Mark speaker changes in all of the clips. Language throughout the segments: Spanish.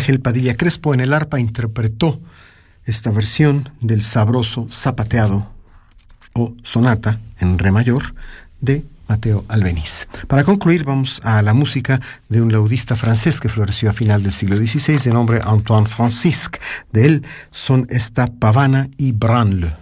Speaker 1: Ángel Padilla Crespo en el arpa interpretó esta versión del sabroso zapateado o sonata en re mayor de Mateo Albeniz. Para concluir, vamos a la música de un laudista francés que floreció a final del siglo XVI de nombre Antoine Francisque. De él son esta pavana y branle.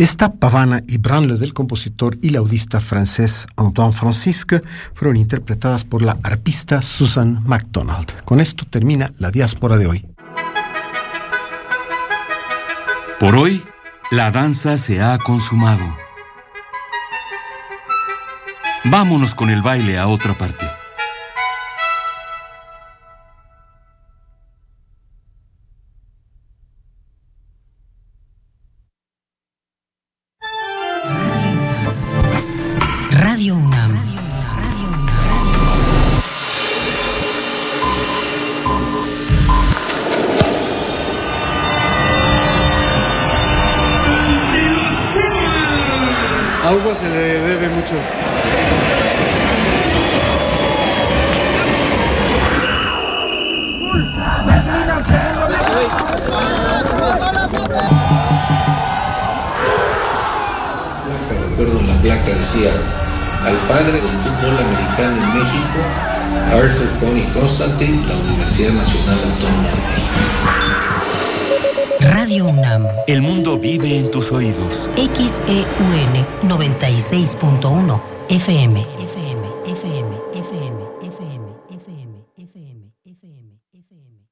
Speaker 1: Esta pavana y branle del compositor y laudista francés Antoine Francisque fueron interpretadas por la arpista Susan MacDonald. Con esto termina la diáspora de hoy.
Speaker 2: Por hoy, la danza se ha consumado. Vámonos con el baile a otra parte.
Speaker 3: XEUN 96.1 FM. FM, FM, FM, FM, FM, FM, FM,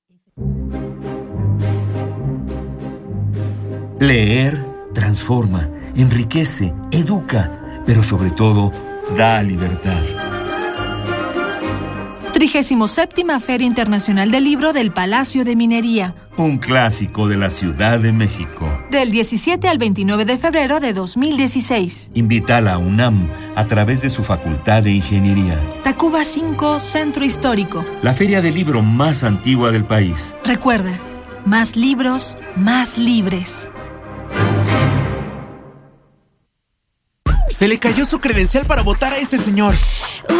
Speaker 2: Leer transforma, enriquece, educa, pero sobre todo
Speaker 4: da libertad.
Speaker 5: 37 Feria Internacional del Libro del Palacio de Minería.
Speaker 4: Un clásico de la Ciudad de México.
Speaker 5: Del 17 al 29 de febrero de 2016.
Speaker 4: Invita a la UNAM a través de su Facultad de Ingeniería.
Speaker 5: Tacuba 5, Centro Histórico.
Speaker 4: La feria del libro más antigua del país.
Speaker 5: Recuerda, más libros, más libres.
Speaker 6: Se le cayó su credencial para votar a ese señor.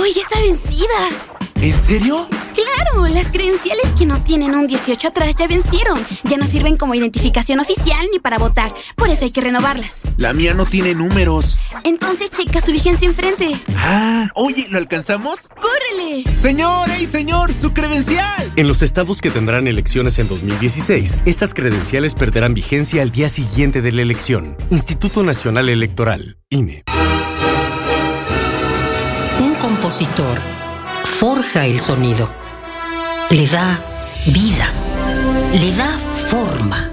Speaker 7: Uy, está vencida.
Speaker 6: ¿En serio?
Speaker 7: Claro, las credenciales que no tienen un 18 atrás ya vencieron. Ya no sirven como identificación oficial ni para votar. Por eso hay que renovarlas.
Speaker 6: La mía no tiene números.
Speaker 7: Entonces checa su vigencia enfrente.
Speaker 6: Ah, oye, ¿lo alcanzamos?
Speaker 7: ¡Córrele!
Speaker 6: Señor, ¡ey, señor! ¡Su credencial!
Speaker 8: En los estados que tendrán elecciones en 2016, estas credenciales perderán vigencia al día siguiente de la elección. Instituto Nacional Electoral, INE.
Speaker 3: Un compositor forja el sonido, le da vida, le da forma.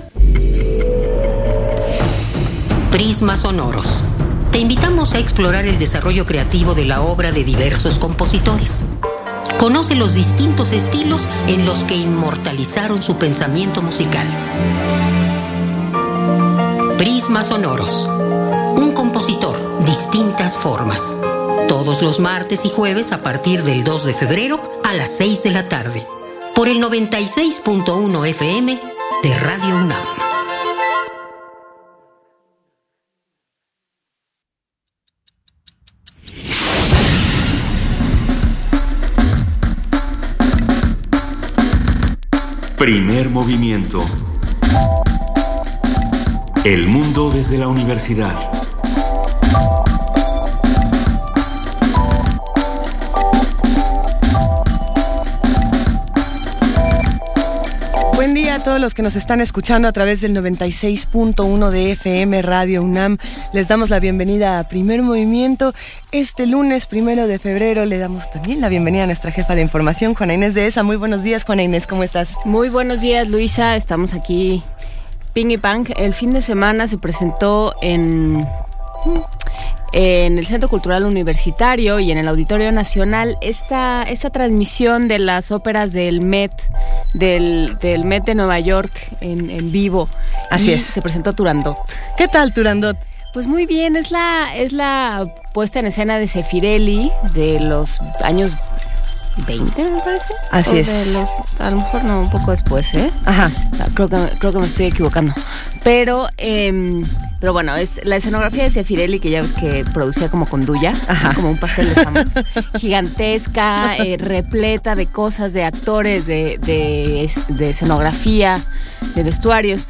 Speaker 3: Prisma Sonoros. Te invitamos a explorar el desarrollo creativo de la obra de diversos compositores. Conoce los distintos estilos en los que inmortalizaron su pensamiento musical. Prisma Sonoros. Un compositor, distintas formas todos los martes y jueves a partir del 2 de febrero a las 6 de la tarde, por el 96.1 FM de Radio UNAM.
Speaker 4: Primer movimiento. El mundo desde la universidad.
Speaker 9: A todos los que nos están escuchando a través del 96.1 de FM Radio UNAM. Les damos la bienvenida a Primer Movimiento. Este lunes primero de febrero le damos también la bienvenida a nuestra jefa de información, Juana Inés de ESA. Muy buenos días, Juana Inés, ¿cómo estás?
Speaker 10: Muy buenos días, Luisa. Estamos aquí, Ping y Pang. El fin de semana se presentó en en el Centro Cultural Universitario y en el Auditorio Nacional esta, esta transmisión de las óperas del Met, del, del Met de Nueva York en, en vivo.
Speaker 9: Así
Speaker 10: Y
Speaker 9: es.
Speaker 10: Se presentó Turandot.
Speaker 9: ¿Qué tal, Turandot?
Speaker 10: Pues muy bien, es la, es la puesta en escena de Sefirelli de los años 20, me parece.
Speaker 9: Así
Speaker 10: O
Speaker 9: es.
Speaker 10: los- a lo mejor no, un poco después, ¿eh?
Speaker 9: Ajá.
Speaker 10: O sea, creo que, creo que me estoy equivocando. Pero, em, pero bueno, es la escenografía de Sefirelli, que ya ves que producía como con duya,
Speaker 9: Ajá.
Speaker 10: como un pastel de Samos, gigantesca, eh, repleta de cosas, de actores, de, de escenografía, de vestuarios.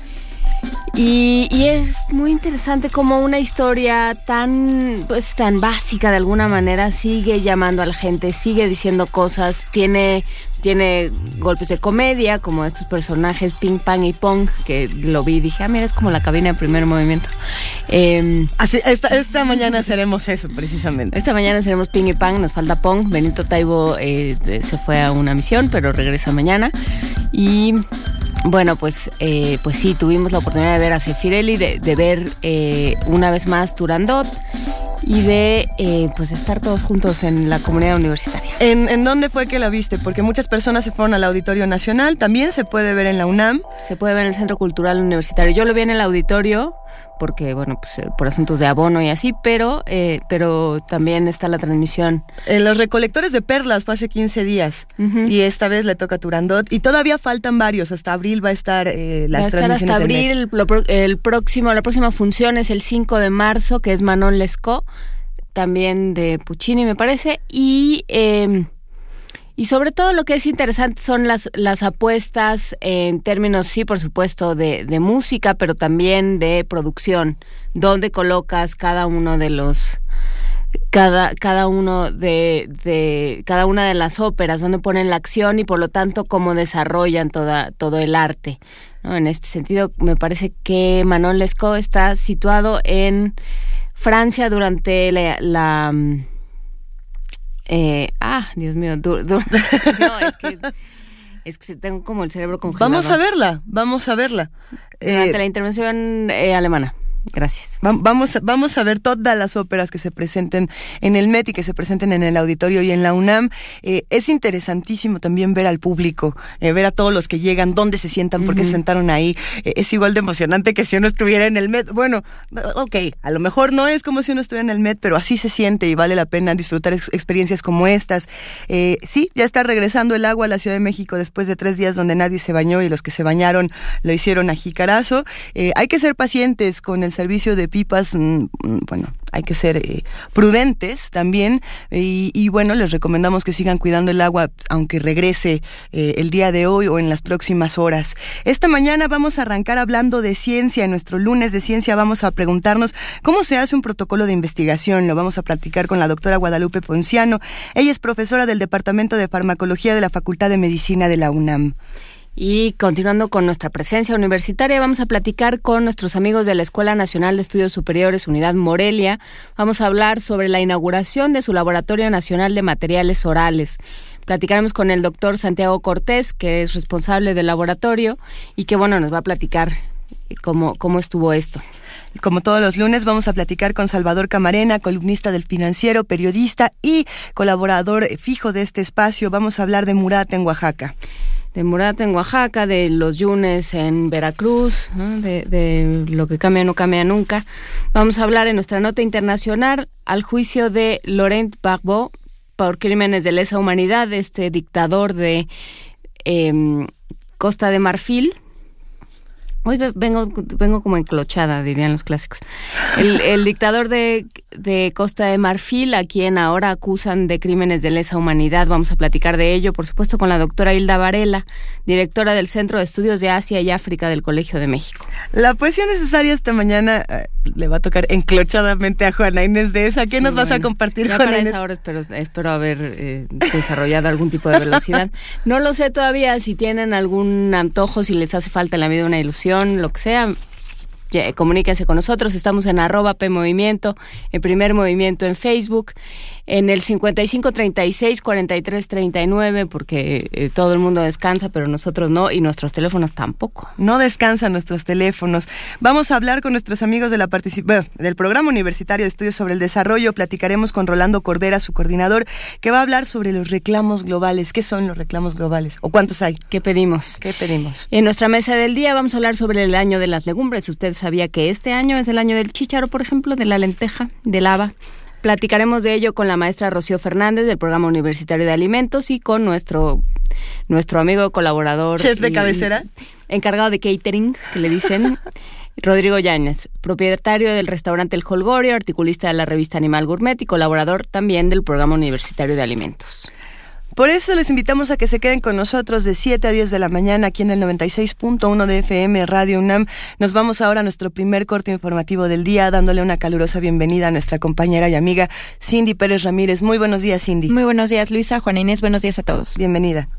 Speaker 10: Y, y es muy interesante como una historia tan, pues, tan básica de alguna manera sigue llamando a la gente, sigue diciendo cosas, tiene, tiene golpes de comedia, como estos personajes Ping Pang y Pong, que lo vi y dije, ah, mira, es como la cabina de primer movimiento. Em,
Speaker 9: Así, esta, esta mañana haremos eso, precisamente.
Speaker 10: esta mañana seremos Ping y Pang, nos falta Pong. Benito Taibo eh, se fue a una misión, pero regresa mañana. Y bueno, pues, eh, pues sí, tuvimos la oportunidad de ver a Sefirelli, de, de ver eh, una vez más Turandot y de eh, pues estar todos juntos en la comunidad universitaria.
Speaker 9: ¿En, ¿En dónde fue que la viste? Porque muchas personas se fueron al Auditorio Nacional, también se puede ver en la UNAM.
Speaker 10: Se puede ver en el Centro Cultural Universitario. Yo lo vi en el auditorio porque, bueno, pues eh, por asuntos de abono y así, pero, eh, pero también está la transmisión.
Speaker 9: En los recolectores de perlas fue hace 15 días y esta vez le toca a Turandot y todavía faltan varios, hasta abril va a estar eh, las
Speaker 10: Va a estar
Speaker 9: transmisiones
Speaker 10: hasta abril. El próximo, la próxima función es el 5 de marzo, que es Manon Lescaut, también de Puccini, me parece. Y, eh, y sobre todo lo que es interesante son las, las apuestas en términos, sí, por supuesto, de, de música, pero también de producción. Dónde colocas cada uno de los cada, cada uno de, de cada una de las óperas, donde ponen la acción y por lo tanto cómo desarrollan toda, todo el arte. ¿no? En este sentido, me parece que Manon Lescaut está situado en Francia durante la... la, mm, eh, ah, Dios mío, du- du- no, es que, es que tengo como el cerebro congelado.
Speaker 9: Vamos a verla, vamos a verla.
Speaker 10: Durante
Speaker 9: Eh,
Speaker 10: la intervención eh, alemana. Gracias.
Speaker 9: Vamos, vamos a ver todas las óperas que se presenten en el MET y que se presenten en el auditorio y en la UNAM. Eh, es interesantísimo también ver al público, eh, ver a todos los que llegan, dónde se sientan, por qué se sentaron ahí. Eh, es igual de emocionante que si uno estuviera en el MET. Bueno, ok, a lo mejor no es como si uno estuviera en el MET, pero así se siente y vale la pena disfrutar experiencias como estas. sí, ya está regresando el agua a la Ciudad de México después de tres días donde nadie se bañó y los que se bañaron lo hicieron a jicarazo. hay que ser pacientes con el servicio de pipas, mm, mm, bueno, hay que ser eh, prudentes también y, bueno, les recomendamos que sigan cuidando el agua aunque regrese eh, el día de hoy o en las próximas horas. Esta mañana vamos a arrancar hablando de ciencia. En nuestro lunes de ciencia vamos a preguntarnos cómo se hace un protocolo de investigación. Lo vamos a platicar con la doctora Guadalupe Ponciano. Ella es profesora del Departamento de Farmacología de la Facultad de Medicina de la UNAM.
Speaker 10: Y continuando con nuestra presencia universitaria, vamos a platicar con nuestros amigos de la Escuela Nacional de Estudios Superiores Unidad Morelia. Vamos a hablar sobre la inauguración de su Laboratorio Nacional de Materiales Orales. Platicaremos con el doctor Santiago Cortés, que es responsable del laboratorio y que, bueno, nos va a platicar cómo, cómo estuvo esto.
Speaker 9: Como todos los lunes, vamos a platicar con Salvador Camarena, columnista del financiero, periodista y colaborador fijo de este espacio. Vamos a hablar de Murata en Oaxaca
Speaker 10: de Murata en Oaxaca, de los Yunes en Veracruz, de, lo que cambia no cambia nunca. Vamos a hablar en nuestra nota internacional al juicio de Laurent Gbagbo por crímenes de lesa humanidad, este dictador de em, Costa de Marfil, Hoy vengo, vengo como enclochada, dirían los clásicos. El, dictador de, de, Costa de Marfil, a quien ahora acusan de crímenes de lesa humanidad. Vamos a platicar de ello, por supuesto, con la doctora Hilda Varela, directora del Centro de Estudios de Asia y África del Colegio de México.
Speaker 9: La poesía necesaria esta mañana eh, le va a tocar enclochadamente a Juana Inés de esa. ¿Qué nos vas a compartir,
Speaker 10: ya para esa hora espero, espero haber eh, desarrollado algún tipo de velocidad. No lo sé todavía si tienen algún antojo, si les hace falta en la vida una ilusión lo que sea, comuníquense con nosotros. Estamos en arroba P Movimiento, en primer movimiento en Facebook en el 55 36 43 39 porque eh, todo el mundo descansa pero nosotros no y nuestros teléfonos tampoco.
Speaker 9: No descansan nuestros teléfonos. Vamos a hablar con nuestros amigos de la del programa universitario de estudios sobre el desarrollo. Platicaremos con Rolando Cordera su coordinador que va a hablar sobre los reclamos globales. Qué son los reclamos globales o cuántos hay
Speaker 10: qué pedimos
Speaker 9: qué pedimos
Speaker 10: en nuestra mesa del día vamos a hablar sobre el año de las legumbres. Usted sabía que este año es el año del chícharo por ejemplo de la lenteja del haba Platicaremos de ello con la maestra Rocío Fernández del Programa Universitario de Alimentos y con nuestro, nuestro amigo colaborador.
Speaker 9: Chef de cabecera.
Speaker 10: Encargado de catering, que le dicen. Rodrigo Yáñez, propietario del restaurante El Holgorio, articulista de la revista Animal Gourmet y colaborador también del Programa Universitario de Alimentos.
Speaker 9: Por eso les invitamos a que se queden con nosotros de 7 a 10 de la mañana aquí en el 96.1 de FM Radio UNAM. Nos vamos ahora a nuestro primer corte informativo del día, dándole una calurosa bienvenida a nuestra compañera y amiga Cindy Pérez Ramírez. Muy buenos días, Cindy.
Speaker 11: Muy buenos días, Luisa. Juan Inés, buenos días a todos.
Speaker 9: Bienvenida.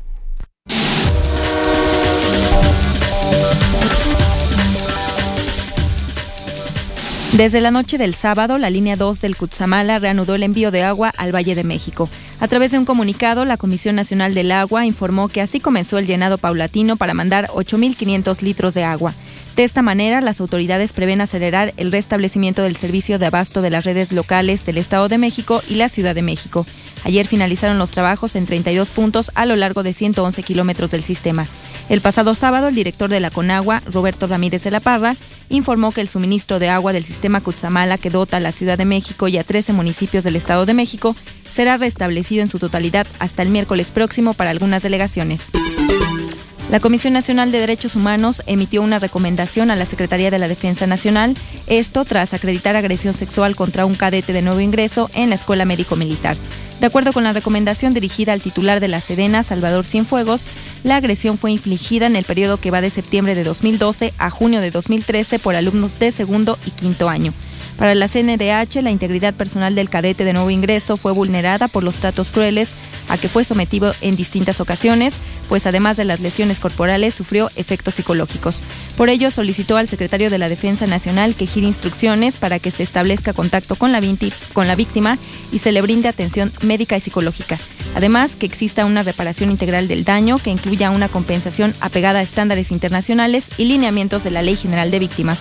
Speaker 11: Desde la noche del sábado, la línea 2 del Cutzamala reanudó el envío de agua al Valle de México. A través de un comunicado, la Comisión Nacional del Agua informó que así comenzó el llenado paulatino para mandar 8.500 litros de agua. De esta manera, las autoridades prevén acelerar el restablecimiento del servicio de abasto de las redes locales del Estado de México y la Ciudad de México. Ayer finalizaron los trabajos en 32 puntos a lo largo de 111 kilómetros del sistema. El pasado sábado, el director de la Conagua, Roberto Ramírez de la Parra, informó que el suministro de agua del sistema Cutzamala que dota a la Ciudad de México y a 13 municipios del Estado de México será restablecido en su totalidad hasta el miércoles próximo para algunas delegaciones. La Comisión Nacional de Derechos Humanos emitió una recomendación a la Secretaría de la Defensa Nacional, esto tras acreditar agresión sexual contra un cadete de nuevo ingreso en la Escuela Médico Militar. De acuerdo con la recomendación dirigida al titular de la Sedena, Salvador Cienfuegos, la agresión fue infligida en el periodo que va de septiembre de 2012 a junio de 2013 por alumnos de segundo y quinto año. Para la CNDH, la integridad personal del cadete de nuevo ingreso fue vulnerada por los tratos crueles a que fue sometido en distintas ocasiones, pues además de las lesiones corporales sufrió efectos psicológicos. Por ello, solicitó al secretario de la Defensa Nacional que gire instrucciones para que se establezca contacto con la, con la víctima y se le brinde atención médica y psicológica. Además, que exista una reparación integral del daño que incluya una compensación apegada a estándares internacionales y lineamientos de la Ley General de Víctimas.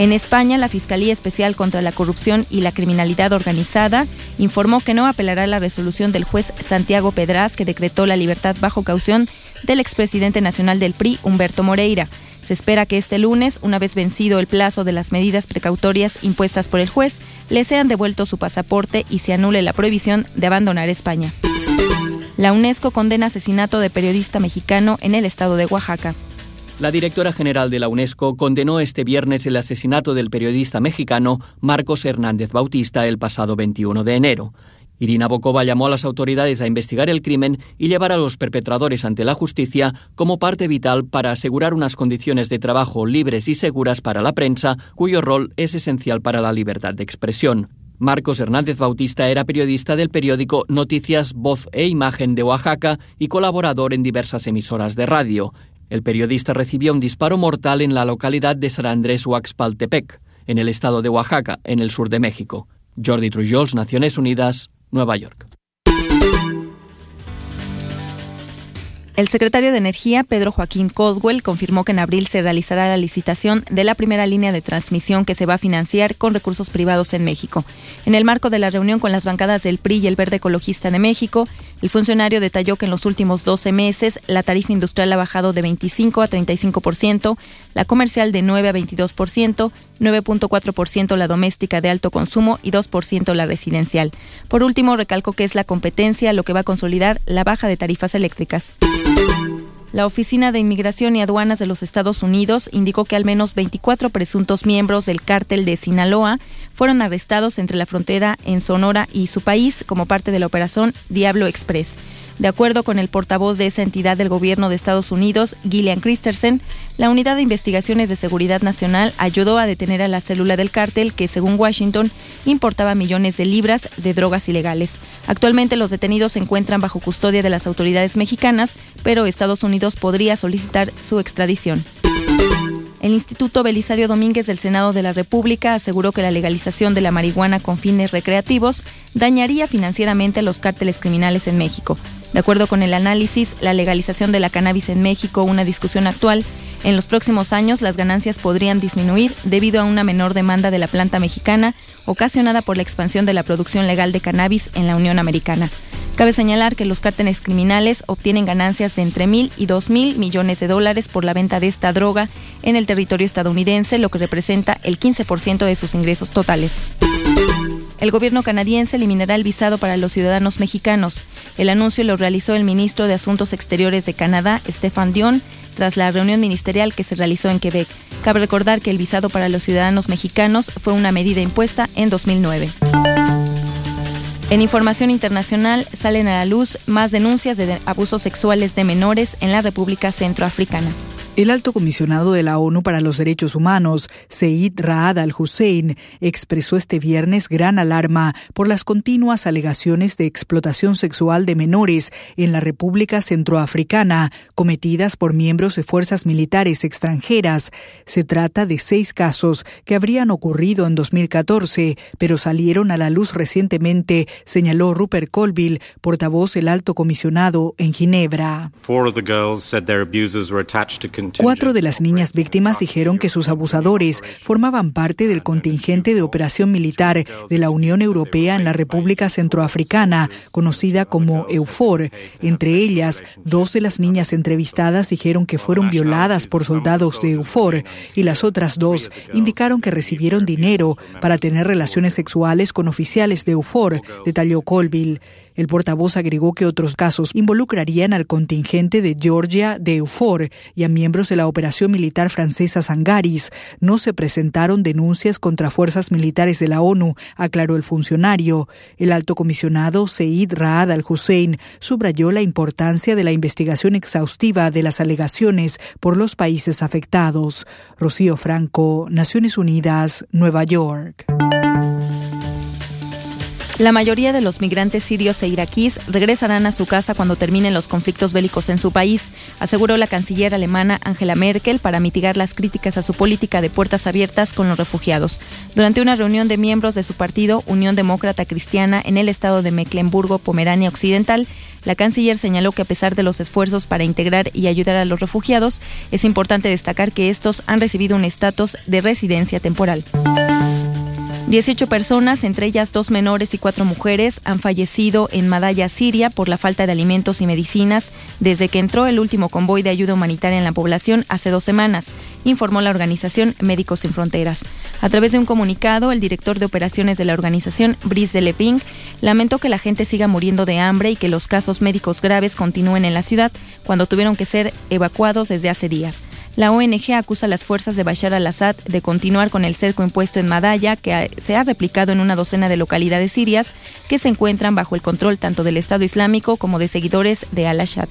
Speaker 11: En España, la Fiscalía Especial contra la Corrupción y la Criminalidad Organizada informó que no apelará la resolución del juez Santiago Pedraz que decretó la libertad bajo caución del expresidente nacional del PRI, Humberto Moreira. Se espera que este lunes, una vez vencido el plazo de las medidas precautorias impuestas por el juez, le sean devuelto su pasaporte y se anule la prohibición de abandonar España. La UNESCO condena asesinato de periodista mexicano en el estado de Oaxaca.
Speaker 12: La directora general de la UNESCO condenó este viernes el asesinato del periodista mexicano Marcos Hernández Bautista el pasado 21 de enero. Irina Bokova llamó a las autoridades a investigar el crimen y llevar a los perpetradores ante la justicia como parte vital para asegurar unas condiciones de trabajo libres y seguras para la prensa, cuyo rol es esencial para la libertad de expresión. Marcos Hernández Bautista era periodista del periódico Noticias Voz e Imagen de Oaxaca y colaborador en diversas emisoras de radio. El periodista recibió un disparo mortal en la localidad de San Andrés Huaxpaltepec, en el estado de Oaxaca, en el sur de México. Jordi Trujols, Naciones Unidas, Nueva York.
Speaker 11: El secretario de Energía, Pedro Joaquín Caldwell, confirmó que en abril se realizará la licitación de la primera línea de transmisión que se va a financiar con recursos privados en México. En el marco de la reunión con las bancadas del PRI y el Verde Ecologista de México, el funcionario detalló que en los últimos 12 meses la tarifa industrial ha bajado de 25 a 35%, la comercial de 9 a 22%, 9.4% la doméstica de alto consumo y 2% la residencial. Por último, recalco que es la competencia lo que va a consolidar la baja de tarifas eléctricas. La Oficina de Inmigración y Aduanas de los Estados Unidos indicó que al menos 24 presuntos miembros del cártel de Sinaloa fueron arrestados entre la frontera en Sonora y su país como parte de la operación Diablo Express. De acuerdo con el portavoz de esa entidad del gobierno de Estados Unidos, Gillian Christensen, la Unidad de Investigaciones de Seguridad Nacional ayudó a detener a la célula del cártel que, según Washington, importaba millones de libras de drogas ilegales. Actualmente los detenidos se encuentran bajo custodia de las autoridades mexicanas, pero Estados Unidos podría solicitar su extradición. El Instituto Belisario Domínguez del Senado de la República aseguró que la legalización de la marihuana con fines recreativos dañaría financieramente a los cárteles criminales en México. De acuerdo con el análisis, la legalización de la cannabis en México, una discusión actual, en los próximos años las ganancias podrían disminuir debido a una menor demanda de la planta mexicana ocasionada por la expansión de la producción legal de cannabis en la Unión Americana. Cabe señalar que los cárteles criminales obtienen ganancias de entre mil y dos mil millones de dólares por la venta de esta droga en el territorio estadounidense, lo que representa el 15% de sus ingresos totales. El gobierno canadiense eliminará el visado para los ciudadanos mexicanos. El anuncio lo realizó el ministro de Asuntos Exteriores de Canadá, Stefan Dion, tras la reunión ministerial que se realizó en Quebec. Cabe recordar que el visado para los ciudadanos mexicanos fue una medida impuesta en 2009. En información internacional salen a la luz más denuncias de abusos sexuales de menores en la República Centroafricana.
Speaker 13: El alto comisionado de la ONU para los Derechos Humanos, Seid Raad al-Hussein, expresó este viernes gran alarma por las continuas alegaciones de explotación sexual de menores en la República Centroafricana cometidas por miembros de fuerzas militares extranjeras. Se trata de seis casos que habrían ocurrido en 2014, pero salieron a la luz recientemente, señaló Rupert Colville, portavoz del alto comisionado en Ginebra. Cuatro de las niñas víctimas dijeron que sus abusadores formaban parte del contingente de operación militar de la Unión Europea en la República Centroafricana, conocida como EUFOR. Entre ellas, dos de las niñas entrevistadas dijeron que fueron violadas por soldados de EUFOR y las otras dos indicaron que recibieron dinero para tener relaciones sexuales con oficiales de EUFOR, detalló Colville. El portavoz agregó que otros casos involucrarían al contingente de Georgia de EUFOR y a miembros de la operación militar francesa Sangaris. No se presentaron denuncias contra fuerzas militares de la ONU, aclaró el funcionario. El alto comisionado Seid Raad al-Hussein subrayó la importancia de la investigación exhaustiva de las alegaciones por los países afectados. Rocío Franco, Naciones Unidas, Nueva York.
Speaker 11: La mayoría de los migrantes sirios e iraquíes regresarán a su casa cuando terminen los conflictos bélicos en su país, aseguró la canciller alemana Angela Merkel para mitigar las críticas a su política de puertas abiertas con los refugiados. Durante una reunión de miembros de su partido, Unión Demócrata Cristiana, en el estado de Mecklenburgo-Pomerania Occidental, la canciller señaló que a pesar de los esfuerzos para integrar y ayudar a los refugiados, es importante destacar que estos han recibido un estatus de residencia temporal. 18 personas, entre ellas dos menores y cuatro mujeres, han fallecido en Madaya, Siria, por la falta de alimentos y medicinas desde que entró el último convoy de ayuda humanitaria en la población hace dos semanas, informó la organización Médicos Sin Fronteras. A través de un comunicado, el director de operaciones de la organización, Brice Deleping, lamentó que la gente siga muriendo de hambre y que los casos médicos graves continúen en la ciudad cuando tuvieron que ser evacuados desde hace días. La ONG acusa a las fuerzas de Bashar al-Assad de continuar con el cerco impuesto en Madaya, que se ha replicado en una docena de localidades sirias que se encuentran bajo el control tanto del Estado Islámico como de seguidores de al-Assad.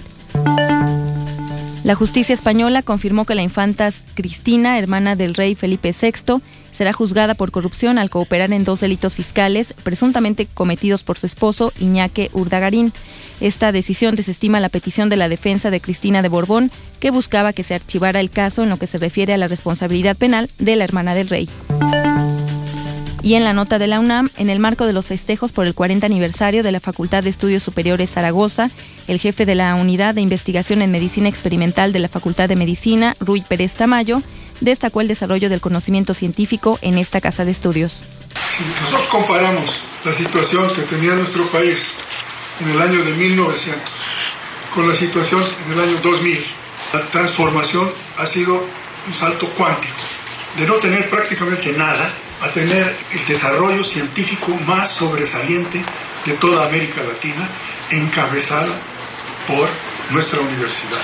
Speaker 11: La justicia española confirmó que la infanta Cristina, hermana del rey Felipe VI, será juzgada por corrupción al cooperar en dos delitos fiscales presuntamente cometidos por su esposo Iñaque Urdagarín. Esta decisión desestima la petición de la defensa de Cristina de Borbón, que buscaba que se archivara el caso en lo que se refiere a la responsabilidad penal de la hermana del rey. Y en la nota de la UNAM, en el marco de los festejos por el 40 aniversario de la Facultad de Estudios Superiores Zaragoza, el jefe de la Unidad de Investigación en Medicina Experimental de la Facultad de Medicina, Rui Pérez Tamayo, destacó el desarrollo del conocimiento científico en esta casa de estudios.
Speaker 14: Si nosotros comparamos la situación que tenía nuestro país en el año de 1900 con la situación en el año 2000, la transformación ha sido un salto cuántico. De no tener prácticamente nada, a tener el desarrollo científico más sobresaliente de toda América Latina, encabezada por nuestra universidad.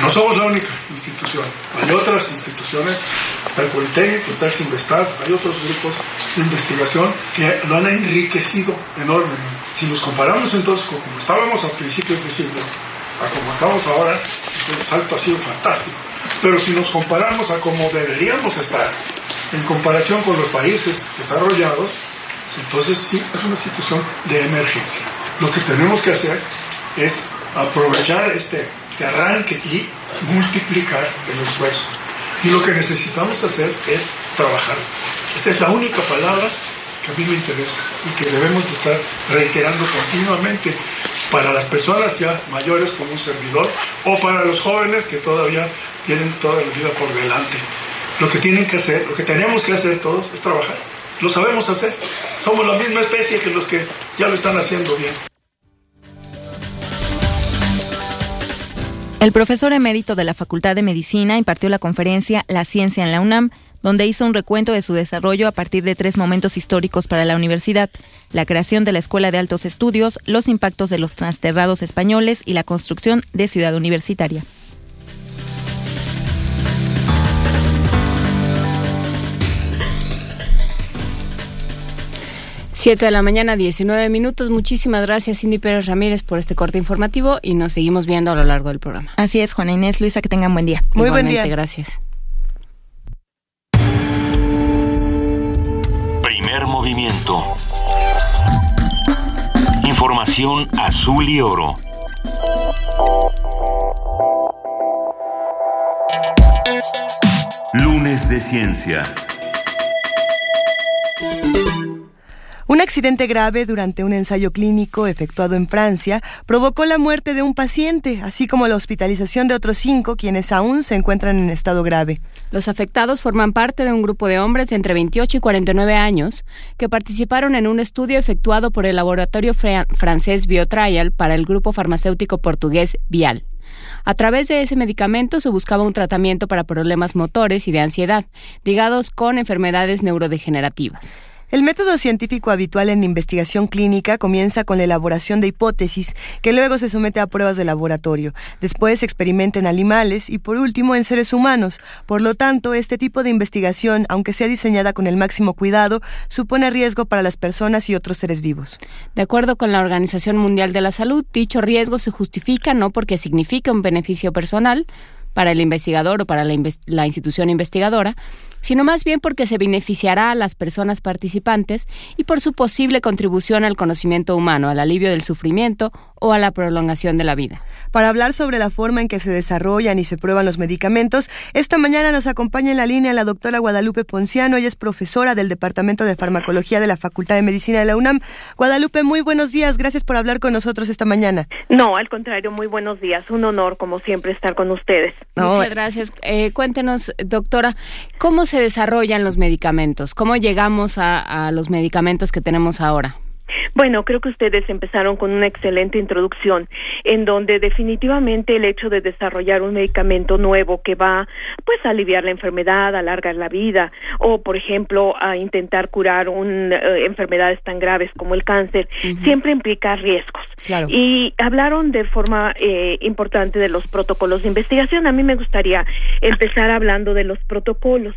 Speaker 14: No somos la única institución, hay otras instituciones, está el Politécnico, está el Sinvestar, hay otros grupos de investigación que lo han enriquecido enormemente. Si nos comparamos entonces con como estábamos a principios de siglo, a como estamos ahora, el salto ha sido fantástico. Pero si nos comparamos a como deberíamos estar, en comparación con los países desarrollados, entonces sí es una situación de emergencia. Lo que tenemos que hacer es aprovechar este, este arranque y multiplicar el esfuerzo. Y lo que necesitamos hacer es trabajar. Esta es la única palabra que a mí me interesa y que debemos estar reiterando continuamente para las personas ya mayores como un servidor o para los jóvenes que todavía tienen toda la vida por delante. Lo que tienen que hacer, lo que tenemos que hacer todos es trabajar. Lo sabemos hacer. Somos la misma especie que los que ya lo están haciendo bien.
Speaker 11: El profesor emérito de la Facultad de Medicina impartió la conferencia La ciencia en la UNAM, donde hizo un recuento de su desarrollo a partir de tres momentos históricos para la universidad, la creación de la Escuela de Altos Estudios, los impactos de los transterrados españoles y la construcción de Ciudad Universitaria.
Speaker 10: Siete de la mañana, 19 minutos. Muchísimas gracias, Cindy Pérez Ramírez, por este corte informativo y nos seguimos viendo a lo largo del programa.
Speaker 11: Así es, Juana Inés, Luisa, que tengan buen día.
Speaker 9: Muy buen día.
Speaker 10: Gracias.
Speaker 4: Primer movimiento. Información azul y oro. Lunes de Ciencia.
Speaker 9: Un accidente grave durante un ensayo clínico efectuado en Francia provocó la muerte de un paciente, así como la hospitalización de otros cinco quienes aún se encuentran en estado grave.
Speaker 10: Los afectados forman parte de un grupo de hombres entre 28 y 49 años que participaron en un estudio efectuado por el laboratorio francés Biotrial para el grupo farmacéutico portugués Vial. A través de ese medicamento se buscaba un tratamiento para problemas motores y de ansiedad ligados con enfermedades neurodegenerativas.
Speaker 9: El método científico habitual en investigación clínica comienza con la elaboración de hipótesis, que luego se somete a pruebas de laboratorio. Después se experimenta en animales y por último en seres humanos. Por lo tanto, este tipo de investigación, aunque sea diseñada con el máximo cuidado, supone riesgo para las personas y otros seres vivos.
Speaker 10: De acuerdo con la Organización Mundial de la Salud, dicho riesgo se justifica no porque signifique un beneficio personal, para el investigador o para la, institución investigadora, sino más bien porque se beneficiará a las personas participantes y por su posible contribución al conocimiento humano, al alivio del sufrimiento o a la prolongación de la vida.
Speaker 9: Para hablar sobre la forma en que se desarrollan y se prueban los medicamentos, esta mañana nos acompaña en la línea la doctora Guadalupe Ponciano, ella es profesora del Departamento de Farmacología de la Facultad de Medicina de la UNAM. Guadalupe, muy buenos días, gracias por hablar con nosotros esta mañana.
Speaker 15: No, al contrario, muy buenos días, un honor como siempre estar con ustedes.
Speaker 10: Muchas gracias. Eh, cuéntenos, doctora, ¿cómo se desarrollan los medicamentos? ¿Cómo llegamos a los medicamentos que tenemos ahora?
Speaker 15: Bueno, creo que ustedes empezaron con una excelente introducción en donde definitivamente el hecho de desarrollar un medicamento nuevo que va pues a aliviar la enfermedad, a alargar la vida o por ejemplo a intentar curar un, eh, enfermedades tan graves como el cáncer, siempre implica riesgos. Y hablaron de forma eh, importante de los protocolos de investigación. A mí me gustaría empezar hablando de los protocolos.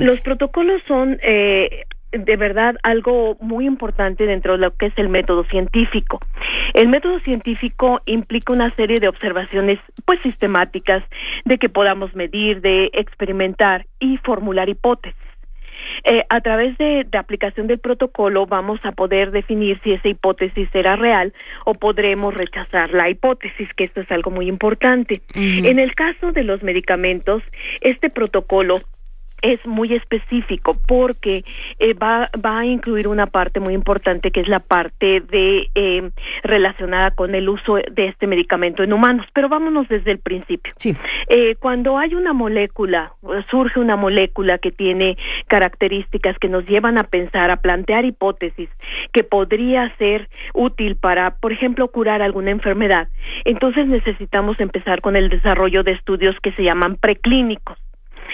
Speaker 15: Los protocolos son eh, de verdad algo muy importante dentro de lo que es el método científico. El método científico implica una serie de observaciones pues sistemáticas de que podamos medir, de experimentar y formular hipótesis. Eh, a través de, de, aplicación del protocolo vamos a poder definir si esa hipótesis será real o podremos rechazar la hipótesis, que esto es algo muy importante. En el caso de los medicamentos, este protocolo es muy específico porque eh, va, va a incluir una parte muy importante que es la parte de eh, relacionada con el uso de este medicamento en humanos. Pero vámonos desde el principio.
Speaker 9: Sí.
Speaker 15: Eh, cuando hay una molécula, surge una molécula que tiene características que nos llevan a pensar, a plantear hipótesis que podría ser útil para, por ejemplo, curar alguna enfermedad, entonces necesitamos empezar con el desarrollo de estudios que se llaman preclínicos.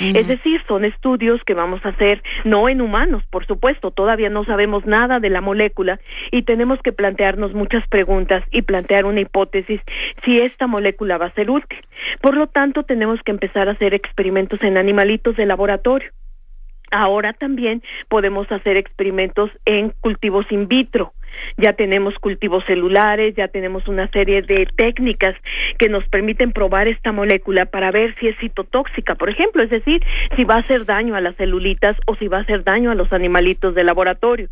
Speaker 15: Es decir, son estudios que vamos a hacer no en humanos, por supuesto, todavía no sabemos nada de la molécula y tenemos que plantearnos muchas preguntas y plantear una hipótesis si esta molécula va a ser útil. Por lo tanto, tenemos que empezar a hacer experimentos en animalitos de laboratorio. Ahora también podemos hacer experimentos en cultivos in vitro ya tenemos cultivos celulares, ya tenemos una serie de técnicas que nos permiten probar esta molécula para ver si es citotóxica, por ejemplo, es decir, si va a hacer daño a las celulitas o si va a hacer daño a los animalitos de laboratorio.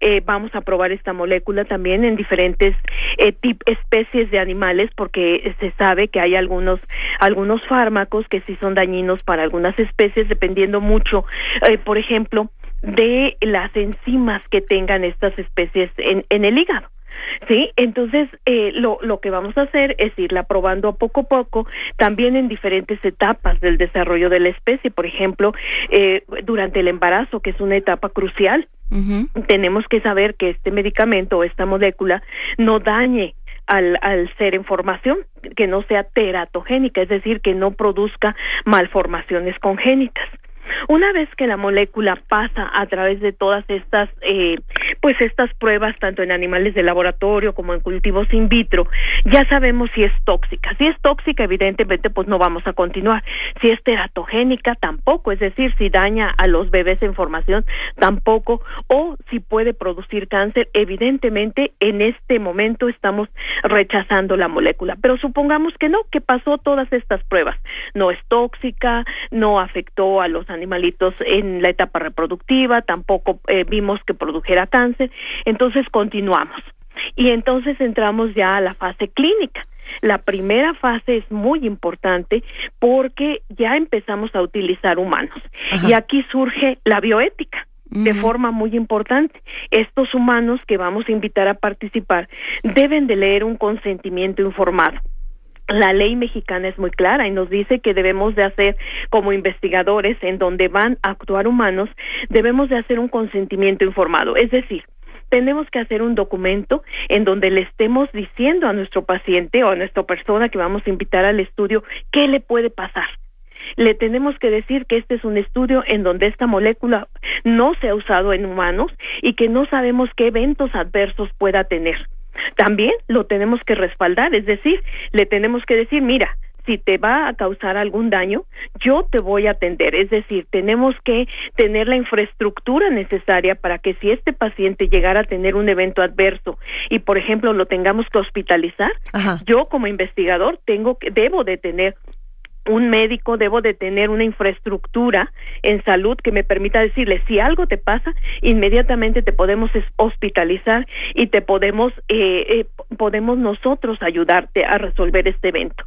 Speaker 15: Eh, vamos a probar esta molécula también en diferentes eh, especies de animales porque se sabe que hay algunos algunos fármacos que sí son dañinos para algunas especies dependiendo mucho, eh, por ejemplo, de las enzimas que tengan estas especies en, en el hígado. ¿sí? Entonces, eh, lo, lo que vamos a hacer es irla probando poco a poco, también en diferentes etapas del desarrollo de la especie. Por ejemplo, eh, durante el embarazo, que es una etapa crucial, tenemos que saber que este medicamento o esta molécula no dañe al, al ser en formación, que no sea teratogénica, es decir, que no produzca malformaciones congénitas. Una vez que la molécula pasa a través de todas estas, eh, pues estas pruebas, tanto en animales de laboratorio como en cultivos in vitro, ya sabemos si es tóxica. Si es tóxica, evidentemente, pues no vamos a continuar. Si es teratogénica, tampoco. Es decir, si daña a los bebés en formación, tampoco. O si puede producir cáncer, evidentemente, en este momento estamos rechazando la molécula. Pero supongamos que no, que pasó todas estas pruebas. No es tóxica, no afectó a los animalitos en la etapa reproductiva, tampoco eh, vimos que produjera cáncer, entonces continuamos. Y entonces entramos ya a la fase clínica. La primera fase es muy importante porque ya empezamos a utilizar humanos. Y aquí surge la bioética de forma muy importante. Estos humanos que vamos a invitar a participar deben de leer un consentimiento informado la ley mexicana es muy clara y nos dice que debemos de hacer como investigadores en donde van a actuar humanos, debemos de hacer un consentimiento informado, es decir, tenemos que hacer un documento en donde le estemos diciendo a nuestro paciente o a nuestra persona que vamos a invitar al estudio qué le puede pasar. Le tenemos que decir que este es un estudio en donde esta molécula no se ha usado en humanos y que no sabemos qué eventos adversos pueda tener también lo tenemos que respaldar, es decir, le tenemos que decir, mira, si te va a causar algún daño, yo te voy a atender. Es decir, tenemos que tener la infraestructura necesaria para que si este paciente llegara a tener un evento adverso y, por ejemplo, lo tengamos que hospitalizar, yo como investigador tengo que, debo de tener un médico, debo de tener una infraestructura en salud que me permita decirle si algo te pasa, inmediatamente te podemos hospitalizar y te podemos eh, eh, podemos nosotros ayudarte a resolver este evento.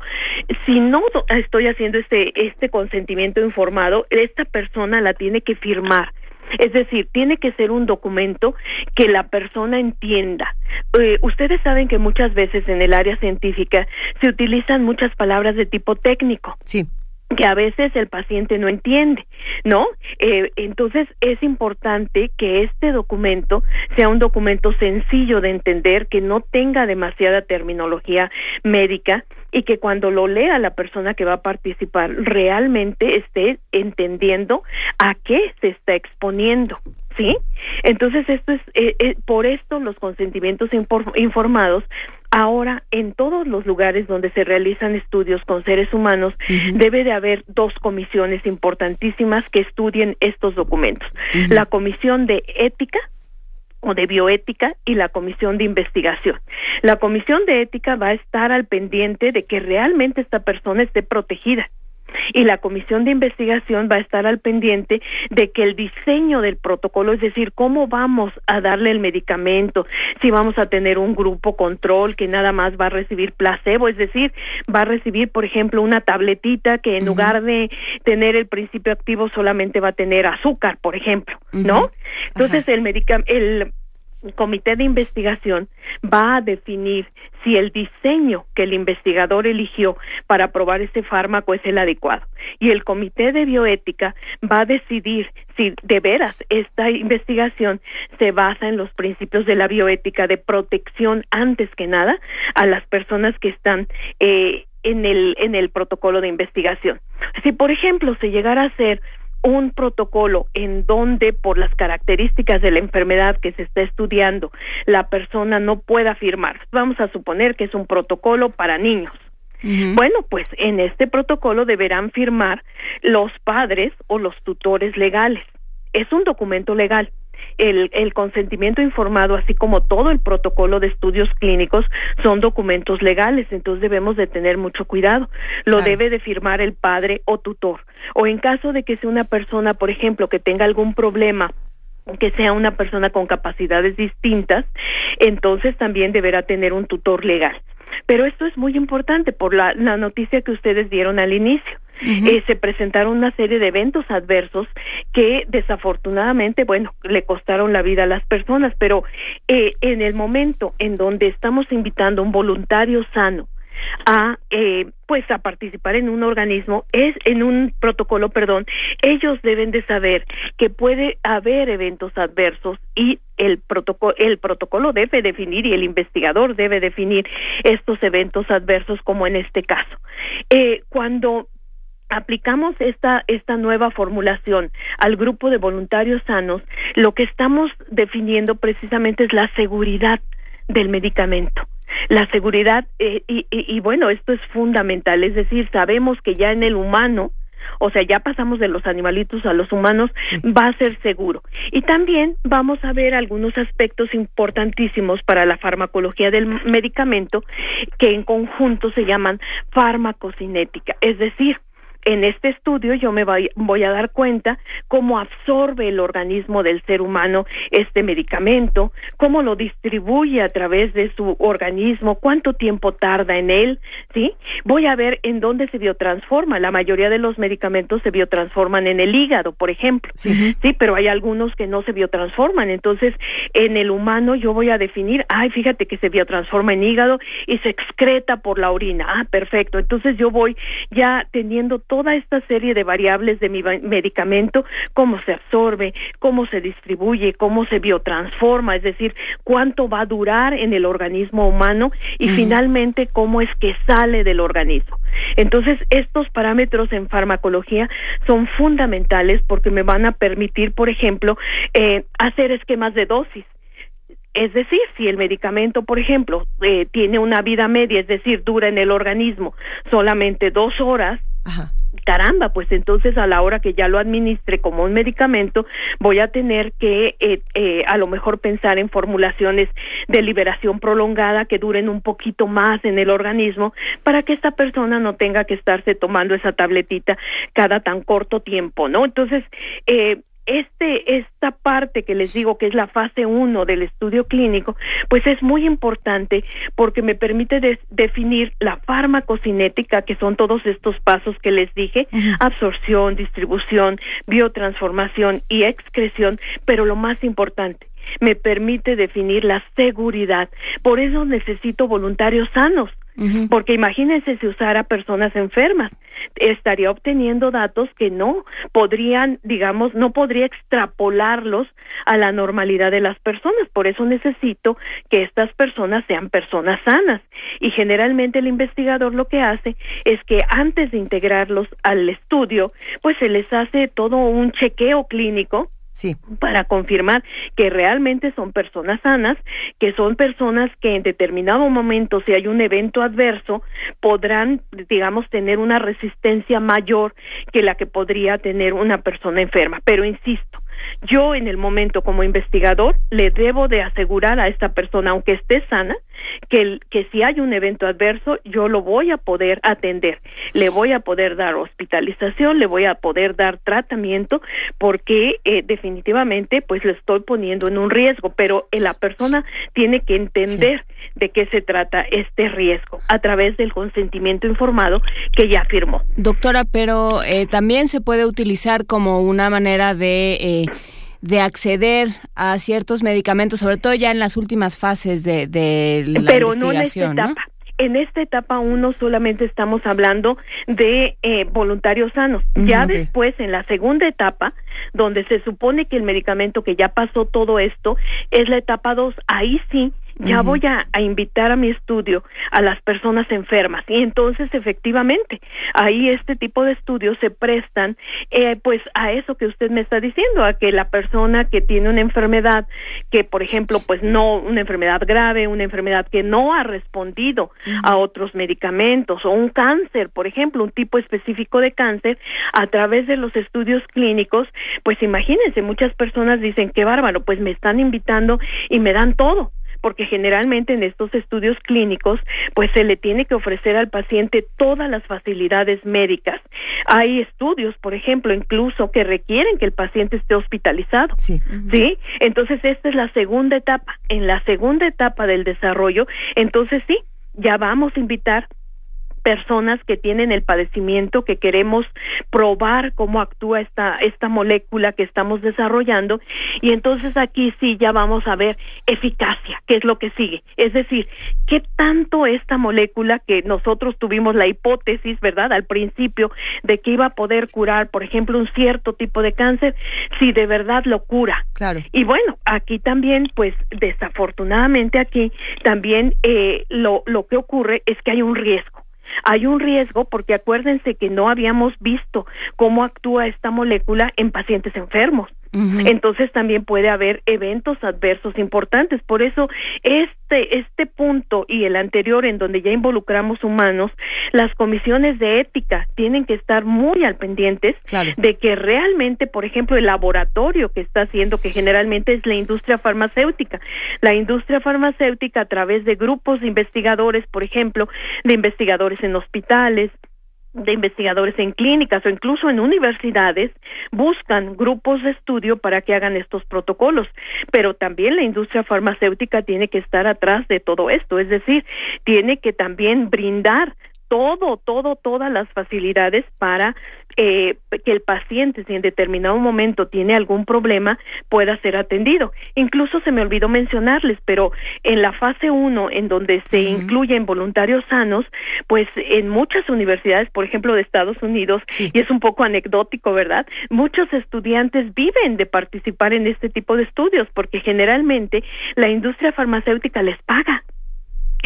Speaker 15: Si no estoy haciendo este este consentimiento informado, esta persona la tiene que firmar es decir, tiene que ser un documento que la persona entienda. Eh, ustedes saben que muchas veces en el área científica se utilizan muchas palabras de tipo técnico.
Speaker 9: Sí
Speaker 15: que a veces el paciente no entiende, ¿no? Eh, entonces es importante que este documento sea un documento sencillo de entender, que no tenga demasiada terminología médica y que cuando lo lea la persona que va a participar realmente esté entendiendo a qué se está exponiendo. ¿Sí? Entonces, esto es, eh, eh, por esto los consentimientos informados Ahora, en todos los lugares donde se realizan estudios con seres humanos, debe de haber dos comisiones importantísimas que estudien estos documentos. La comisión de ética o de bioética y la comisión de investigación. La comisión de ética va a estar al pendiente de que realmente esta persona esté protegida y la comisión de investigación va a estar al pendiente de que el diseño del protocolo, es decir, cómo vamos a darle el medicamento, si vamos a tener un grupo control que nada más va a recibir placebo, es decir, va a recibir, por ejemplo, una tabletita que en lugar de tener el principio activo solamente va a tener azúcar, por ejemplo, ¿no? Entonces el medicamento el comité de investigación va a definir si el diseño que el investigador eligió para probar ese fármaco es el adecuado. Y el comité de bioética va a decidir si de veras esta investigación se basa en los principios de la bioética de protección antes que nada a las personas que están eh, en el en el protocolo de investigación. Si por ejemplo se llegara a hacer un protocolo en donde por las características de la enfermedad que se está estudiando la persona no pueda firmar. Vamos a suponer que es un protocolo para niños. Bueno, pues en este protocolo deberán firmar los padres o los tutores legales. Es un documento legal el, el consentimiento informado, así como todo el protocolo de estudios clínicos, son documentos legales, entonces debemos de tener mucho cuidado. Lo debe de firmar el padre o tutor. O en caso de que sea una persona, por ejemplo, que tenga algún problema que sea una persona con capacidades distintas, entonces también deberá tener un tutor legal. Pero esto es muy importante por la, la noticia que ustedes dieron al inicio. Eh, se presentaron una serie de eventos adversos que desafortunadamente, bueno, le costaron la vida a las personas, pero eh, en el momento en donde estamos invitando a un voluntario sano a eh, pues a participar en un organismo es en un protocolo perdón ellos deben de saber que puede haber eventos adversos y el protocolo el protocolo debe definir y el investigador debe definir estos eventos adversos como en este caso. Eh, cuando aplicamos esta esta nueva formulación al grupo de voluntarios sanos lo que estamos definiendo precisamente es la seguridad del medicamento la seguridad, eh, y, bueno, esto es fundamental, es decir, sabemos que ya en el humano, o sea, ya pasamos de los animalitos a los humanos, va a ser seguro. Y también vamos a ver algunos aspectos importantísimos para la farmacología del medicamento que en conjunto se llaman farmacocinética, es decir, en este estudio yo me voy, a dar cuenta cómo absorbe el organismo del ser humano este medicamento, cómo lo distribuye a través de su organismo, cuánto tiempo tarda en él, ¿sí? Voy a ver en dónde se biotransforma. La mayoría de los medicamentos se biotransforman en el hígado, por ejemplo, sí, ¿sí? Pero hay algunos que no se biotransforman. Entonces, en el humano yo voy a definir, ay, fíjate que se biotransforma en hígado y se excreta por la orina. Ah, perfecto. Entonces yo voy ya teniendo todo toda esta serie de variables de mi medicamento, cómo se absorbe, cómo se distribuye, cómo se biotransforma, es decir, cuánto va a durar en el organismo humano y finalmente cómo es que sale del organismo. Entonces, estos parámetros en farmacología son fundamentales porque me van a permitir, por ejemplo, eh, hacer esquemas de dosis. Es decir, si el medicamento, por ejemplo, eh, tiene una vida media, es decir, dura en el organismo solamente dos horas, caramba, pues entonces a la hora que ya lo administre como un medicamento, voy a tener que eh, eh, a lo mejor pensar en formulaciones de liberación prolongada que duren un poquito más en el organismo para que esta persona no tenga que estarse tomando esa tabletita cada tan corto tiempo, ¿no? Entonces, eh, este, esta parte que les digo que es la fase 1 del estudio clínico, pues es muy importante porque me permite definir la farmacocinética, que son todos estos pasos que les dije, absorción, distribución, biotransformación y excreción, pero lo más importante, me permite definir la seguridad. Por eso necesito voluntarios sanos porque imagínense si usara personas enfermas, estaría obteniendo datos que no podrían, digamos, no podría extrapolarlos a la normalidad de las personas. Por eso necesito que estas personas sean personas sanas. Y generalmente el investigador lo que hace es que antes de integrarlos al estudio, pues se les hace todo un chequeo clínico
Speaker 9: Sí.
Speaker 15: Para confirmar que realmente son personas sanas, que son personas que en determinado momento, si hay un evento adverso, podrán, digamos, tener una resistencia mayor que la que podría tener una persona enferma. Pero insisto, yo en el momento como investigador le debo de asegurar a esta persona, aunque esté sana, que, que si hay un evento adverso, yo lo voy a poder atender, le voy a poder dar hospitalización, le voy a poder dar tratamiento, porque eh, definitivamente pues le estoy poniendo en un riesgo, pero eh, la persona tiene que entender de qué se trata este riesgo a través del consentimiento informado que ya firmó.
Speaker 10: Doctora, pero eh, también se puede utilizar como una manera de de acceder a ciertos medicamentos, sobre todo ya en las últimas fases de, de la
Speaker 15: Pero
Speaker 10: investigación,
Speaker 15: no en esta etapa. En esta etapa uno solamente estamos hablando de eh, voluntarios sanos. ya después, en la segunda etapa, donde se supone que el medicamento que ya pasó todo esto es la etapa dos, ahí sí ya voy a, invitar a mi estudio a las personas enfermas. Y entonces efectivamente ahí este tipo de estudios se prestan eh, pues a eso que usted me está diciendo a que la persona que tiene una enfermedad que por ejemplo pues no una enfermedad grave una enfermedad que no ha respondido a otros medicamentos o un cáncer por ejemplo un tipo específico de cáncer a través de los estudios clínicos pues imagínense muchas personas dicen qué bárbaro pues me están invitando y me dan todo porque generalmente en estos estudios clínicos pues se le tiene que ofrecer al paciente todas las facilidades médicas. Hay estudios, por ejemplo, incluso que requieren que el paciente esté hospitalizado.
Speaker 9: Sí.
Speaker 15: ¿Sí? Entonces esta es la segunda etapa. En la segunda etapa del desarrollo, entonces sí, ya vamos a invitar personas que tienen el padecimiento que queremos probar cómo actúa esta esta molécula que estamos desarrollando y entonces aquí sí ya vamos a ver eficacia, que es lo que sigue, es decir, qué tanto esta molécula que nosotros tuvimos la hipótesis, ¿verdad? Al principio de que iba a poder curar, por ejemplo, un cierto tipo de cáncer, si de verdad lo cura.
Speaker 9: Claro.
Speaker 15: Y bueno, aquí también pues desafortunadamente aquí también eh, lo lo que ocurre es que hay un riesgo hay un riesgo porque acuérdense que no habíamos visto cómo actúa esta molécula en pacientes enfermos. Entonces también puede haber eventos adversos importantes. Por eso este este punto y el anterior en donde ya involucramos humanos, las comisiones de ética tienen que estar muy al pendientes de que realmente, por ejemplo, el laboratorio que está haciendo que generalmente es la industria farmacéutica, la industria farmacéutica a través de grupos de investigadores, por ejemplo, de investigadores en hospitales, de investigadores en clínicas o incluso en universidades buscan grupos de estudio para que hagan estos protocolos, pero también la industria farmacéutica tiene que estar atrás de todo esto, es decir, tiene que también brindar todo, todo, todas las facilidades para eh, que el paciente, si en determinado momento tiene algún problema, pueda ser atendido. Incluso se me olvidó mencionarles, pero en la fase 1, en donde se incluyen voluntarios sanos, pues en muchas universidades, por ejemplo, de Estados Unidos, y es un poco anecdótico, ¿verdad? Muchos estudiantes viven de participar en este tipo de estudios, porque generalmente la industria farmacéutica les paga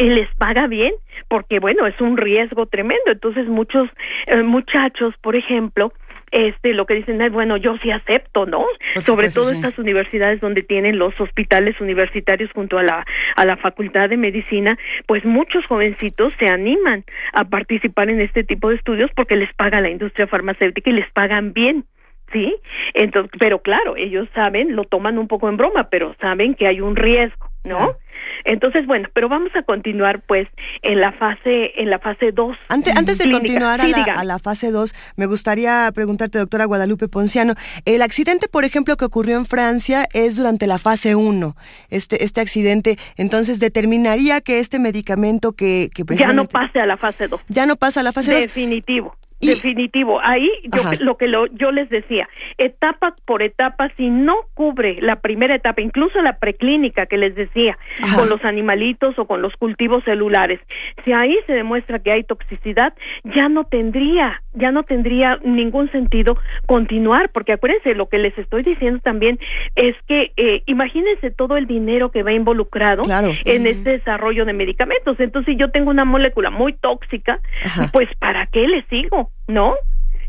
Speaker 15: y les paga bien porque bueno es un riesgo tremendo. Entonces muchos eh, muchachos por ejemplo este lo que dicen es bueno yo sí acepto no sobre todo estas universidades donde tienen los hospitales universitarios junto a la a la facultad de medicina pues muchos jovencitos se animan a participar en este tipo de estudios porque les paga la industria farmacéutica y les pagan bien sí entonces pero claro ellos saben lo toman un poco en broma pero saben que hay un riesgo no entonces, bueno, pero vamos a continuar pues en la fase en la fase 2.
Speaker 9: Antes, antes de continuar a, la, a, la, fase 2, me gustaría preguntarte, doctora Guadalupe Ponciano, el accidente, por ejemplo, que ocurrió en Francia es durante la fase 1. Este este accidente, entonces determinaría que este medicamento que, que
Speaker 15: ya no pase a la fase 2.
Speaker 9: Ya no pasa a la fase 2.
Speaker 15: Definitivo. Definitivo. Ahí yo, lo que lo, yo les decía, etapa por etapa, si no cubre la primera etapa, incluso la preclínica que les decía, con los animalitos o con los cultivos celulares, si ahí se demuestra que hay toxicidad, ya no tendría, ya no tendría ningún sentido continuar, porque acuérdense, lo que les estoy diciendo también es que eh, imagínense todo el dinero que va involucrado en este desarrollo de medicamentos. Entonces, si yo tengo una molécula muy tóxica, pues ¿para qué le sigo? ¿No?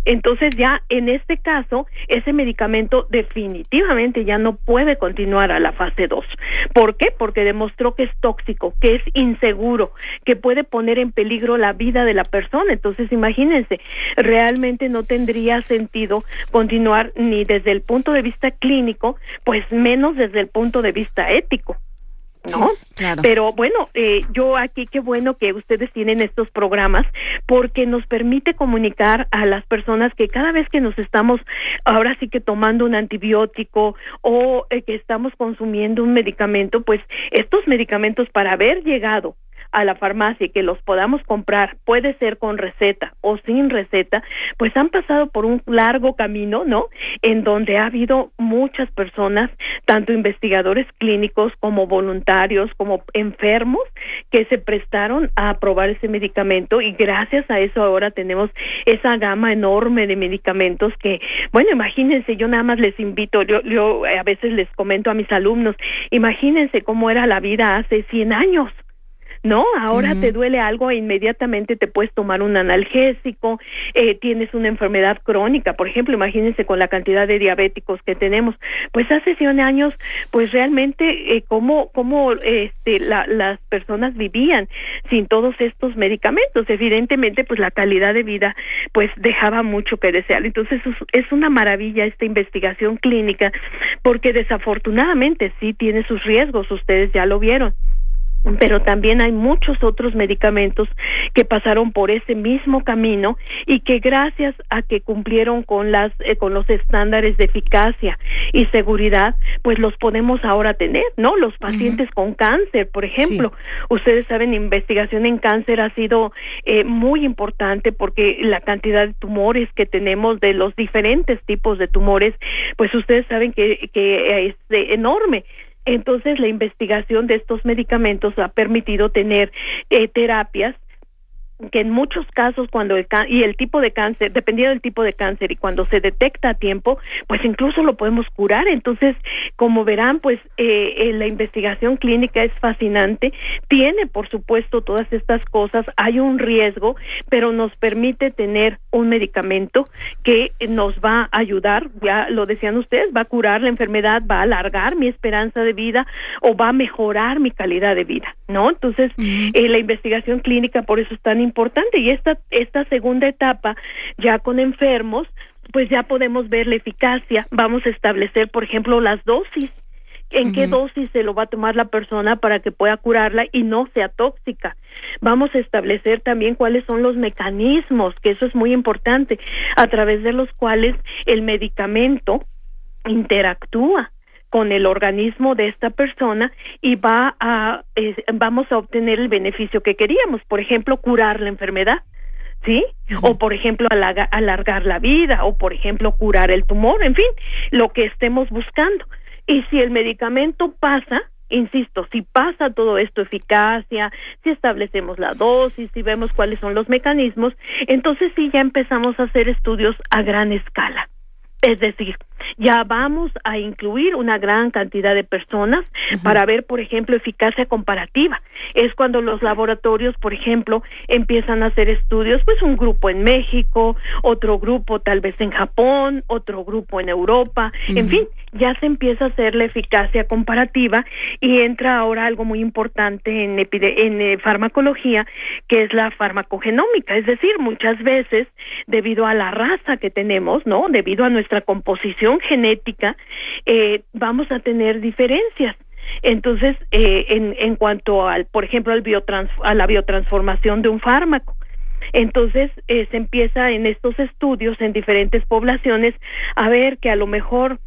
Speaker 15: Entonces ya en este caso ese medicamento definitivamente ya no puede continuar a la fase 2. ¿Por qué? Porque demostró que es tóxico, que es inseguro, que puede poner en peligro la vida de la persona. Entonces imagínense, realmente no tendría sentido continuar ni desde el punto de vista clínico, pues menos desde el punto de vista ético. ¿No? claro. Pero bueno, eh, yo aquí qué bueno que ustedes tienen estos programas porque nos permite comunicar a las personas que cada vez que nos estamos ahora sí que tomando un antibiótico o eh, que estamos consumiendo un medicamento, pues estos medicamentos para haber llegado a la farmacia y que los podamos comprar, puede ser con receta o sin receta, pues han pasado por un largo camino, ¿no? En donde ha habido muchas personas, tanto investigadores clínicos como voluntarios, como enfermos, que se prestaron a probar ese medicamento y gracias a eso ahora tenemos esa gama enorme de medicamentos que, bueno, imagínense, yo nada más les invito, yo, yo a veces les comento a mis alumnos, imagínense cómo era la vida hace 100 años no, ahora te duele algo e inmediatamente te puedes tomar un analgésico, eh, tienes una enfermedad crónica, por ejemplo, imagínense con la cantidad de diabéticos que tenemos, pues hace 100 años, pues realmente eh, cómo, cómo este, las personas vivían sin todos estos medicamentos, evidentemente pues la calidad de vida pues dejaba mucho que desear, entonces es una maravilla esta investigación clínica porque desafortunadamente sí tiene sus riesgos, ustedes ya lo vieron pero también hay muchos otros medicamentos que pasaron por ese mismo camino y que gracias a que cumplieron con las eh, con los estándares de eficacia y seguridad pues los podemos ahora tener no los pacientes con cáncer por ejemplo. Ustedes saben investigación en cáncer ha sido eh, muy importante porque la cantidad de tumores que tenemos de los diferentes tipos de tumores pues ustedes saben que que es enorme entonces, la investigación de estos medicamentos ha permitido tener eh, terapias que en muchos casos cuando el y el tipo de cáncer dependiendo del tipo de cáncer y cuando se detecta a tiempo pues incluso lo podemos curar. Entonces como verán pues eh, eh, la investigación clínica es fascinante. Tiene por supuesto todas estas cosas. Hay un riesgo pero nos permite tener un medicamento que nos va a ayudar. Ya lo decían ustedes va a curar la enfermedad va a alargar mi esperanza de vida o va a mejorar mi calidad de vida no entonces eh, la investigación clínica por eso es tan importante y esta esta segunda etapa ya con enfermos pues ya podemos ver la eficacia. Vamos a establecer por ejemplo las dosis. En qué dosis se lo va a tomar la persona para que pueda curarla y no sea tóxica. Vamos a establecer también cuáles son los mecanismos, que eso es muy importante, a través de los cuales el medicamento interactúa con el organismo de esta persona y va a vamos a obtener el beneficio que queríamos, por ejemplo, curar la enfermedad. ¿Sí? O por ejemplo alargar la vida o por ejemplo curar el tumor, en fin, lo que estemos buscando. Y si el medicamento pasa, insisto, si pasa todo esto eficacia, si establecemos la dosis, si vemos cuáles son los mecanismos, entonces sí ya empezamos a hacer estudios a gran escala. Es decir, ya vamos a incluir una gran cantidad de personas para ver, por ejemplo, eficacia comparativa. Es cuando los laboratorios, por ejemplo, empiezan a hacer estudios, pues un grupo en México, otro grupo tal vez en Japón, otro grupo en Europa, en fin, ya se empieza a hacer la eficacia comparativa y entra ahora algo muy importante en, en eh, farmacología, que es la farmacogenómica, es decir, muchas veces debido a la raza que tenemos, ¿no? Debido a nuestra composición genética, eh, vamos a tener diferencias. Entonces, eh, en, en cuanto al, por ejemplo, al a la biotransformación de un fármaco, entonces eh, se empieza en estos estudios en diferentes poblaciones a ver que a lo mejor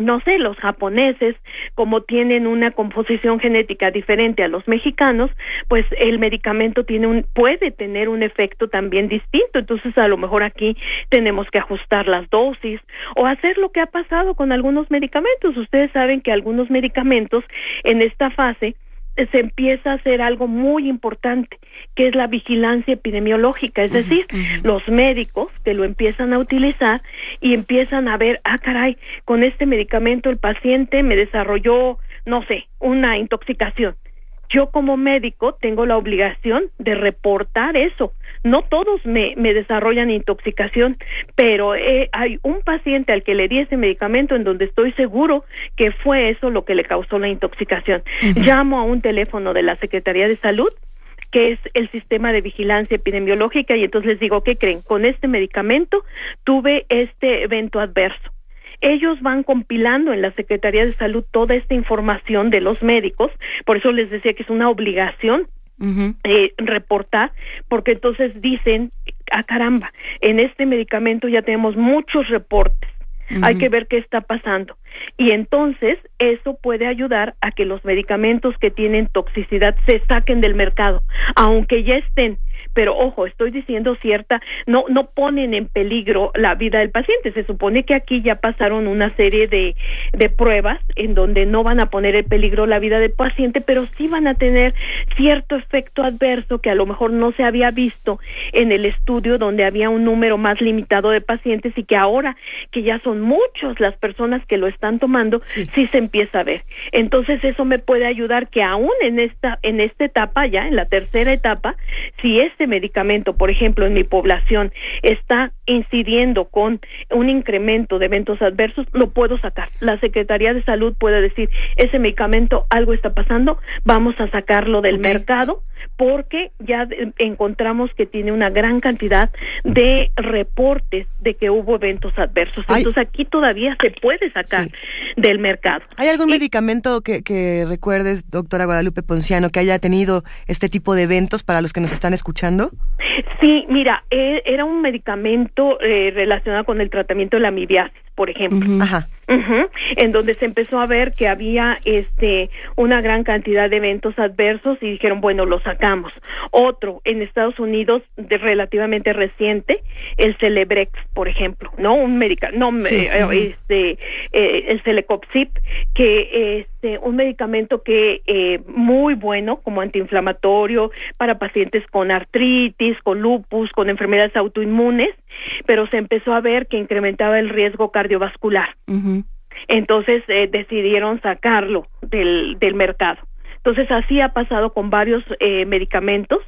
Speaker 15: no sé, los japoneses, como tienen una composición genética diferente a los mexicanos, pues el medicamento tiene un, puede tener un efecto también distinto. Entonces, a lo mejor aquí tenemos que ajustar las dosis o hacer lo que ha pasado con algunos medicamentos. Ustedes saben que algunos medicamentos en esta fase se empieza a hacer algo muy importante, que es la vigilancia epidemiológica, es decir, los médicos que lo empiezan a utilizar y empiezan a ver, ah, caray, con este medicamento el paciente me desarrolló, no sé, una intoxicación yo como médico tengo la obligación de reportar eso. No todos me, me desarrollan intoxicación, pero eh, hay un paciente al que le di ese medicamento en donde estoy seguro que fue eso lo que le causó la intoxicación. Llamo a un teléfono de la Secretaría de Salud que es el sistema de vigilancia epidemiológica y entonces les digo, ¿qué creen? Con este medicamento tuve este evento adverso ellos van compilando en la Secretaría de Salud toda esta información de los médicos, por eso les decía que es una obligación eh, reportar, porque entonces dicen, ah caramba, en este medicamento ya tenemos muchos reportes, hay que ver qué está pasando. Y entonces eso puede ayudar a que los medicamentos que tienen toxicidad se saquen del mercado, aunque ya estén pero ojo, estoy diciendo cierta, no, no ponen en peligro la vida del paciente. Se supone que aquí ya pasaron una serie de, de pruebas en donde no van a poner en peligro la vida del paciente, pero sí van a tener cierto efecto adverso que a lo mejor no se había visto en el estudio donde había un número más limitado de pacientes y que ahora que ya son muchos las personas que lo están tomando, sí, sí se empieza a ver. Entonces eso me puede ayudar que aún en esta, en esta etapa ya, en la tercera etapa, si este medicamento, por ejemplo, en mi población está incidiendo con un incremento de eventos adversos, lo puedo sacar. La Secretaría de Salud puede decir, ese medicamento algo está pasando, vamos a sacarlo del mercado porque ya encontramos que tiene una gran cantidad de reportes de que hubo eventos adversos. Entonces aquí todavía se puede sacar del mercado.
Speaker 9: ¿Hay algún medicamento que, que recuerdes, doctora Guadalupe Ponciano, que haya tenido este tipo de eventos para los que nos están escuchando?
Speaker 15: Sí, mira, e, era un medicamento eh, relacionado con el tratamiento de la amibiasis, por ejemplo. Ajá en donde se empezó a ver que había este una gran cantidad de eventos adversos y dijeron bueno lo sacamos. Otro en Estados Unidos de relativamente reciente el Celebrex por ejemplo no un medicamento no eh, este eh, el Celecopsip que este un medicamento que eh, muy bueno como antiinflamatorio para pacientes con artritis con lupus con enfermedades autoinmunes pero se empezó a ver que incrementaba el riesgo cardiovascular. Entonces eh, decidieron sacarlo del, del mercado. Entonces así ha pasado con varios eh, medicamentos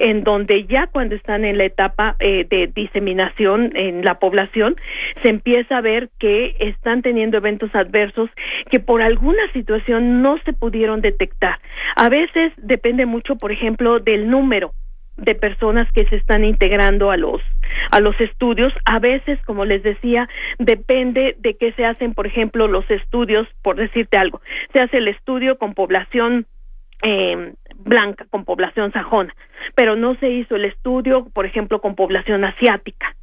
Speaker 15: en donde ya cuando están en la etapa eh, de diseminación en la población se empieza a ver que están teniendo eventos adversos que por alguna situación no se pudieron detectar. A veces depende mucho, por ejemplo, del número de personas que se están integrando a los a los estudios a veces como les decía depende de qué se hacen por ejemplo los estudios por decirte algo se hace el estudio con población eh, blanca con población sajona pero no se hizo el estudio por ejemplo con población asiática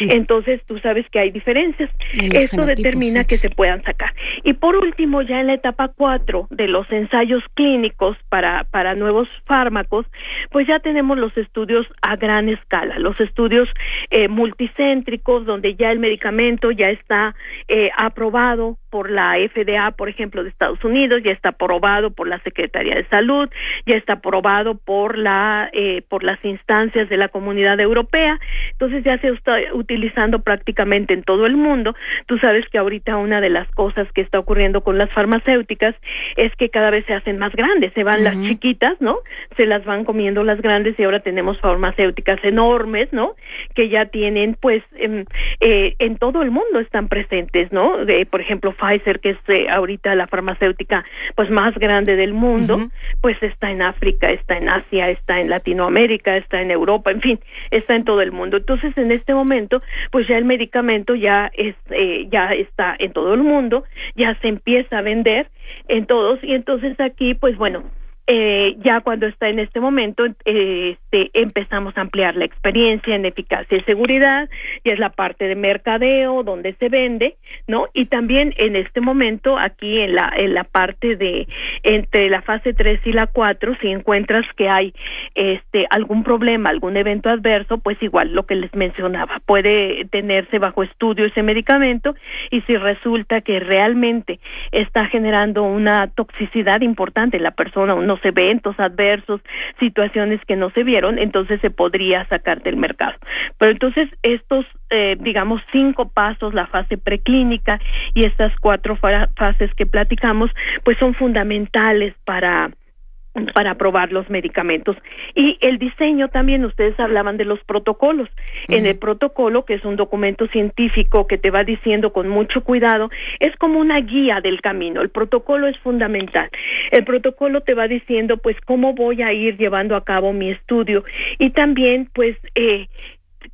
Speaker 15: entonces tú sabes que hay diferencias. Esto determina que se puedan sacar. Y por último, ya en la etapa 4 de los ensayos clínicos para, para nuevos fármacos, pues ya tenemos los estudios a gran escala, los estudios eh, multicéntricos, donde ya el medicamento ya está eh, aprobado por la FDA, por ejemplo, de Estados Unidos, ya está aprobado por la Secretaría de Salud, ya está aprobado por la eh, por las instancias de la Comunidad Europea. Entonces ya ya se está utilizando prácticamente en todo el mundo. Tú sabes que ahorita una de las cosas que está ocurriendo con las farmacéuticas es que cada vez se hacen más grandes, se van las chiquitas, ¿no? Se las van comiendo las grandes y ahora tenemos farmacéuticas enormes, ¿no? Que ya tienen, pues, en, eh, en todo el mundo están presentes, ¿no? De, por ejemplo, Pfizer, que es eh, ahorita la farmacéutica, pues, más grande del mundo, pues está en África, está en Asia, está en Latinoamérica, está en Europa, en fin, está en todo el mundo. Entonces, en este momento, pues ya el medicamento ya es, eh, ya está en todo el mundo, ya se empieza a vender en todos y entonces aquí, pues bueno, eh, ya cuando está en este momento este, empezamos a ampliar la experiencia en eficacia y seguridad y es la parte de mercadeo donde se vende no y también en este momento aquí en la en la parte de entre la fase 3 y la 4 si encuentras que hay este algún problema algún evento adverso pues igual lo que les mencionaba puede tenerse bajo estudio ese medicamento y si resulta que realmente está generando una toxicidad importante en la persona eventos adversos, situaciones que no se vieron, entonces se podría sacar del mercado. Pero entonces estos, eh, digamos, cinco pasos, la fase preclínica y estas cuatro fases que platicamos, pues son fundamentales para para probar los medicamentos. Y el diseño también, ustedes hablaban de los protocolos. En el protocolo, que es un documento científico que te va diciendo con mucho cuidado, es como una guía del camino. El protocolo es fundamental. El protocolo te va diciendo, pues, cómo voy a ir llevando a cabo mi estudio y también, pues, eh,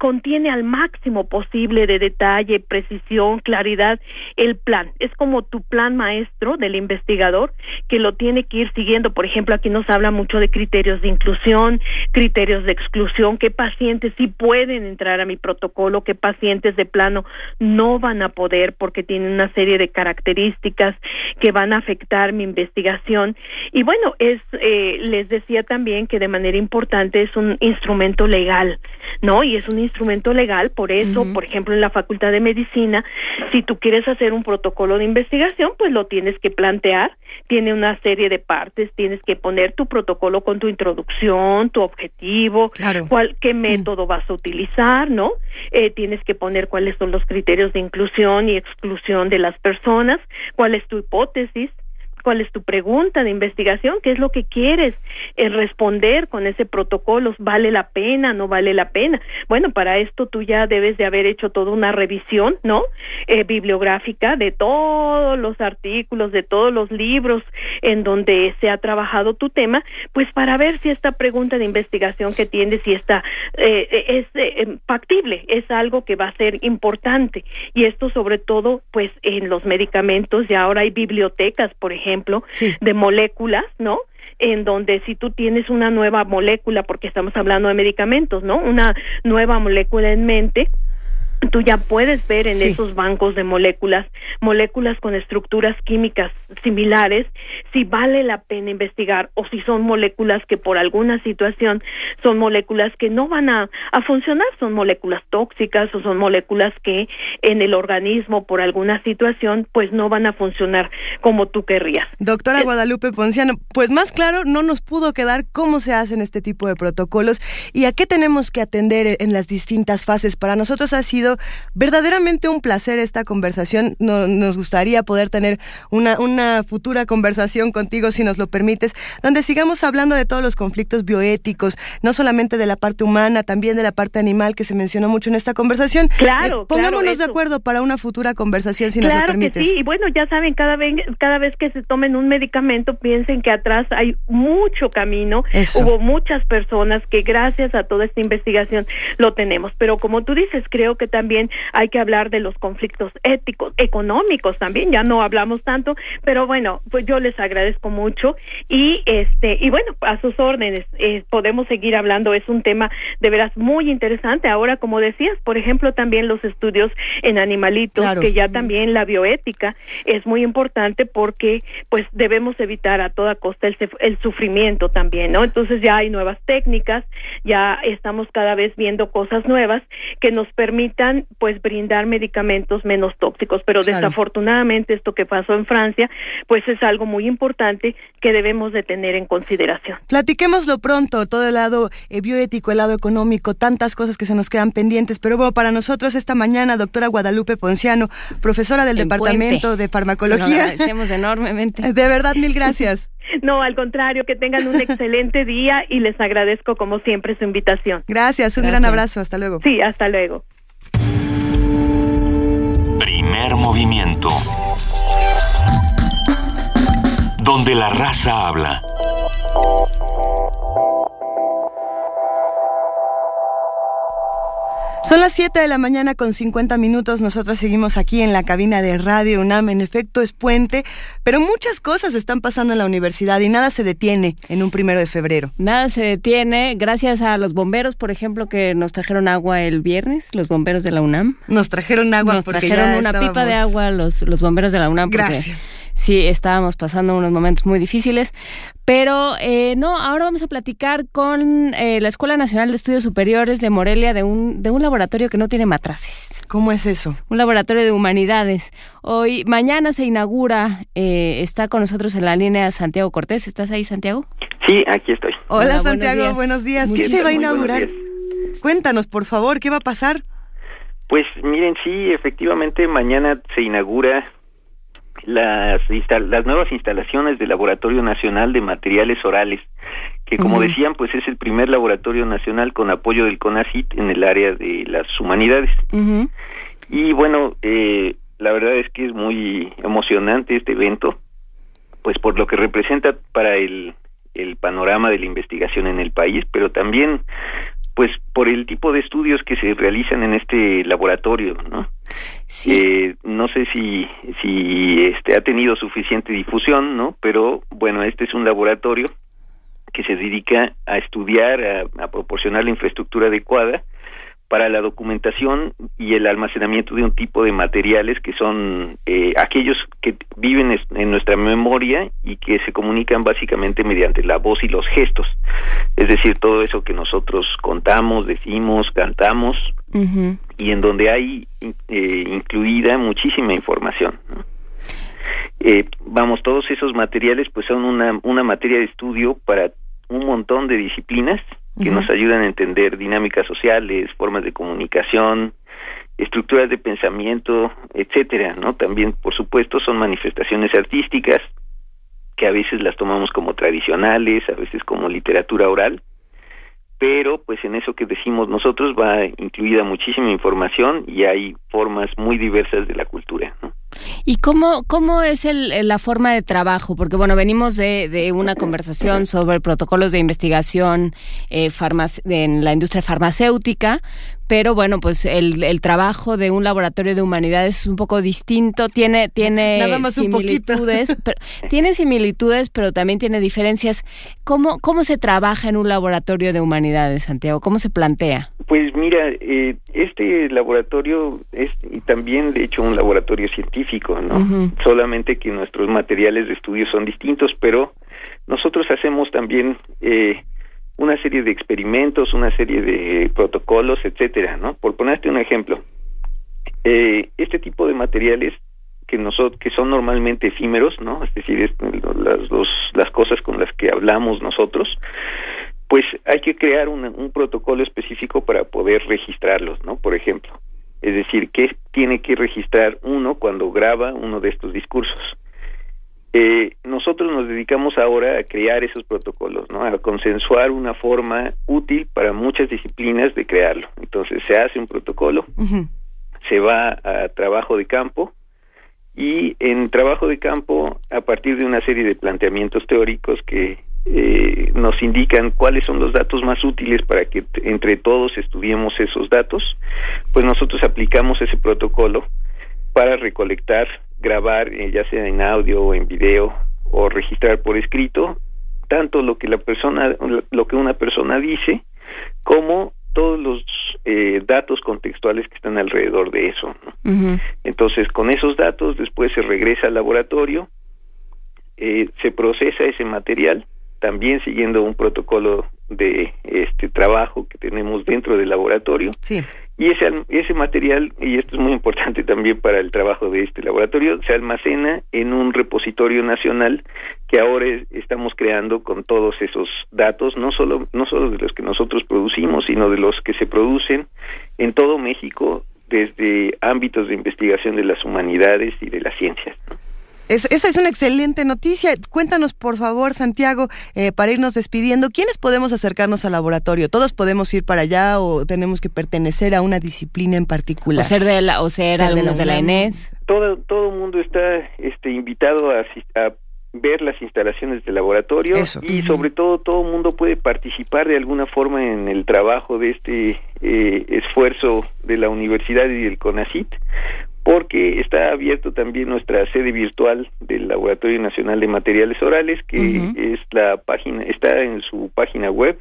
Speaker 15: contiene al máximo posible de detalle, precisión, claridad el plan. Es como tu plan maestro del investigador que lo tiene que ir siguiendo. Por ejemplo, aquí nos habla mucho de criterios de inclusión, criterios de exclusión, qué pacientes sí pueden entrar a mi protocolo, qué pacientes de plano no van a poder porque tienen una serie de características que van a afectar mi investigación. Y bueno, es eh, les decía también que de manera importante es un instrumento legal, ¿no? Y es un instrumento legal, por eso, por ejemplo, en la Facultad de Medicina, si tú quieres hacer un protocolo de investigación, pues lo tienes que plantear, tiene una serie de partes, tienes que poner tu protocolo con tu introducción, tu objetivo, cuál, qué método vas a utilizar, ¿no? Eh, tienes que poner cuáles son los criterios de inclusión y exclusión de las personas, cuál es tu hipótesis, cuál es tu pregunta de investigación, qué es lo que quieres eh, responder con ese protocolo, vale la pena, no vale la pena. Bueno, para esto tú ya debes de haber hecho toda una revisión, ¿no? Eh, bibliográfica de todos los artículos, de todos los libros en donde se ha trabajado tu tema, pues para ver si esta pregunta de investigación que tienes, si está eh, es factible, es algo que va a ser importante. Y esto sobre todo, pues en los medicamentos, ya ahora hay bibliotecas, por ejemplo, ejemplo, de moléculas, ¿no? en donde si tú tienes una nueva molécula, porque estamos hablando de medicamentos, ¿no? Una nueva molécula en mente, tú ya puedes ver en esos bancos de moléculas, moléculas con estructuras químicas similares, si vale la pena investigar o si son moléculas que por alguna situación son moléculas que no van a, a funcionar, son moléculas tóxicas o son moléculas que en el organismo por alguna situación pues no van a funcionar como tú querrías.
Speaker 9: Doctora eh, Guadalupe Ponciano, pues más claro no nos pudo quedar cómo se hacen este tipo de protocolos y a qué tenemos que atender en las distintas fases. Para nosotros ha sido verdaderamente un placer esta conversación. nos gustaría poder tener una, una futura conversación contigo, si nos lo permites, donde sigamos hablando de todos los conflictos bioéticos, no solamente de la parte humana, también de la parte animal que se mencionó mucho en esta conversación.
Speaker 15: Claro,
Speaker 9: eh, pongámonos de acuerdo para una futura conversación, si nos lo permites.
Speaker 15: Que sí, y bueno, ya saben, cada vez, cada vez que se tomen un medicamento, piensen que atrás hay mucho camino, hubo muchas personas que gracias a toda esta investigación lo tenemos, pero como tú dices, creo que también también hay que hablar de los conflictos éticos, económicos también, ya no hablamos tanto, pero bueno, pues yo les agradezco mucho y este y bueno, a sus órdenes eh, podemos seguir hablando, es un tema de veras muy interesante. Ahora, como decías, por ejemplo, también los estudios en animalitos, que ya también la bioética es muy importante porque pues debemos evitar a toda costa el, el sufrimiento también, ¿no? Entonces ya hay nuevas técnicas, ya estamos cada vez viendo cosas nuevas que nos permitan pues brindar medicamentos menos tóxicos, pero desafortunadamente esto que pasó en Francia pues es algo muy importante que debemos de tener en consideración.
Speaker 9: Platiquémoslo pronto, todo el lado eh, bioético, el lado económico, tantas cosas que se nos quedan pendientes, pero bueno, para nosotros esta mañana, doctora Guadalupe Ponciano, profesora del Departamento de Farmacología. Se lo
Speaker 10: agradecemos enormemente.
Speaker 9: De verdad, mil gracias.
Speaker 15: No, al contrario, que tengan un excelente día y les agradezco como siempre su invitación.
Speaker 9: Gracias, un gran abrazo, hasta luego.
Speaker 15: Sí, hasta luego.
Speaker 4: Primer movimiento. Donde la raza habla.
Speaker 9: Son las 7 de la mañana con 50 minutos. Nosotros seguimos aquí en la cabina de Radio UNAM. En efecto, es puente, pero muchas cosas están pasando en la universidad y nada se detiene en un primero de febrero.
Speaker 10: Nada se detiene, gracias a los bomberos, por ejemplo, que nos trajeron agua el viernes, los bomberos de la UNAM.
Speaker 9: Nos trajeron agua
Speaker 10: Nos trajeron una pipa de agua los, los bomberos de la UNAM.
Speaker 9: Gracias
Speaker 10: sí estábamos pasando unos momentos muy difíciles. Pero eh, no, ahora vamos a platicar con eh, la Escuela Nacional de Estudios Superiores de Morelia de un, de un laboratorio que no tiene matraces.
Speaker 9: ¿Cómo es eso?
Speaker 10: Un laboratorio de humanidades. Hoy, mañana se inaugura, eh, está con nosotros en la línea Santiago Cortés. ¿Estás ahí, Santiago?
Speaker 16: Sí, aquí estoy.
Speaker 9: Hola, Santiago, buenos días. ¿Qué se va a inaugurar? Cuéntanos, por favor, ¿qué va a pasar?
Speaker 16: Pues miren, sí, efectivamente, mañana se inaugura las, las nuevas instalaciones del Laboratorio Nacional de Materiales Orales, que como decían, pues es el primer laboratorio nacional con apoyo del CONACIT en el área de las humanidades. Y bueno, eh, la verdad es que es muy emocionante este evento, pues por lo que representa para el, el panorama de la investigación en el país, pero también pues por el tipo de estudios que se realizan en este laboratorio, ¿no?
Speaker 10: Sí.
Speaker 16: Eh, no sé si si este ha tenido suficiente difusión, ¿no? Pero bueno, este es un laboratorio que se dedica a estudiar, a proporcionar la infraestructura adecuada para la documentación y el almacenamiento de un tipo de materiales que son eh, aquellos que viven en nuestra memoria y que se comunican básicamente mediante la voz y los gestos. Es decir, todo eso que nosotros contamos, decimos, cantamos y en donde hay eh, incluida muchísima información. Eh, vamos, todos esos materiales pues son una, una materia de estudio para un montón de disciplinas que nos ayudan a entender dinámicas sociales, formas de comunicación, estructuras de pensamiento, etcétera, ¿no? También, por supuesto, son manifestaciones artísticas que a veces las tomamos como tradicionales, a veces como literatura oral, pero pues en eso que decimos nosotros va incluida muchísima información y hay formas muy diversas de la cultura. ¿no?
Speaker 10: ¿Y cómo, cómo es el, la forma de trabajo? Porque bueno, venimos de, de una conversación sobre protocolos de investigación eh, en la industria farmacéutica, pero bueno, pues el, el, trabajo de un laboratorio de humanidades es un poco distinto, tiene, tiene similitudes, pero, tiene similitudes, pero también tiene diferencias. ¿Cómo, ¿Cómo se trabaja en un laboratorio de humanidades, Santiago? ¿Cómo se plantea?
Speaker 16: Pues mira, eh, este laboratorio es también, de hecho, un laboratorio científico, ¿no? Solamente que nuestros materiales de estudio son distintos, pero nosotros hacemos también eh, una serie de experimentos, una serie de protocolos, etcétera, ¿no? Por ponerte un ejemplo, eh, este tipo de materiales que nosotros que son normalmente efímeros, ¿no? Es decir, las dos las cosas con las que hablamos nosotros, pues hay que crear un protocolo específico para poder registrarlos, ¿no? Por ejemplo, es decir, ¿qué tiene que registrar uno cuando graba uno de estos discursos? Eh, nosotros nos dedicamos ahora a crear esos protocolos, ¿no? A consensuar una forma útil para muchas disciplinas de crearlo. Entonces se hace un protocolo, se va a trabajo de campo y en trabajo de campo, a partir de una serie de planteamientos teóricos que eh, nos indican cuáles son los datos más útiles para que entre todos estudiemos esos datos, pues nosotros aplicamos ese protocolo para recolectar grabar, eh, ya sea en audio o en video, o registrar por escrito, tanto lo que la persona, lo que una persona dice, como todos los eh, datos contextuales que están alrededor de eso. Entonces, con esos datos, después se regresa al laboratorio, eh, se procesa ese material, también siguiendo un protocolo de este trabajo que tenemos dentro del laboratorio, y ese, ese material, y esto es muy importante también para el trabajo de este laboratorio, se almacena en un repositorio nacional que ahora estamos creando con todos esos datos, no solo, no solo de los que nosotros producimos, sino de los que se producen en todo México desde ámbitos de investigación de las humanidades y de las ciencias.
Speaker 9: Esa es una excelente noticia. Cuéntanos, por favor, Santiago, eh, para irnos despidiendo, ¿quiénes podemos acercarnos al laboratorio? ¿Todos podemos ir para allá o tenemos que pertenecer a una disciplina en particular?
Speaker 10: O ser de la, o ser, alumnos de la, ENES.
Speaker 16: Todo todo mundo está este invitado a, a ver las instalaciones del laboratorio y sobre todo todo el mundo puede participar de alguna forma en el trabajo de este eh, esfuerzo de la universidad y del CONACIT porque está abierto también nuestra sede virtual del Laboratorio Nacional de Materiales Orales que es la página está en su página web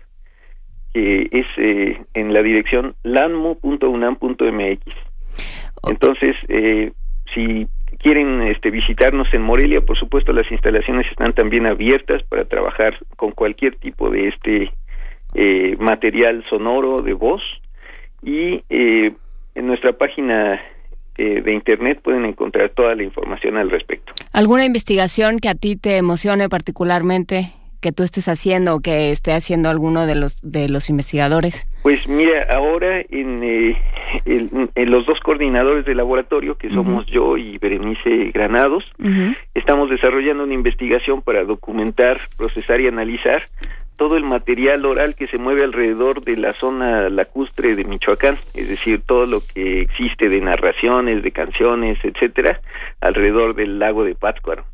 Speaker 16: que es eh, en la dirección lanmo.unam.mx entonces eh, si quieren este, visitarnos en Morelia, por supuesto las instalaciones están también abiertas para trabajar con cualquier tipo de este eh, material sonoro de voz. Y eh, en nuestra página eh, de internet pueden encontrar toda la información al respecto.
Speaker 10: ¿Alguna investigación que a ti te emocione particularmente? que tú estés haciendo o que esté haciendo alguno de los de los investigadores?
Speaker 16: Pues mira, ahora en, eh, en los dos coordinadores del laboratorio, que somos yo y Berenice Granados, estamos desarrollando una investigación para documentar, procesar y analizar todo el material oral que se mueve alrededor de la zona lacustre de Michoacán, es decir, todo lo que existe de narraciones, de canciones, etcétera, alrededor del lago de Pátzcuaro.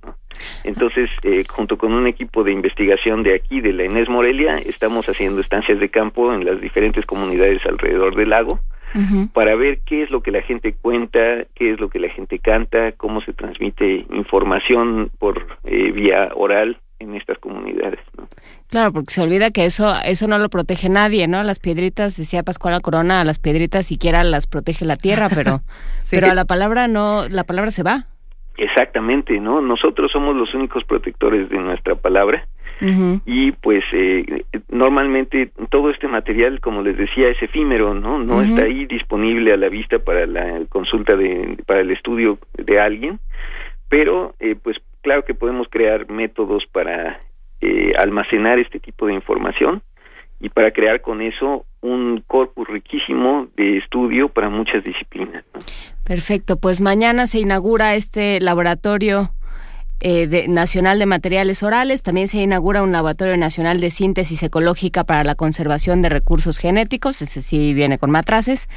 Speaker 16: Entonces, eh, junto con un equipo de investigación de aquí, de la Inés Morelia, estamos haciendo estancias de campo en las diferentes comunidades alrededor del lago para ver qué es lo que la gente cuenta, qué es lo que la gente canta, cómo se transmite información por eh, vía oral en estas comunidades.
Speaker 10: Claro, porque se olvida que eso eso no lo protege nadie, ¿no? Las piedritas, decía Pascual Corona, a las piedritas siquiera las protege la tierra, pero pero a la palabra no, la palabra se va.
Speaker 16: Exactamente, ¿no? Nosotros somos los únicos protectores de nuestra palabra y pues eh, normalmente todo este material, como les decía, es efímero, ¿no? No está ahí disponible a la vista para la consulta de, para el estudio de alguien, pero eh, pues claro que podemos crear métodos para eh, almacenar este tipo de información y para crear con eso un corpus riquísimo de estudio para muchas disciplinas.
Speaker 10: Perfecto, pues mañana se inaugura este laboratorio eh, nacional de materiales orales, también se inaugura un laboratorio nacional de síntesis ecológica para la conservación de recursos genéticos, ese sí viene con matraces.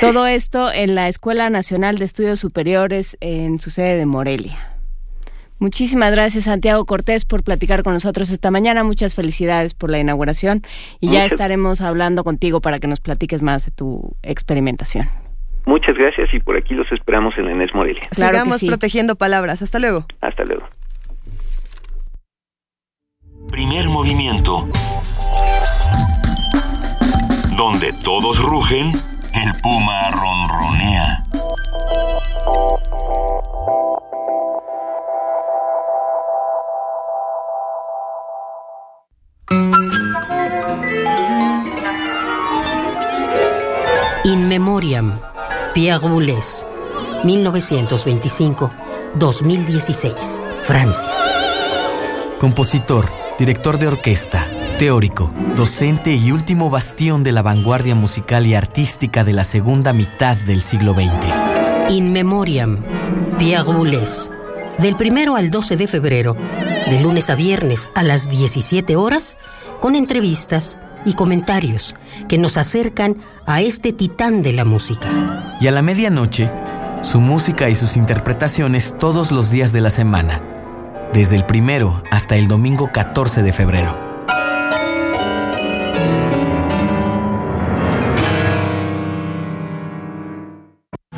Speaker 10: Todo esto en la Escuela Nacional de Estudios Superiores en su sede de Morelia. Muchísimas gracias Santiago Cortés por platicar con nosotros esta mañana. Muchas felicidades por la inauguración y ya estaremos hablando contigo para que nos platiques más de tu experimentación.
Speaker 16: Muchas gracias y por aquí los esperamos en Enes Morelia.
Speaker 9: Sigamos protegiendo palabras. Hasta luego.
Speaker 16: Hasta luego.
Speaker 4: Primer movimiento. Donde todos rugen, el puma ronronea.
Speaker 3: In Memoriam, Pierre Boulez, 1925-2016, Francia.
Speaker 17: Compositor, director de orquesta, teórico, docente y último bastión de la vanguardia musical y artística de la segunda mitad del siglo XX.
Speaker 3: In Memoriam, Pierre Boulez, del primero al 12 de febrero, de lunes a viernes a las 17 horas, con entrevistas, y comentarios que nos acercan a este titán de la música.
Speaker 17: Y a la medianoche, su música y sus interpretaciones todos los días de la semana, desde el primero hasta el domingo 14 de febrero.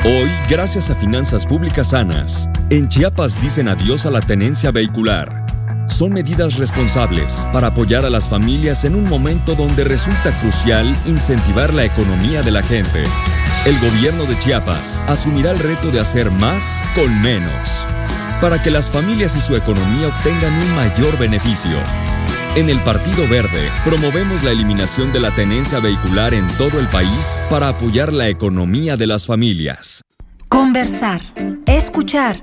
Speaker 4: Hoy, gracias a finanzas públicas sanas, en Chiapas dicen adiós a la tenencia vehicular son medidas responsables para apoyar a las familias en un momento donde resulta crucial incentivar la economía de la gente. El gobierno de Chiapas asumirá el reto de hacer más con menos, para que las familias y su economía obtengan un mayor beneficio. En el Partido Verde promovemos la eliminación de la tenencia vehicular en todo el país para apoyar la economía de las familias.
Speaker 5: Conversar, escuchar,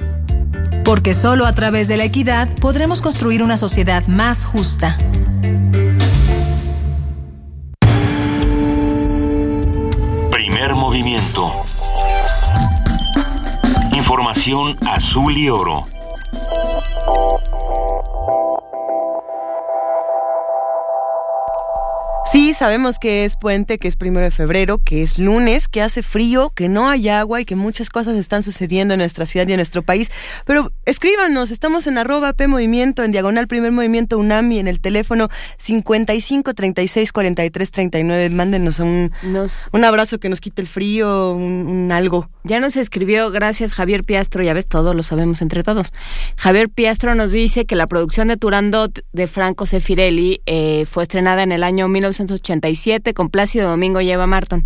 Speaker 5: Porque solo a través de la equidad podremos construir una sociedad más justa.
Speaker 2: Primer movimiento. Información azul y oro.
Speaker 9: Sí, sabemos que es puente, que es primero de febrero, que es lunes, que hace frío, que no hay agua y que muchas cosas están sucediendo en nuestra ciudad y en nuestro país. Pero escríbanos, estamos en arroba P Movimiento, en diagonal Primer Movimiento UNAMI, en el teléfono 55 36 43 39. Mándenos un, un abrazo que nos quite el frío, un, un algo.
Speaker 10: Ya nos escribió, gracias Javier Piastro, ya ves, todo lo sabemos entre todos. Javier Piastro nos dice que la producción de Turandot de Franco Sefirelli eh, fue estrenada en el año 1987 con Plácido Domingo y Eva Marton.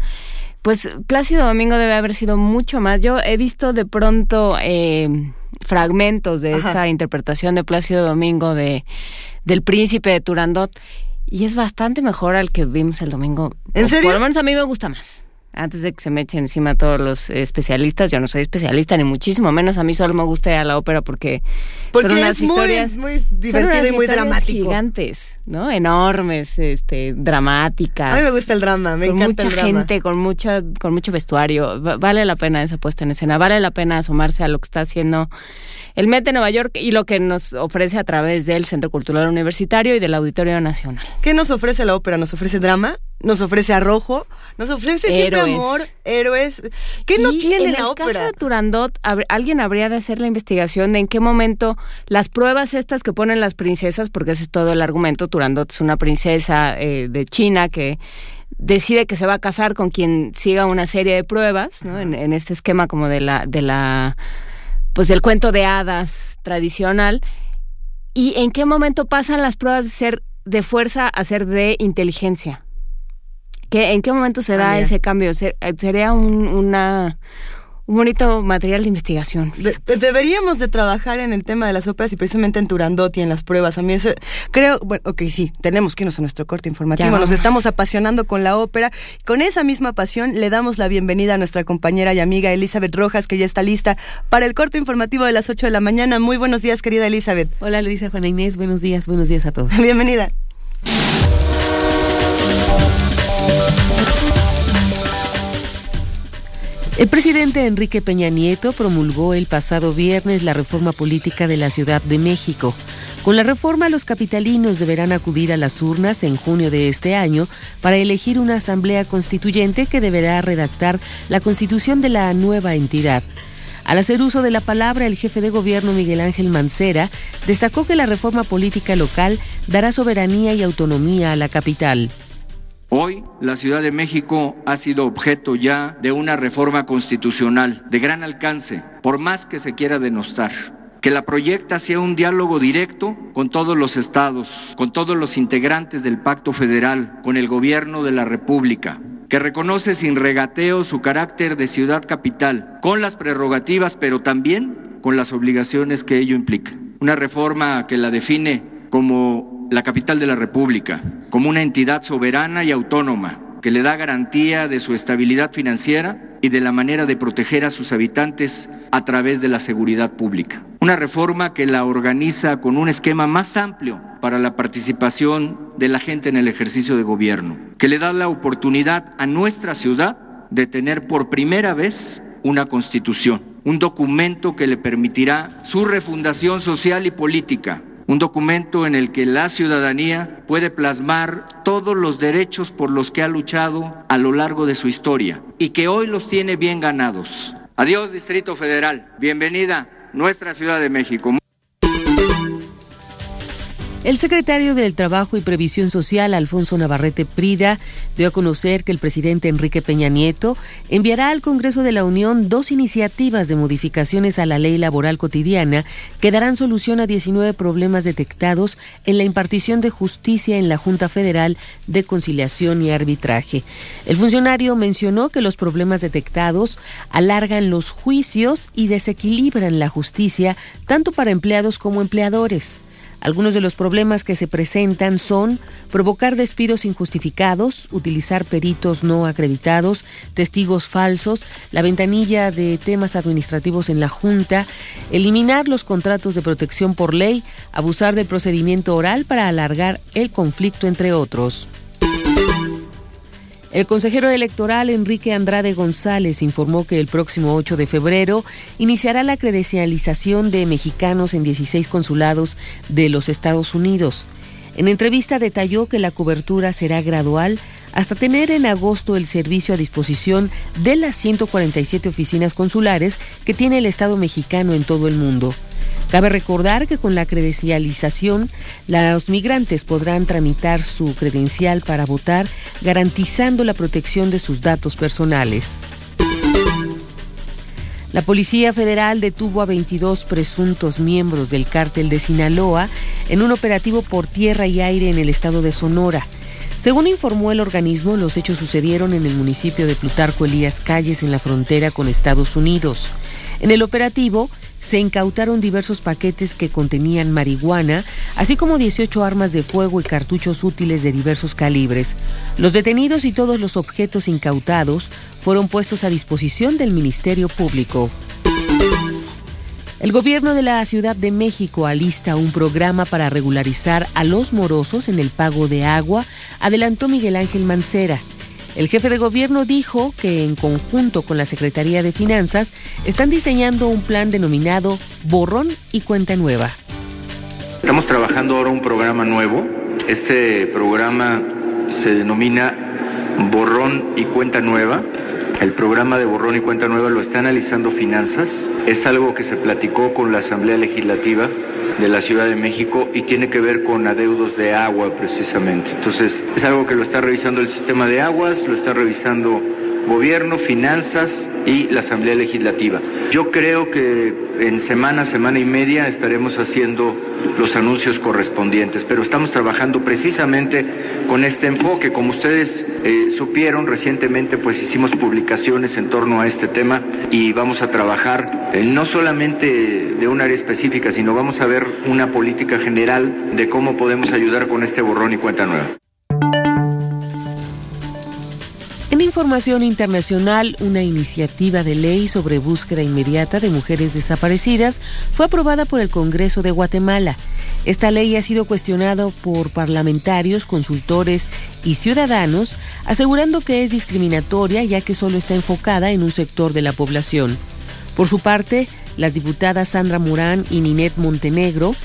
Speaker 10: Pues Plácido Domingo debe haber sido mucho más. Yo he visto de pronto eh, fragmentos de
Speaker 9: Ajá.
Speaker 10: esta interpretación de Plácido Domingo de del Príncipe de Turandot y es bastante mejor al que vimos el domingo.
Speaker 9: ¿En
Speaker 10: O
Speaker 9: serio?
Speaker 10: Por lo menos a mí me gusta más. Antes de que se me echen encima todos los especialistas, yo no soy especialista ni muchísimo menos. A mí solo me gusta ir a la ópera porque,
Speaker 9: Porque
Speaker 10: son unas
Speaker 9: es muy-
Speaker 10: historias
Speaker 9: muy
Speaker 10: son
Speaker 9: divertido y muy dramático.
Speaker 10: gigantes, ¿no? Enormes, este, dramáticas.
Speaker 9: A mí me gusta el drama, me
Speaker 10: con
Speaker 9: encanta
Speaker 10: mucha
Speaker 9: el drama.
Speaker 10: gente, con mucha, con mucho vestuario. Va- vale la pena esa puesta en escena. Vale la pena asomarse a lo que está haciendo el MET de Nueva York y lo que nos ofrece a través del Centro Cultural Universitario y del Auditorio Nacional.
Speaker 9: ¿Qué nos ofrece la ópera? ¿Nos ofrece drama? ¿Nos ofrece arrojo? ¿Nos ofrece siempre
Speaker 10: Héroes.
Speaker 9: amor? ¿Héroes? ¿Qué no
Speaker 10: Y
Speaker 9: tiene
Speaker 10: en
Speaker 9: la
Speaker 10: el
Speaker 9: ópera?
Speaker 10: caso de Turandot, alguien habría de hacer la investigación de en qué momento las pruebas estas que ponen las princesas, porque ese es todo el argumento, Turandot es una princesa eh, de China que decide que se va a casar con quien siga una serie de pruebas, ¿no? En, en este esquema como de la, de la, pues del cuento de hadas tradicional. ¿Y en qué momento pasan las pruebas de ser de fuerza a ser de inteligencia? ¿Qué, ¿En qué momento se da
Speaker 9: Ah,
Speaker 10: ese cambio? Eh, sería un, una, un bonito material de investigación.
Speaker 9: De- de- deberíamos de trabajar en el tema de las óperas y precisamente en Turandot y en las pruebas. A mí eso, creo, bueno, ok, sí, tenemos que irnos a nuestro corte informativo.
Speaker 10: Ya
Speaker 9: Nos estamos apasionando con la ópera. Con esa misma pasión le damos la bienvenida a nuestra compañera y amiga Elizabeth Rojas, que ya está lista para el corte informativo de las 8 de la mañana. Muy buenos días, querida Elizabeth.
Speaker 18: Hola Luisa, Juana Inés, buenos días, buenos días a todos.
Speaker 9: Bienvenida.
Speaker 18: El presidente Enrique Peña Nieto promulgó el pasado viernes la reforma política de la Ciudad de México. Con la reforma, los capitalinos deberán acudir a las urnas en junio de este año para elegir una asamblea constituyente que deberá redactar la constitución de la nueva entidad. Al hacer uso de la palabra, el jefe de gobierno Miguel Ángel Mancera destacó que la reforma política local dará soberanía y autonomía a la capital.
Speaker 19: Hoy la Ciudad de México ha sido objeto ya de una reforma constitucional de gran alcance, por más que se quiera denostar. Que la proyecta sea un diálogo directo con todos los estados, con todos los integrantes del Pacto Federal, con el gobierno de la República. Que reconoce sin regateo su carácter de ciudad capital, con las prerrogativas, pero también con las obligaciones que ello implica. Una reforma que la define como la capital de la República, como una entidad soberana y autónoma que le da garantía de su estabilidad financiera y de la manera de proteger a sus habitantes a través de la seguridad pública. Una reforma que la organiza con un esquema más amplio para la participación de la gente en el ejercicio de gobierno, que le da la oportunidad a nuestra ciudad de tener por primera vez una constitución un documento que le permitirá su refundación social y política un documento en el que la ciudadanía puede plasmar todos los derechos por los que ha luchado a lo largo de su historia y que hoy los tiene bien ganados. Adiós Distrito Federal, bienvenida nuestra Ciudad de México.
Speaker 18: El secretario del Trabajo y Previsión Social, Alfonso Navarrete Prida, dio a conocer que el presidente Enrique Peña Nieto enviará al Congreso de la Unión dos iniciativas de modificaciones a la ley laboral cotidiana que darán solución a 19 problemas detectados en la impartición de justicia en la Junta Federal de Conciliación y Arbitraje. El funcionario mencionó que los problemas detectados alargan los juicios y desequilibran la justicia tanto para empleados como empleadores. Algunos de los problemas que se presentan son provocar despidos injustificados, utilizar peritos no acreditados, testigos falsos, la ventanilla de temas administrativos en la Junta, eliminar los contratos de protección por ley, abusar del procedimiento oral para alargar el conflicto, entre otros. El consejero electoral Enrique Andrade González informó que el próximo 8 de febrero iniciará la credencialización de mexicanos en 16 consulados de los Estados Unidos. En entrevista detalló que la cobertura será gradual hasta tener en agosto el servicio a disposición de las 147 oficinas consulares que tiene el Estado mexicano en todo el mundo. Cabe recordar que con la credencialización, los migrantes podrán tramitar su credencial para votar, garantizando la protección de sus datos personales. La Policía Federal detuvo a 22 presuntos miembros del cártel de Sinaloa en un operativo por tierra y aire en el estado de Sonora. Según informó el organismo, los hechos sucedieron en el municipio de Plutarco Elías Calles en la frontera con Estados Unidos. En el operativo se incautaron diversos paquetes que contenían marihuana, así como 18 armas de fuego y cartuchos útiles de diversos calibres. Los detenidos y todos los objetos incautados fueron puestos a disposición del Ministerio Público. El gobierno de la Ciudad de México alista un programa para regularizar a los morosos en el pago de agua, adelantó Miguel Ángel Mancera. El jefe de gobierno dijo que en conjunto con la Secretaría de Finanzas están diseñando un plan denominado Borrón y Cuenta Nueva.
Speaker 19: Estamos trabajando ahora un programa nuevo. Este programa se denomina Borrón y Cuenta Nueva. El programa de Borrón y Cuenta Nueva lo está analizando Finanzas. Es algo que se platicó con la Asamblea Legislativa de la Ciudad de México y tiene que ver con adeudos de agua precisamente. Entonces, es algo que lo está revisando el sistema de aguas, lo está revisando gobierno, finanzas y la Asamblea Legislativa. Yo creo que en semana, semana y media estaremos haciendo los anuncios correspondientes, pero estamos trabajando precisamente con este enfoque. Como ustedes eh, supieron, recientemente pues hicimos publicaciones en torno a este tema y vamos a trabajar no solamente de un área específica, sino vamos a ver una política general de cómo podemos ayudar con este borrón y cuenta nueva.
Speaker 18: Información internacional, una iniciativa de ley sobre búsqueda inmediata de mujeres desaparecidas fue aprobada por el Congreso de Guatemala. Esta ley ha sido cuestionada por parlamentarios, consultores y ciudadanos, asegurando que es discriminatoria ya que solo está enfocada en un sector de la población. Por su parte, las diputadas Sandra Morán y Ninet Montenegro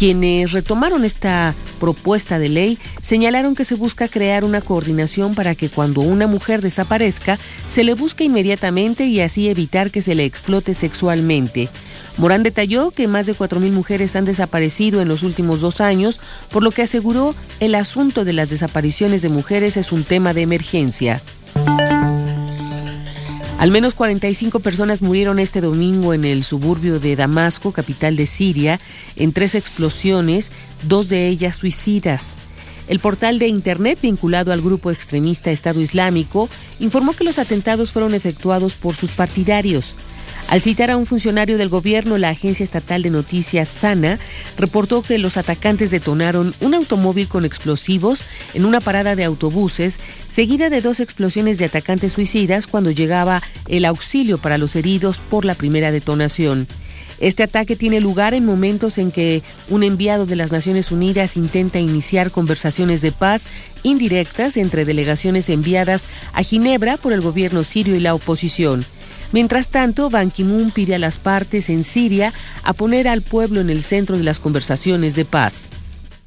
Speaker 18: quienes retomaron esta propuesta de ley señalaron que se busca crear una coordinación para que cuando una mujer desaparezca se le busque inmediatamente y así evitar que se le explote sexualmente. Morán detalló que más de 4.000 mujeres han desaparecido en los últimos dos años, por lo que aseguró el asunto de las desapariciones de mujeres es un tema de emergencia. Al menos 45 personas murieron este domingo en el suburbio de Damasco, capital de Siria, en tres explosiones, dos de ellas suicidas. El portal de Internet vinculado al grupo extremista Estado Islámico informó que los atentados fueron efectuados por sus partidarios. Al citar a un funcionario del gobierno, la agencia estatal de noticias SANA reportó que los atacantes detonaron un automóvil con explosivos en una parada de autobuses, seguida de dos explosiones de atacantes suicidas cuando llegaba el auxilio para los heridos por la primera detonación. Este ataque tiene lugar en momentos en que un enviado de las Naciones Unidas intenta iniciar conversaciones de paz indirectas entre delegaciones enviadas a Ginebra por el gobierno sirio y la oposición. Mientras tanto, Ban Ki-moon pide a las partes en Siria a poner al pueblo en el centro de las conversaciones de paz.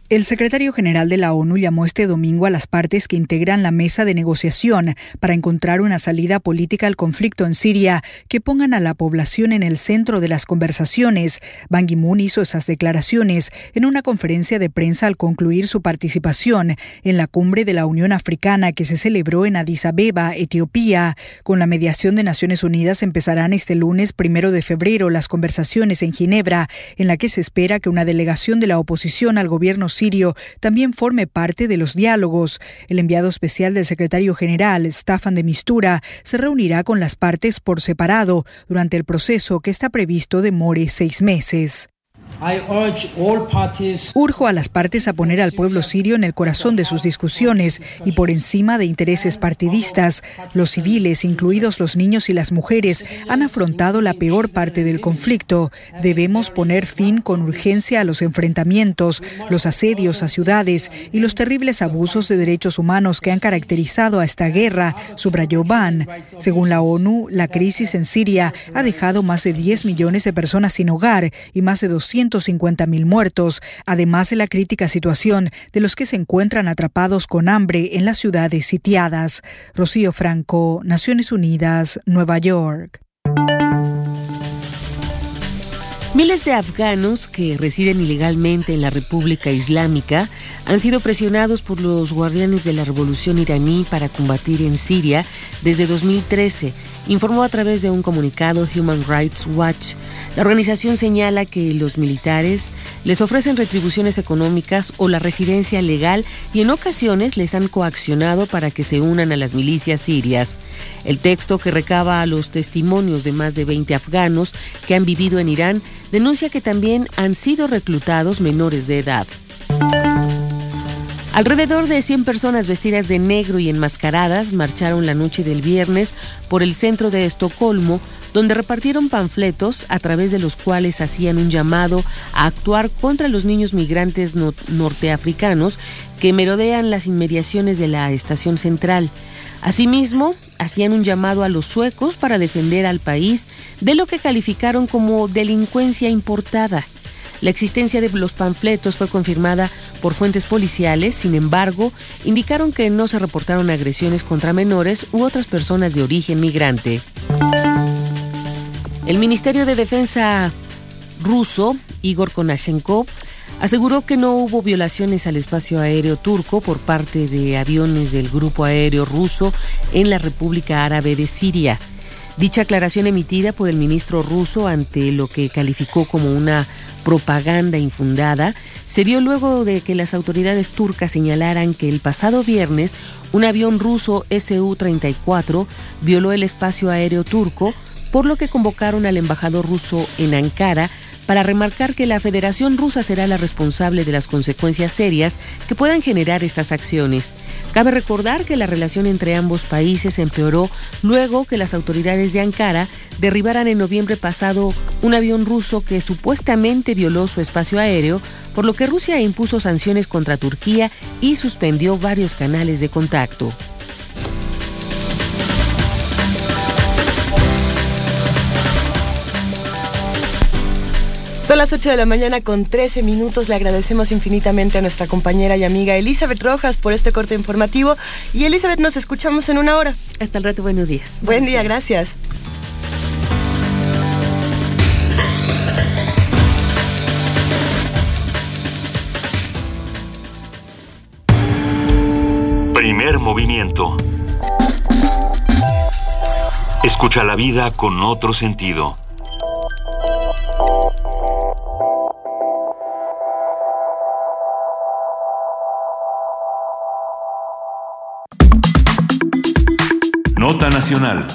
Speaker 13: El secretario general de la ONU llamó este domingo a las partes que integran la mesa de negociación para encontrar una salida política al conflicto en Siria que pongan a la población en el centro de las conversaciones. Ban Ki-moon hizo esas declaraciones en una conferencia de prensa al concluir su participación en la cumbre de la Unión Africana que se celebró en Addis Abeba, Etiopía. Con la mediación de Naciones Unidas empezarán este lunes primero de febrero las conversaciones en Ginebra, en la que se espera que una delegación de la oposición al gobierno sirio también forme parte de los diálogos. El enviado especial del secretario general, Staffan de Mistura, se reunirá con las partes por separado durante el proceso que está previsto demore seis meses. Urjo a las partes a poner al pueblo sirio en el corazón de sus discusiones y por encima de intereses partidistas. Los civiles, incluidos los niños y las mujeres, han afrontado la peor parte del conflicto. Debemos poner fin con urgencia a los enfrentamientos, los asedios a ciudades y los terribles abusos de derechos humanos que han caracterizado a esta guerra, subrayó Ban. Según la ONU, la crisis en Siria ha dejado más de 10 millones de personas sin hogar y más de 200 mil muertos, además de la crítica situación de los que se encuentran atrapados con hambre en las ciudades sitiadas. Rocío Franco, Naciones Unidas, Nueva York.
Speaker 18: Miles de afganos que residen ilegalmente en la República Islámica han sido presionados por los guardianes de la revolución iraní para combatir en Siria desde 2013 informó a través de un comunicado Human Rights Watch. La organización señala que los militares les ofrecen retribuciones económicas o la residencia legal y en ocasiones les han coaccionado para que se unan a las milicias sirias. El texto que recaba los testimonios de más de 20 afganos que han vivido en Irán denuncia que también han sido reclutados menores de edad. Alrededor de 100 personas vestidas de negro y enmascaradas marcharon la noche del viernes por el centro de Estocolmo, donde repartieron panfletos a través de los cuales hacían un llamado a actuar contra los niños migrantes norteafricanos que merodean las inmediaciones de la estación central. Asimismo, hacían un llamado a los suecos para defender al país de lo que calificaron como delincuencia importada. La existencia de los panfletos fue confirmada por fuentes policiales, sin embargo, indicaron que no se reportaron agresiones contra menores u otras personas de origen migrante. El Ministerio de Defensa ruso, Igor Konashenkov, aseguró que no hubo violaciones al espacio aéreo turco por parte de aviones del grupo aéreo ruso en la República Árabe de Siria. Dicha aclaración emitida por el ministro ruso ante lo que calificó como una propaganda infundada se dio luego de que las autoridades turcas señalaran que el pasado viernes un avión ruso Su-34 violó el espacio aéreo turco, por lo que convocaron al embajador ruso en Ankara para remarcar que la Federación Rusa será la responsable de las consecuencias serias que puedan generar estas acciones. Cabe recordar que la relación entre ambos países empeoró luego que las autoridades de Ankara derribaran en noviembre pasado un avión ruso que supuestamente violó su espacio aéreo, por lo que Rusia impuso sanciones contra Turquía y suspendió varios canales de contacto.
Speaker 9: Son las 8 de la mañana con 13 minutos. Le agradecemos infinitamente a nuestra compañera y amiga Elizabeth Rojas por este corte informativo. Y Elizabeth, nos escuchamos en una hora.
Speaker 18: Hasta el rato, buenos días.
Speaker 9: Buen día, gracias.
Speaker 2: Primer movimiento. Escucha la vida con otro sentido. Nacional.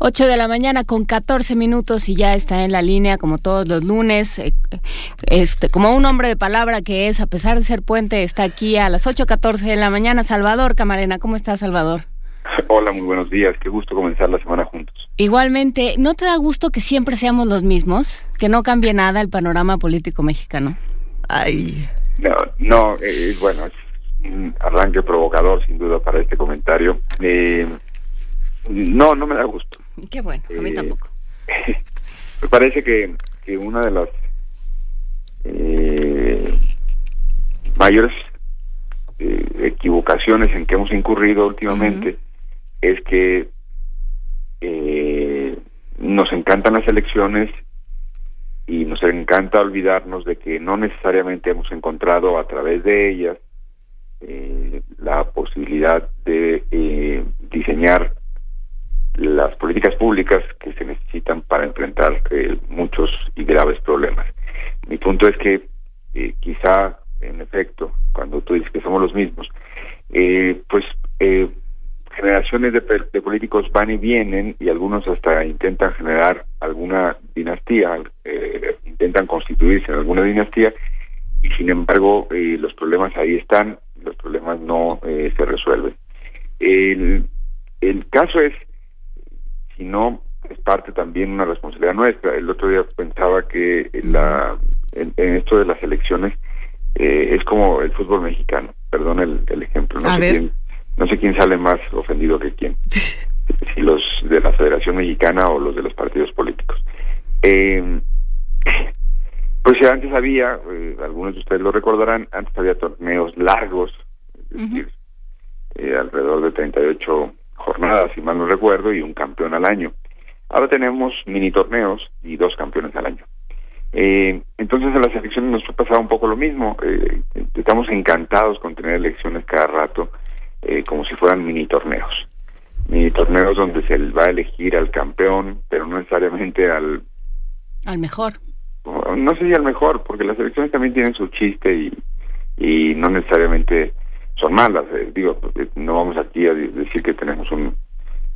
Speaker 10: 8 de la mañana con 14 minutos y ya está en la línea como todos los lunes. Eh, este, como un hombre de palabra que es, a pesar de ser puente, está aquí a las 8.14 de la mañana. Salvador Camarena, ¿cómo estás, Salvador?
Speaker 20: Hola, muy buenos días. Qué gusto comenzar la semana juntos.
Speaker 10: Igualmente, ¿no te da gusto que siempre seamos los mismos? Que no cambie nada el panorama político mexicano.
Speaker 9: Ay.
Speaker 20: No, no, eh, bueno, es un arranque provocador sin duda para este comentario. Eh, No, no me da gusto.
Speaker 10: Qué bueno, a mí
Speaker 20: Eh,
Speaker 10: tampoco.
Speaker 20: Me parece que, que una de las eh, mayores eh, equivocaciones en que hemos incurrido últimamente es que nos encantan las elecciones y nos encanta olvidarnos de que no necesariamente hemos encontrado a través de ellas eh, la posibilidad de eh, diseñar las políticas públicas que se necesitan para enfrentar eh, muchos y graves problemas. Mi punto es que eh, quizá, en efecto, cuando tú dices que somos los mismos, eh, pues generaciones de, de políticos van y vienen y algunos hasta intentan generar alguna dinastía, intentan constituirse en alguna dinastía y sin embargo los problemas ahí están, los problemas no eh, se resuelven. El, el caso es, si no, es parte también una responsabilidad nuestra. El otro día pensaba que la, en, en esto de las elecciones eh, es como el fútbol mexicano, perdón el, el ejemplo, no
Speaker 9: A
Speaker 20: sé,
Speaker 9: ver.
Speaker 20: quién, no sé quién sale más ofendido que quién, si los de la Federación Mexicana o los de los partidos políticos. Eh, pues ya antes había, eh, algunos de ustedes lo recordarán, antes había torneos largos, es decir, eh, alrededor de 38 jornadas, si mal no recuerdo, y un campeón al año. Ahora tenemos mini torneos y dos campeones al año. Eh, entonces en las elecciones nos ha pasado un poco lo mismo. Eh, estamos encantados con tener elecciones cada rato, eh, como si fueran mini torneos. Mini torneos donde se va a elegir al campeón, pero no necesariamente al
Speaker 10: Al mejor.
Speaker 20: No si al mejor, porque las elecciones también tienen su chiste y, no necesariamente son malas. eh, digo, porque no vamos aquí a de- decir que tenemos un,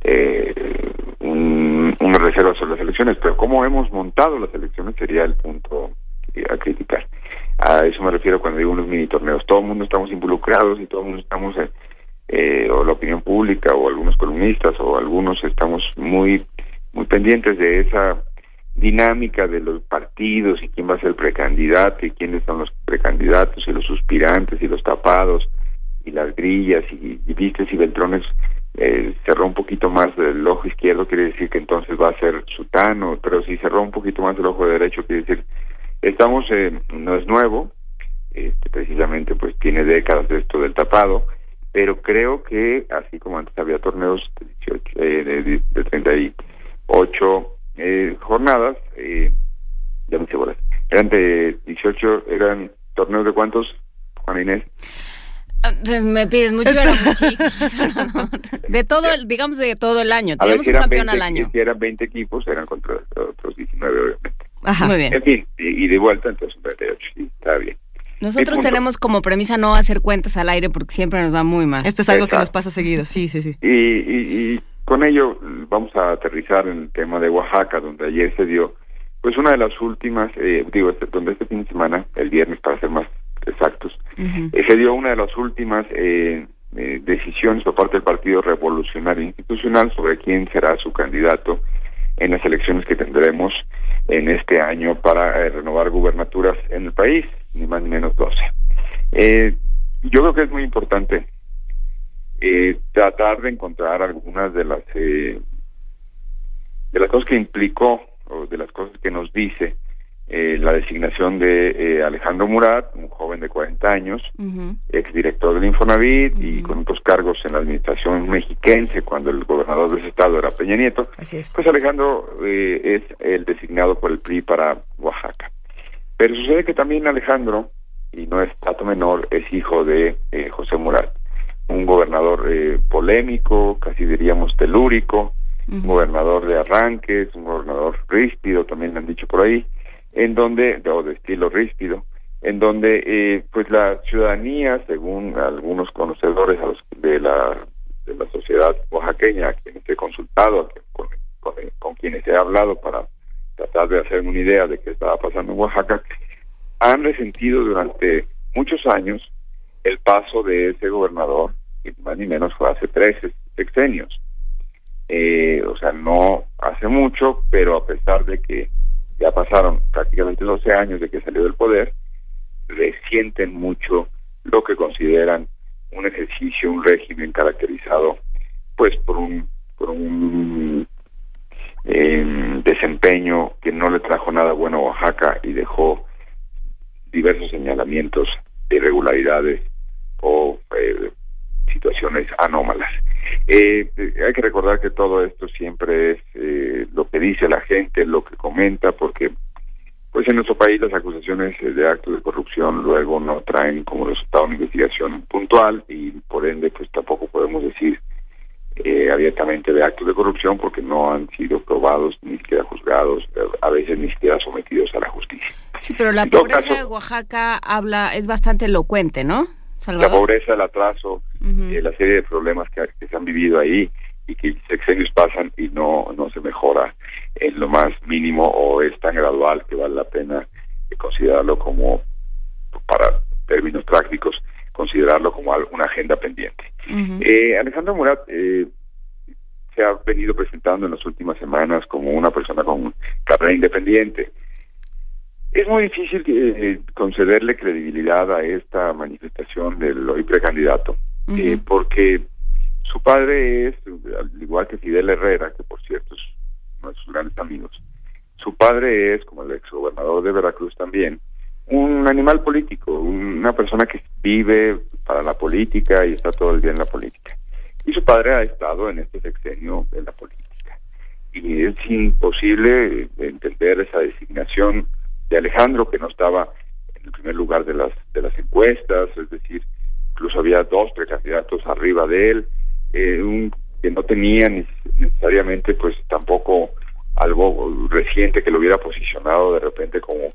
Speaker 20: eh, un, una reserva sobre las elecciones, pero cómo hemos montado las elecciones sería el punto eh, a criticar. A eso me refiero cuando digo unos mini torneos. Todo el mundo estamos involucrados y todo el mundo estamos, eh, eh, o la opinión pública, o algunos columnistas, o algunos estamos muy, muy pendientes de esa dinámica de los partidos y quién va a ser el precandidato y quiénes son los precandidatos y los suspirantes y los tapados y las grillas y, y vistes y beltrones eh, cerró un poquito más del ojo izquierdo quiere decir que entonces va a ser sutano pero si cerró un poquito más del ojo derecho quiere decir estamos eh, no es nuevo este, precisamente pues tiene décadas de esto del tapado pero creo que así como antes había torneos de 18 eh, de, de 38 eh, jornadas, eh, ya me hice bolas. Eran de 18, eran torneos de cuántos, Juan Inés?
Speaker 10: Ah, Me pides mucho, era. De todo, el- digamos, de todo el año. Tenemos
Speaker 20: si
Speaker 10: un campeón
Speaker 20: 20,
Speaker 10: al año.
Speaker 20: si eran 20 equipos, eran contra otros 19, obviamente.
Speaker 10: Muy bien.
Speaker 20: En fin, y, y de vuelta, entonces un 38, sí, está bien.
Speaker 10: Nosotros tenemos como premisa no hacer cuentas al aire porque siempre nos va muy mal.
Speaker 9: Esto es algo que nos pasa seguido, sí, sí, sí.
Speaker 20: Y, y, y con ello vamos a aterrizar en el tema de Oaxaca, donde ayer se dio, pues una de las últimas, eh, digo, este, donde este fin de semana, el viernes para ser más exactos, eh, se dio una de las últimas eh, eh, decisiones por parte del Partido Revolucionario Institucional sobre quién será su candidato en las elecciones que tendremos en este año para eh, renovar gubernaturas en el país, ni más ni menos 12. Eh, yo creo que es muy importante eh, tratar de encontrar algunas de las eh, de las cosas que implicó o de las cosas que nos dice eh, la designación de eh, Alejandro Murat, un joven de 40 años, exdirector del Infonavit y con otros cargos en la administración mexiquense cuando el gobernador de ese estado era Peña Nieto.
Speaker 9: Así es.
Speaker 20: Pues Alejandro eh, es el designado por el PRI para Oaxaca. Pero sucede que también Alejandro, y no es dato menor, es hijo de eh, José Murat, un gobernador eh, polémico, casi diríamos telúrico, un gobernador de arranques, un gobernador ríspido, también le han dicho por ahí, en donde, o de estilo ríspido, en donde eh, pues la ciudadanía, según algunos conocedores a los- de la de la sociedad oaxaqueña, a quienes he consultado, con, con- con quienes he hablado para tratar de hacerme una idea de qué estaba pasando en Oaxaca, han resentido durante muchos años el paso de ese gobernador, que más ni menos fue hace tres sexenios. Eh, o sea, no hace mucho, pero a pesar de que ya pasaron prácticamente 12 años de que salió del poder, resienten mucho lo que consideran un ejercicio, un régimen caracterizado pues por un por un eh, desempeño que no le trajo nada bueno a Oaxaca y dejó diversos señalamientos irregularidades o eh, situaciones anómalas. Eh, hay que recordar que todo esto siempre es eh, lo que dice la gente, lo que comenta, porque pues en nuestro país las acusaciones de actos de corrupción luego no traen como resultado una investigación puntual y por ende pues tampoco podemos decir eh, abiertamente de actos de corrupción porque no han sido probados ni siquiera juzgados, a veces ni siquiera sometidos a la justicia.
Speaker 10: Sí, pero la pobreza de Oaxaca habla es bastante elocuente, ¿no?
Speaker 20: La pobreza, el atraso, eh, la serie de problemas que, se han vivido ahí y que sexenios pasan y no no se mejora en lo más mínimo o es tan gradual que vale la pena considerarlo como para términos prácticos considerarlo como una agenda pendiente. eh, Alejandro Murat eh, se ha venido presentando en las últimas semanas como una persona con carrera independiente. Es muy difícil eh, concederle credibilidad a esta manifestación del hoy precandidato, eh, porque su padre es, al igual que Fidel Herrera, que por cierto es uno de sus grandes amigos, su padre es, como el exgobernador de Veracruz también, un animal político, una persona que vive para la política y está todo el día en la política. Y su padre ha estado en este sexenio en la política. Y es imposible entender esa designación de Alejandro, que no estaba en el primer lugar de las, de las encuestas, es decir, incluso había dos precandidatos arriba de él, eh, un, que no tenía necesariamente pues tampoco algo reciente que lo hubiera posicionado de repente como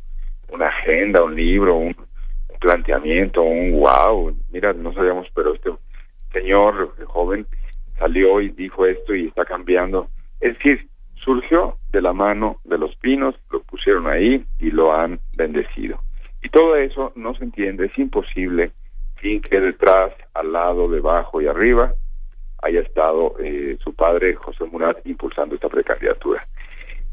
Speaker 20: una agenda, un libro, un, planteamiento, un wow, mira, no sabíamos, pero este señor joven salió y dijo esto y está cambiando. Es decir, surgió de la mano de los pinos, lo pusieron ahí y lo han bendecido. Y todo eso no se entiende, es imposible sin que detrás, al lado, debajo y arriba haya estado eh, su padre José Murat impulsando esta precandidatura.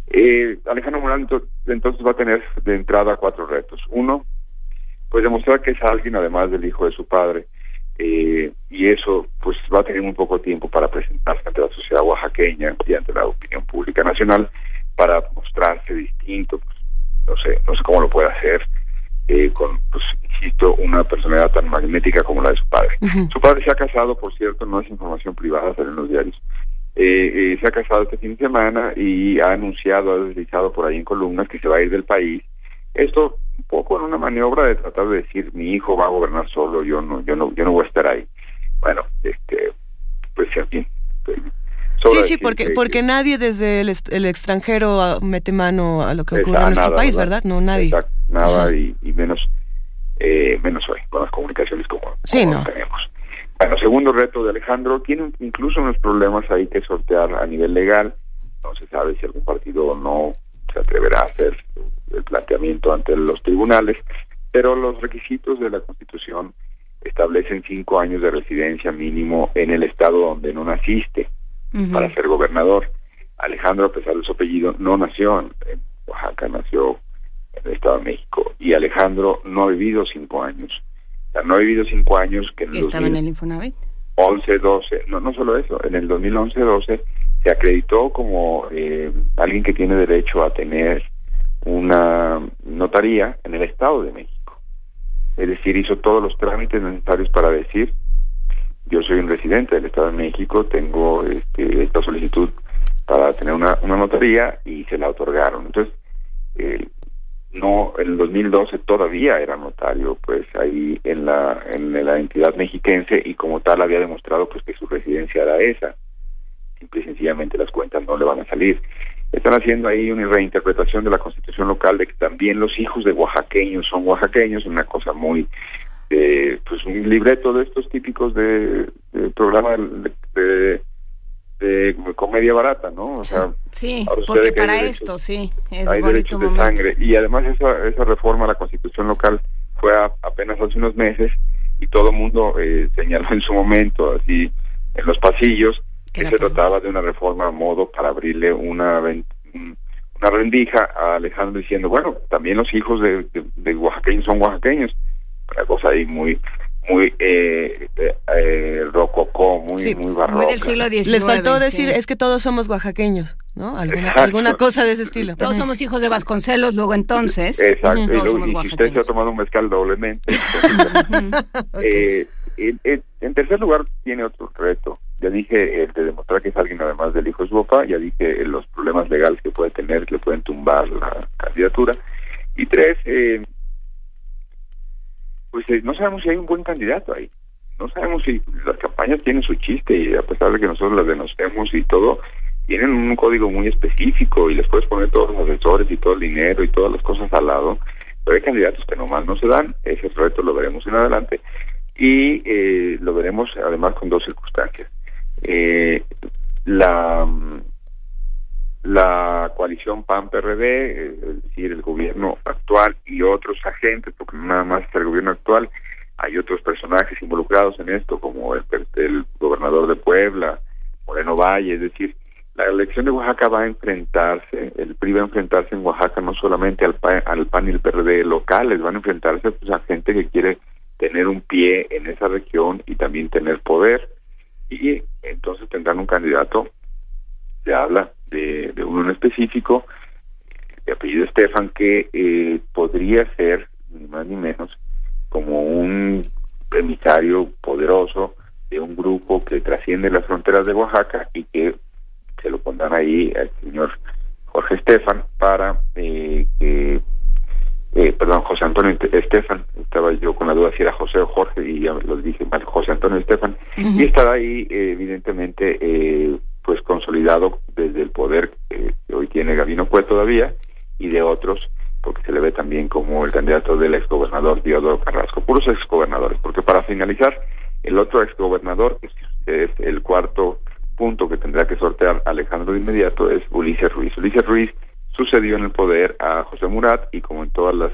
Speaker 20: Eh, Alejandro Morán entonces va a tener de entrada cuatro retos. Uno, pues demostrar que es alguien además del hijo de su padre, eh, y eso pues va a tener un poco tiempo para presentarse ante la sociedad oaxaqueña y ante la opinión pública nacional para mostrarse distinto, pues, no sé, no sé cómo lo puede hacer eh, con, pues insisto, una personalidad tan magnética como la de su padre. Su padre se ha casado, por cierto, no es información privada, sale en los diarios, eh, eh, se ha casado este fin de semana y ha anunciado, ha deslizado por ahí en columnas que se va a ir del país. Esto un poco en una maniobra de tratar de decir mi hijo va a gobernar solo, yo no, yo no, yo no voy a estar ahí. Bueno, este, pues en fin.
Speaker 9: Sí, sí, porque, porque nadie desde el, el, extranjero mete mano a lo que ocurre en nuestro país, ¿verdad? No, nadie.
Speaker 20: nada y, y, menos eh, menos hoy, con las comunicaciones como,
Speaker 9: sí, no.
Speaker 20: tenemos. Bueno, segundo reto de Alejandro, tiene incluso unos problemas ahí que sortear a nivel legal. No se sabe si algún partido o no se atreverá a hacer el planteamiento ante los tribunales, pero los requisitos de la Constitución establecen cinco años de residencia mínimo en el estado donde no naciste para ser gobernador. Alejandro, a pesar de su apellido, no nació en, Oaxaca, nació en el Estado de México. Y Alejandro no ha vivido cinco años no ha vivido cinco años que en
Speaker 10: ¿Estaba en el Infonavit?
Speaker 20: 11, 12, no, no solo eso, en el 2011-12 se acreditó como eh, alguien que tiene derecho a tener una notaría en el Estado de México. Es decir, hizo todos los trámites necesarios para decir, yo soy un residente del Estado de México, tengo este, esta solicitud para tener una, una notaría y se la otorgaron. Entonces, eh, no en el 2012 todavía era notario pues ahí en la en la entidad mexiquense y como tal había demostrado pues que su residencia era esa. Simple y sencillamente las cuentas no le van a salir. Están haciendo ahí una reinterpretación de la constitución local de que también los hijos de oaxaqueños son oaxaqueños una cosa muy pues un libreto de estos típicos de, programa de de comedia barata, ¿no? O sea,
Speaker 10: sí, porque para esto, sí, es
Speaker 20: hay derechos de sangre. Y además esa esa reforma a la Constitución local fue apenas hace unos meses y todo el mundo eh, señaló en su momento así en los pasillos que se trataba de una reforma a modo para abrirle una una rendija a Alejandro diciendo bueno también los hijos de, de, oaxaqueños son oaxaqueños una cosa ahí muy muy eh, eh, eh, rococó, muy,
Speaker 9: Sí,
Speaker 20: muy barroca.
Speaker 10: Muy del siglo XIX.
Speaker 9: Les faltó decir,
Speaker 10: sí.
Speaker 9: es que todos somos oaxaqueños, ¿no? Alguna, alguna cosa de ese estilo.
Speaker 10: Todos somos hijos de Vasconcelos, luego entonces.
Speaker 20: Exacto, y, luego-
Speaker 10: somos
Speaker 20: y si usted se ha tomado un mezcal doblemente. eh, en, en- en tercer lugar, tiene otro reto. Ya dije el de demostrar que es alguien además del hijo de su papá, ya dije eh, los problemas legales que puede tener, que le pueden tumbar la candidatura. Y tres, eh, pues eh, no sabemos si hay un buen candidato ahí. No sabemos si las campañas tienen su chiste y a pesar de que nosotros las denostemos y todo, tienen un código muy específico y les puedes poner todos los asesores y todo el dinero y todas las cosas al lado, pero hay candidatos que nomás no se dan, ese reto lo veremos en adelante y eh, lo veremos además con dos circunstancias. Eh, la la coalición PAN-PRD, es decir, el gobierno actual y otros agentes, porque no nada más es el gobierno actual, hay otros personajes involucrados en esto, como el, el gobernador de Puebla, Moreno Valle, es decir, la elección de Oaxaca va a enfrentarse, el PRI va a enfrentarse en Oaxaca no solamente al PAN, al PAN y el PRD locales, van a enfrentarse pues, a gente que quiere tener un pie en esa región y también tener poder. Y entonces tendrán un candidato, se habla de, de uno en específico, de apellido Estefan, que eh, podría ser, ni más ni menos, como un emisario poderoso de un grupo que trasciende las fronteras de Oaxaca y que se lo pondrán ahí al señor Jorge Estefan para eh, que eh, perdón, José Antonio Estefan, estaba yo con la duda si era José o Jorge y ya lo dije mal, José Antonio Estefan, y estará ahí eh, evidentemente eh, pues consolidado desde el poder que hoy tiene Gabino Cue todavía y de otros, porque se le ve también como el candidato del exgobernador Diodoro Carrasco, puros exgobernadores, porque para finalizar, el otro exgobernador, que es el cuarto punto que tendrá que sortear Alejandro de inmediato, es Ulises Ruiz. Ulises Ruiz sucedió en el poder a José Murat y como en todas las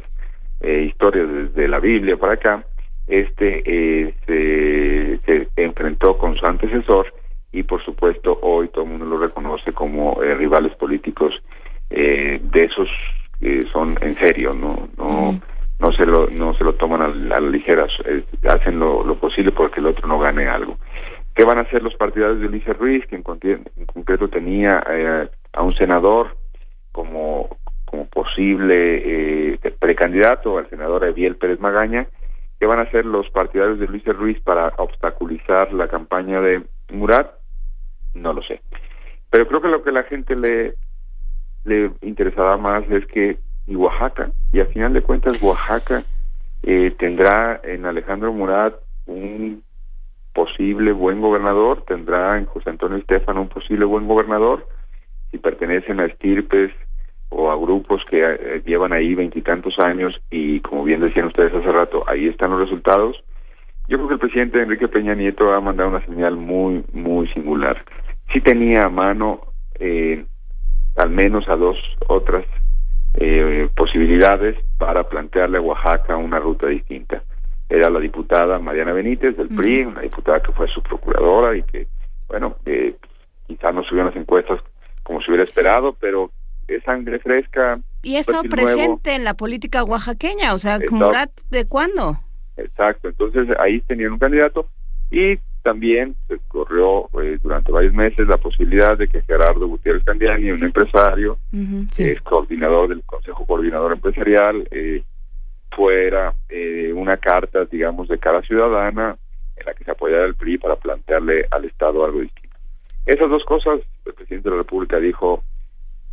Speaker 20: eh, historias desde la Biblia para acá, este eh, se enfrentó con su antecesor y por supuesto hoy todo el mundo lo reconoce como eh, rivales políticos eh, de esos que son en serio, no no no se lo no se lo toman a, la- ligera, eh, hacen lo, lo posible porque el otro no gane algo. ¿Qué van a hacer los partidarios de Ulises Ruiz, que en, en concreto tenía eh, a un senador como, como posible eh, precandidato, al senador Eviel Pérez Magaña? ¿Qué van a hacer los partidarios de Ulises Ruiz para obstaculizar la campaña de Murat? No lo sé. Pero creo que lo que la gente le, le interesaba más es que y Oaxaca, y al final de cuentas Oaxaca eh, tendrá en Alejandro Murat un posible buen gobernador, tendrá en José Antonio Estefan un posible buen gobernador, si pertenecen a estirpes o a grupos que eh, llevan ahí veintitantos años y como bien decían ustedes hace rato, ahí están los resultados. Yo creo que el presidente Enrique Peña Nieto ha mandado una señal muy, muy singular. Sí tenía a mano eh, al menos a dos otras eh, posibilidades para plantearle a Oaxaca una ruta distinta. Era la diputada Mariana Benítez del PRI, una diputada que fue su procuradora y que, bueno, eh, quizá no subió en las encuestas como se hubiera esperado, pero es sangre fresca.
Speaker 10: Y ha estado
Speaker 20: nuevo.
Speaker 10: presente en la política oaxaqueña, o sea. Murat, ¿de cuándo?
Speaker 20: Exacto, entonces ahí tenían un candidato y también se corrió eh, durante varios meses la posibilidad de que Gerardo Gutiérrez Candiani, un empresario, es coordinador del Consejo Coordinador Empresarial, eh, fuera eh, una carta, digamos, de cada ciudadana en la que se apoyara el PRI para plantearle al Estado algo distinto. Esas dos cosas, el presidente de la República dijo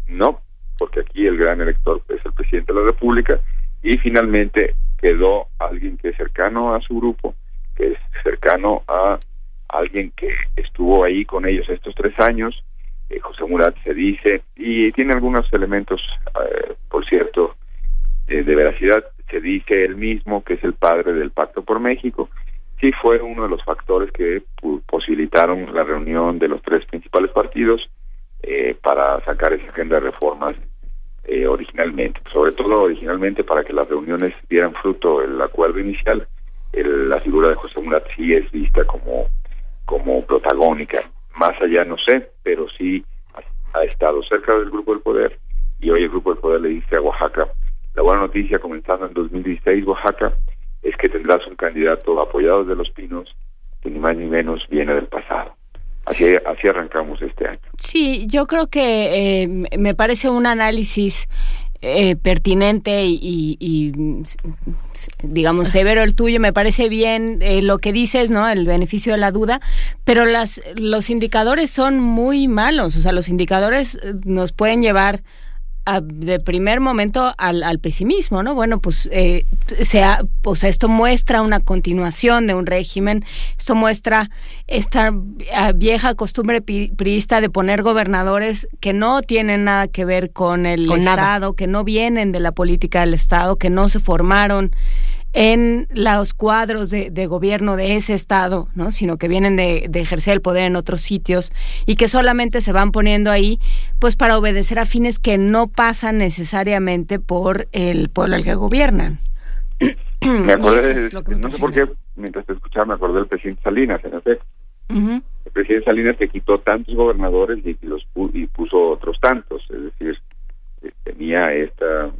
Speaker 20: no, porque aquí el gran elector es el presidente de la República, y finalmente quedó alguien que es cercano a su grupo, que es cercano a alguien que estuvo ahí con ellos estos tres años, eh, José Murat se dice, y tiene algunos elementos, eh, por cierto, eh, de veracidad, se dice él mismo que es el padre del Pacto por México, sí fue uno de los factores que posibilitaron la reunión de los tres principales partidos eh, para sacar esa agenda de reformas eh, originalmente, sobre todo originalmente para que las reuniones dieran fruto el acuerdo inicial, el- la figura de José Murat sí es vista como, como protagónica, más allá no sé, pero sí ha, ha estado cerca del grupo del poder y hoy el grupo del poder le dice a Oaxaca, la buena noticia comenzando en 2016 Oaxaca es que tendrás un candidato apoyado de los pinos que ni más ni menos viene del pasado. Así, así arrancamos este año.
Speaker 10: Sí, yo creo que eh, me parece un análisis eh, pertinente y, digamos severo el tuyo me parece bien eh, lo que dices no el beneficio de la duda pero las los indicadores son muy malos o sea los indicadores nos pueden llevar de primer momento al, al, pesimismo, ¿no? Bueno, pues eh, sea, pues esto muestra una continuación de un régimen, esto muestra esta ah, vieja costumbre priista de poner gobernadores que no tienen nada que ver con el Estado, que no vienen de la política del Estado, que no se formaron en los cuadros de, gobierno de ese estado, ¿no? sino que vienen de, ejercer el poder en otros sitios y que solamente se van poniendo ahí pues para obedecer a fines que no pasan necesariamente por el pueblo al que gobiernan.
Speaker 20: Me acordé, no sé por qué, mientras te escuchaba me acordé del presidente Salinas, en efecto. El presidente Salinas que quitó tantos gobernadores y, los y puso otros tantos, es decir, eh, tenía esta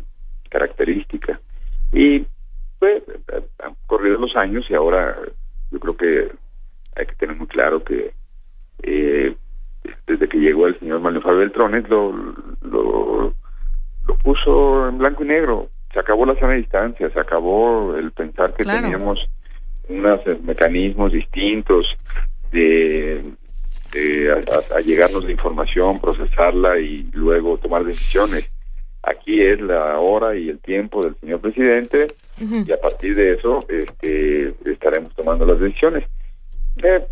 Speaker 20: característica. Y han corrido los años y ahora yo creo que hay que tener muy claro que eh, desde que llegó el señor Manuel Fabio Beltrones lo, lo, puso en blanco y negro. Se acabó la sana distancia, se acabó el pensar que teníamos unos mecanismos distintos de, a, llegarnos de información, procesarla y luego tomar decisiones. Aquí es la hora y el tiempo del señor presidente y a partir de eso este, estaremos tomando las decisiones. Eh,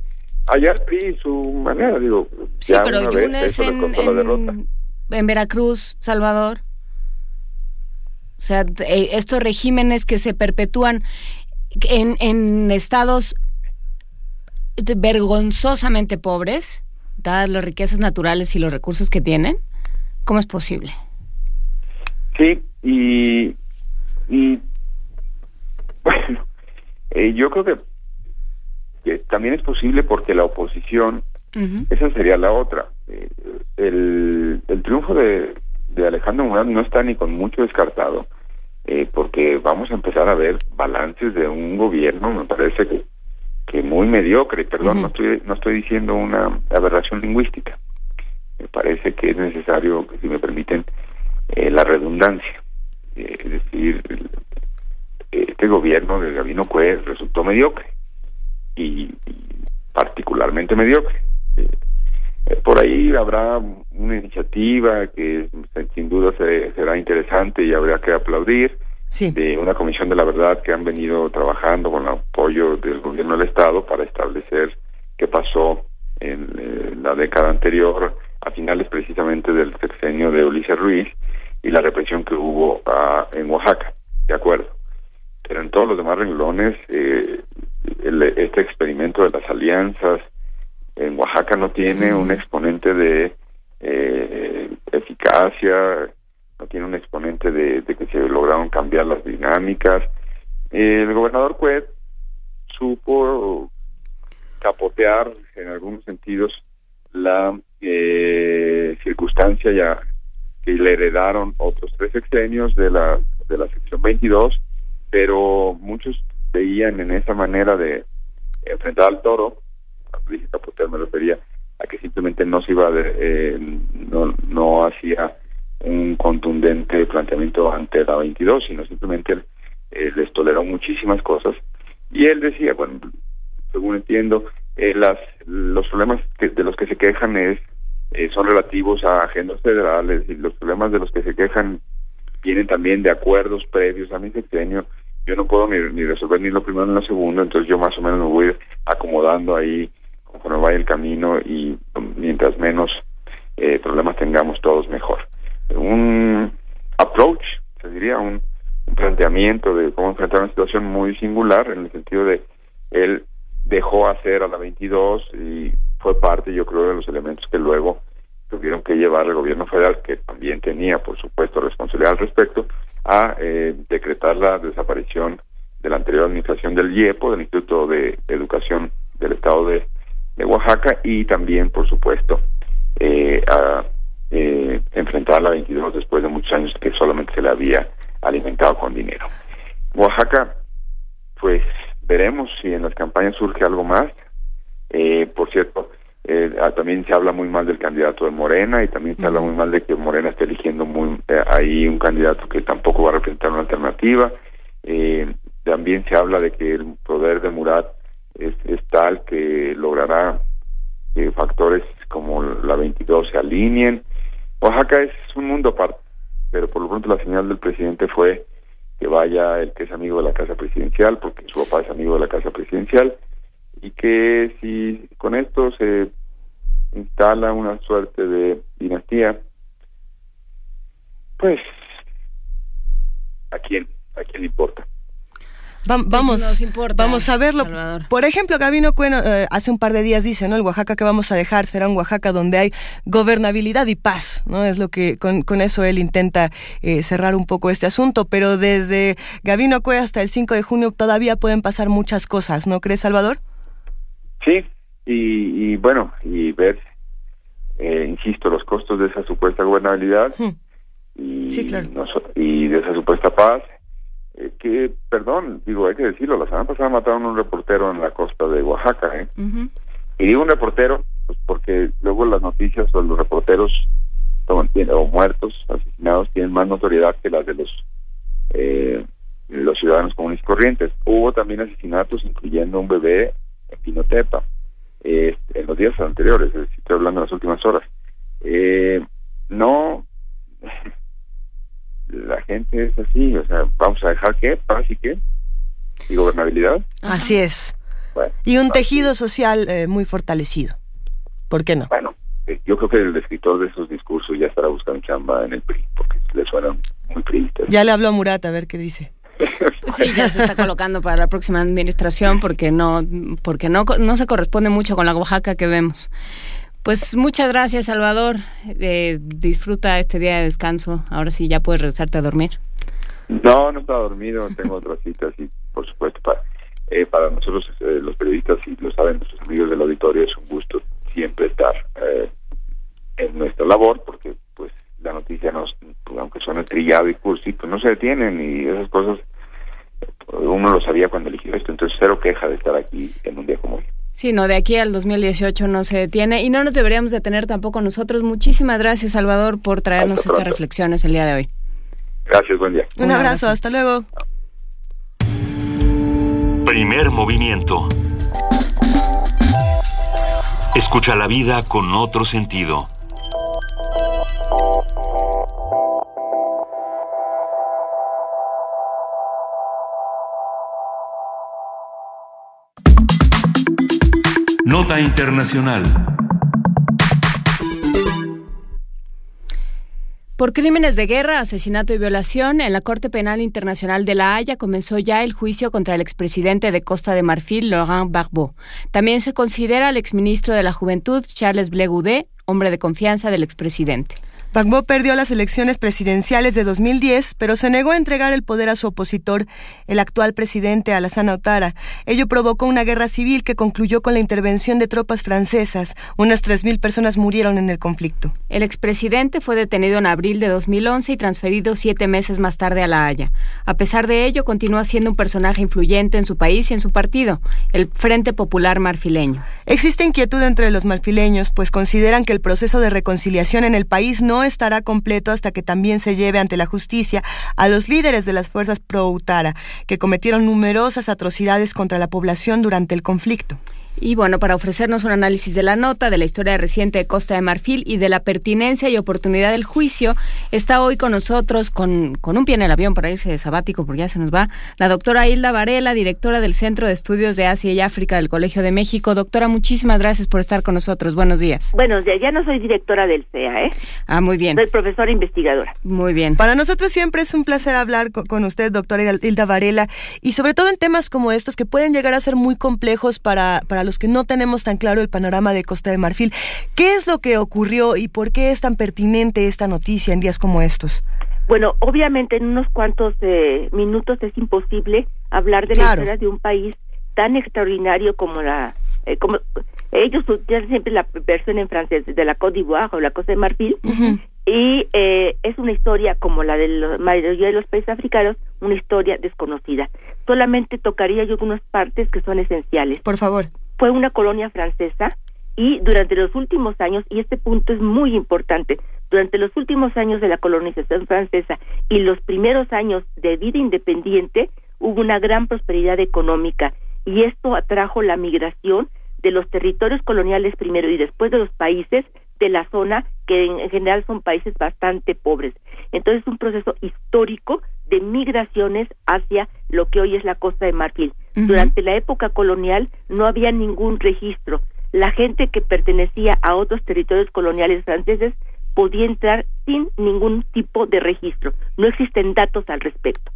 Speaker 20: allá su manera, digo.
Speaker 10: Sí, pero Yunes en, en, Veracruz, Salvador. O sea, eh, estos regímenes que se perpetúan en, en estados vergonzosamente pobres, dadas las riquezas naturales y los recursos que tienen, ¿cómo es posible?
Speaker 20: Sí, y, y bueno, eh, yo creo que, también es posible porque la oposición, esa sería la otra. Eh, el, el triunfo de, de Alejandro Murat no está ni con mucho descartado, eh, porque vamos a empezar a ver balances de un gobierno, me parece que, que muy mediocre, perdón, no, estoy, no estoy diciendo una aberración lingüística, me parece que es necesario, si me permiten, la redundancia, es decir, este gobierno de Gabino Cue resultó mediocre y, particularmente mediocre. Eh, eh, por ahí habrá una iniciativa que sin duda será interesante y habrá que aplaudir de una comisión de la verdad que han venido trabajando con el apoyo del gobierno del estado para establecer qué pasó en eh, la década anterior a finales precisamente del sexenio de Ulises Ruiz y la represión que hubo ah, en Oaxaca, de acuerdo pero en todos los demás renglones, eh, este experimento de las alianzas en Oaxaca no tiene un exponente de eh, eficacia, no tiene un exponente de, que se lograron cambiar las dinámicas. el gobernador Cuet supo capotear en algunos sentidos la eh, circunstancia ya que le heredaron otros tres sexenios de la de la sección 22 pero muchos veían en esa manera de enfrentar al toro, a me refería a que simplemente no se iba de, eh, no, no hacía un contundente planteamiento ante la 22, sino simplemente eh, les toleró muchísimas cosas. Y él decía, bueno, según entiendo, eh, las los problemas de los que se quejan es son relativos a agendas federales y los problemas de los que se quejan vienen también de acuerdos previos a mi sexenio yo no puedo ni, ni resolver ni lo primero ni lo segundo, entonces yo más o menos me voy acomodando ahí conforme vaya el camino y mientras menos eh, problemas tengamos todos mejor. Un approach, se diría, un, planteamiento de cómo enfrentar una situación muy singular en el sentido de él dejó hacer a la 22 y fue parte, yo creo, de los elementos que luego tuvieron que llevar el gobierno federal, que también tenía, por supuesto, responsabilidad al respecto, a eh, decretar la desaparición de la anterior administración del IEPO, del Instituto de Educación del Estado de, Oaxaca, y también, por supuesto, eh, a eh, enfrentar la 22 después de muchos años que solamente se le había alimentado con dinero. Oaxaca pues veremos si en las campañas surge algo más. Eh, por cierto, eh, también se habla muy mal del candidato de Morena y también se habla muy mal de que Morena esté eligiendo muy, eh, ahí un candidato que tampoco va a representar una alternativa. Eh, también se habla de que el poder de Murat es, es tal que logrará que factores como la 22 se alineen. Oaxaca es un mundo aparte, pero por lo pronto la señal del presidente fue que vaya el que es amigo de la casa presidencial, porque su papá es amigo de la casa presidencial, y que si con esto se instala una suerte de dinastía, pues a quién, a quién le importa.
Speaker 9: Va- vamos, vamos a verlo. Por ejemplo, Gabino Cueno eh, hace un par de días dice, ¿no? El Oaxaca que vamos a dejar será un Oaxaca donde hay gobernabilidad y paz, ¿no? Es lo que con, con eso él intenta eh, cerrar un poco este asunto, pero desde Gabino Cue hasta el 5 de junio todavía pueden pasar muchas cosas, ¿no crees, Salvador?
Speaker 20: Sí, y, y bueno, y ver, eh, insisto, los costos de esa supuesta gobernabilidad y,
Speaker 9: Sí, claro.
Speaker 20: y de esa supuesta paz, eh, que, perdón, digo, hay que decirlo, la semana pasada mataron a un reportero en la costa de Oaxaca, ¿eh? Y digo un reportero, pues porque luego las noticias o los reporteros o muertos, asesinados, tienen más notoriedad que las de los eh, los ciudadanos comunes corrientes. Hubo también asesinatos, incluyendo un bebé en Pinotepa, eh, en los días anteriores, estoy hablando de las últimas horas. Eh, no, la gente es así, o sea, vamos a dejar qué, paz y qué, y gobernabilidad.
Speaker 9: Así es.
Speaker 20: Bueno,
Speaker 9: Y un tejido social eh, muy fortalecido. ¿Por qué no?
Speaker 20: Bueno, eh, yo creo que el escritor de esos discursos ya estará buscando chamba en el PRI, porque le suenan muy priistas.
Speaker 9: Ya le habló a Murat a ver qué dice.
Speaker 10: Pues sí, ya se está colocando para la próxima administración porque no, porque no, no se corresponde mucho con la Oaxaca que vemos. Pues muchas gracias, Salvador. Eh, disfruta este día de descanso. Ahora sí ya puedes regresarte a dormir.
Speaker 20: No, no estaba dormido, tengo otras citas y por supuesto para, eh, para nosotros eh, los periodistas, y lo saben nuestros amigos del auditorio, es un gusto siempre estar eh, en nuestra labor porque pues la noticia nos, aunque suene trillado y cursi, pues no se detienen y esas cosas uno lo sabía cuando eligió esto, entonces cero queja de estar aquí en un día como hoy.
Speaker 10: Sí, no, de aquí al 2018 no se detiene y no nos deberíamos detener tampoco nosotros. Muchísimas gracias, Salvador, por traernos
Speaker 20: Hasta
Speaker 10: estas
Speaker 20: pronto.
Speaker 10: reflexiones el día de hoy.
Speaker 20: Gracias, buen día.
Speaker 9: Un, abrazo, hasta luego.
Speaker 2: Primer movimiento. Escucha la vida con otro sentido. Nota Internacional.
Speaker 10: Por crímenes de guerra, asesinato y violación, en la Corte Penal Internacional de La Haya comenzó ya el juicio contra el expresidente de Costa de Marfil, Laurent Gbagbo. También se considera al exministro de la Juventud, Charles Blé Goudé, hombre de confianza del expresidente.
Speaker 9: Gbagbo perdió las elecciones presidenciales de 2010, pero se negó a entregar el poder a su opositor, el actual presidente Alassane Ouattara. Ello provocó una guerra civil que concluyó con la intervención de tropas francesas. Unas 3.000 personas murieron en el conflicto.
Speaker 10: El expresidente fue detenido en abril de 2011 y transferido siete meses más tarde a La Haya. A pesar de ello, continúa siendo un personaje influyente en su país y en su partido, el Frente Popular Marfileño.
Speaker 9: Existe inquietud entre los marfileños, pues consideran que el proceso de reconciliación en el país no estará completo hasta que también se lleve ante la justicia a los líderes de las fuerzas pro-Utara, que cometieron numerosas atrocidades contra la población durante el conflicto.
Speaker 10: Y bueno, para ofrecernos un análisis de la nota, de la historia reciente de Costa de Marfil y de la pertinencia y oportunidad del juicio, está hoy con nosotros, con, con un pie en el avión para irse de sabático, porque ya se nos va, la doctora Hilda Varela, directora del Centro de Estudios de Asia y África del Colegio de México. Doctora, muchísimas gracias por estar con nosotros. Buenos días.
Speaker 21: Buenos días, ya no soy directora del CEA, ¿eh?
Speaker 10: Ah, muy bien.
Speaker 21: Soy profesora investigadora.
Speaker 10: Muy bien.
Speaker 9: Para nosotros siempre es un placer hablar co- con usted, doctora Hilda Varela, y sobre todo en temas como estos que pueden llegar a ser muy complejos para, para los que no tenemos tan claro el panorama de Costa de Marfil. ¿Qué es lo que ocurrió y por qué es tan pertinente esta noticia en días como estos?
Speaker 21: Bueno, obviamente en unos cuantos eh, minutos es imposible hablar de la historia de un país tan extraordinario como la... eh, como Ellos utilizan siempre la versión en francés de la Côte d'Ivoire o la Costa de Marfil. y eh, es una historia como la de la mayoría de los países africanos, una historia desconocida. Solamente tocaría yo algunas partes que son esenciales.
Speaker 9: Por favor.
Speaker 21: Fue una colonia francesa y durante los últimos años, y este punto es muy importante, durante los últimos años de la colonización francesa y los primeros años de vida independiente, hubo una gran prosperidad económica y esto atrajo la migración de los territorios coloniales primero y después de los países de la zona que en general son países bastante pobres. Entonces es un proceso histórico de migraciones hacia lo que hoy es la Costa de Marfil. Durante la época colonial no había ningún registro. La gente que pertenecía a otros territorios coloniales franceses podía entrar sin ningún tipo de registro. No existen datos al respecto.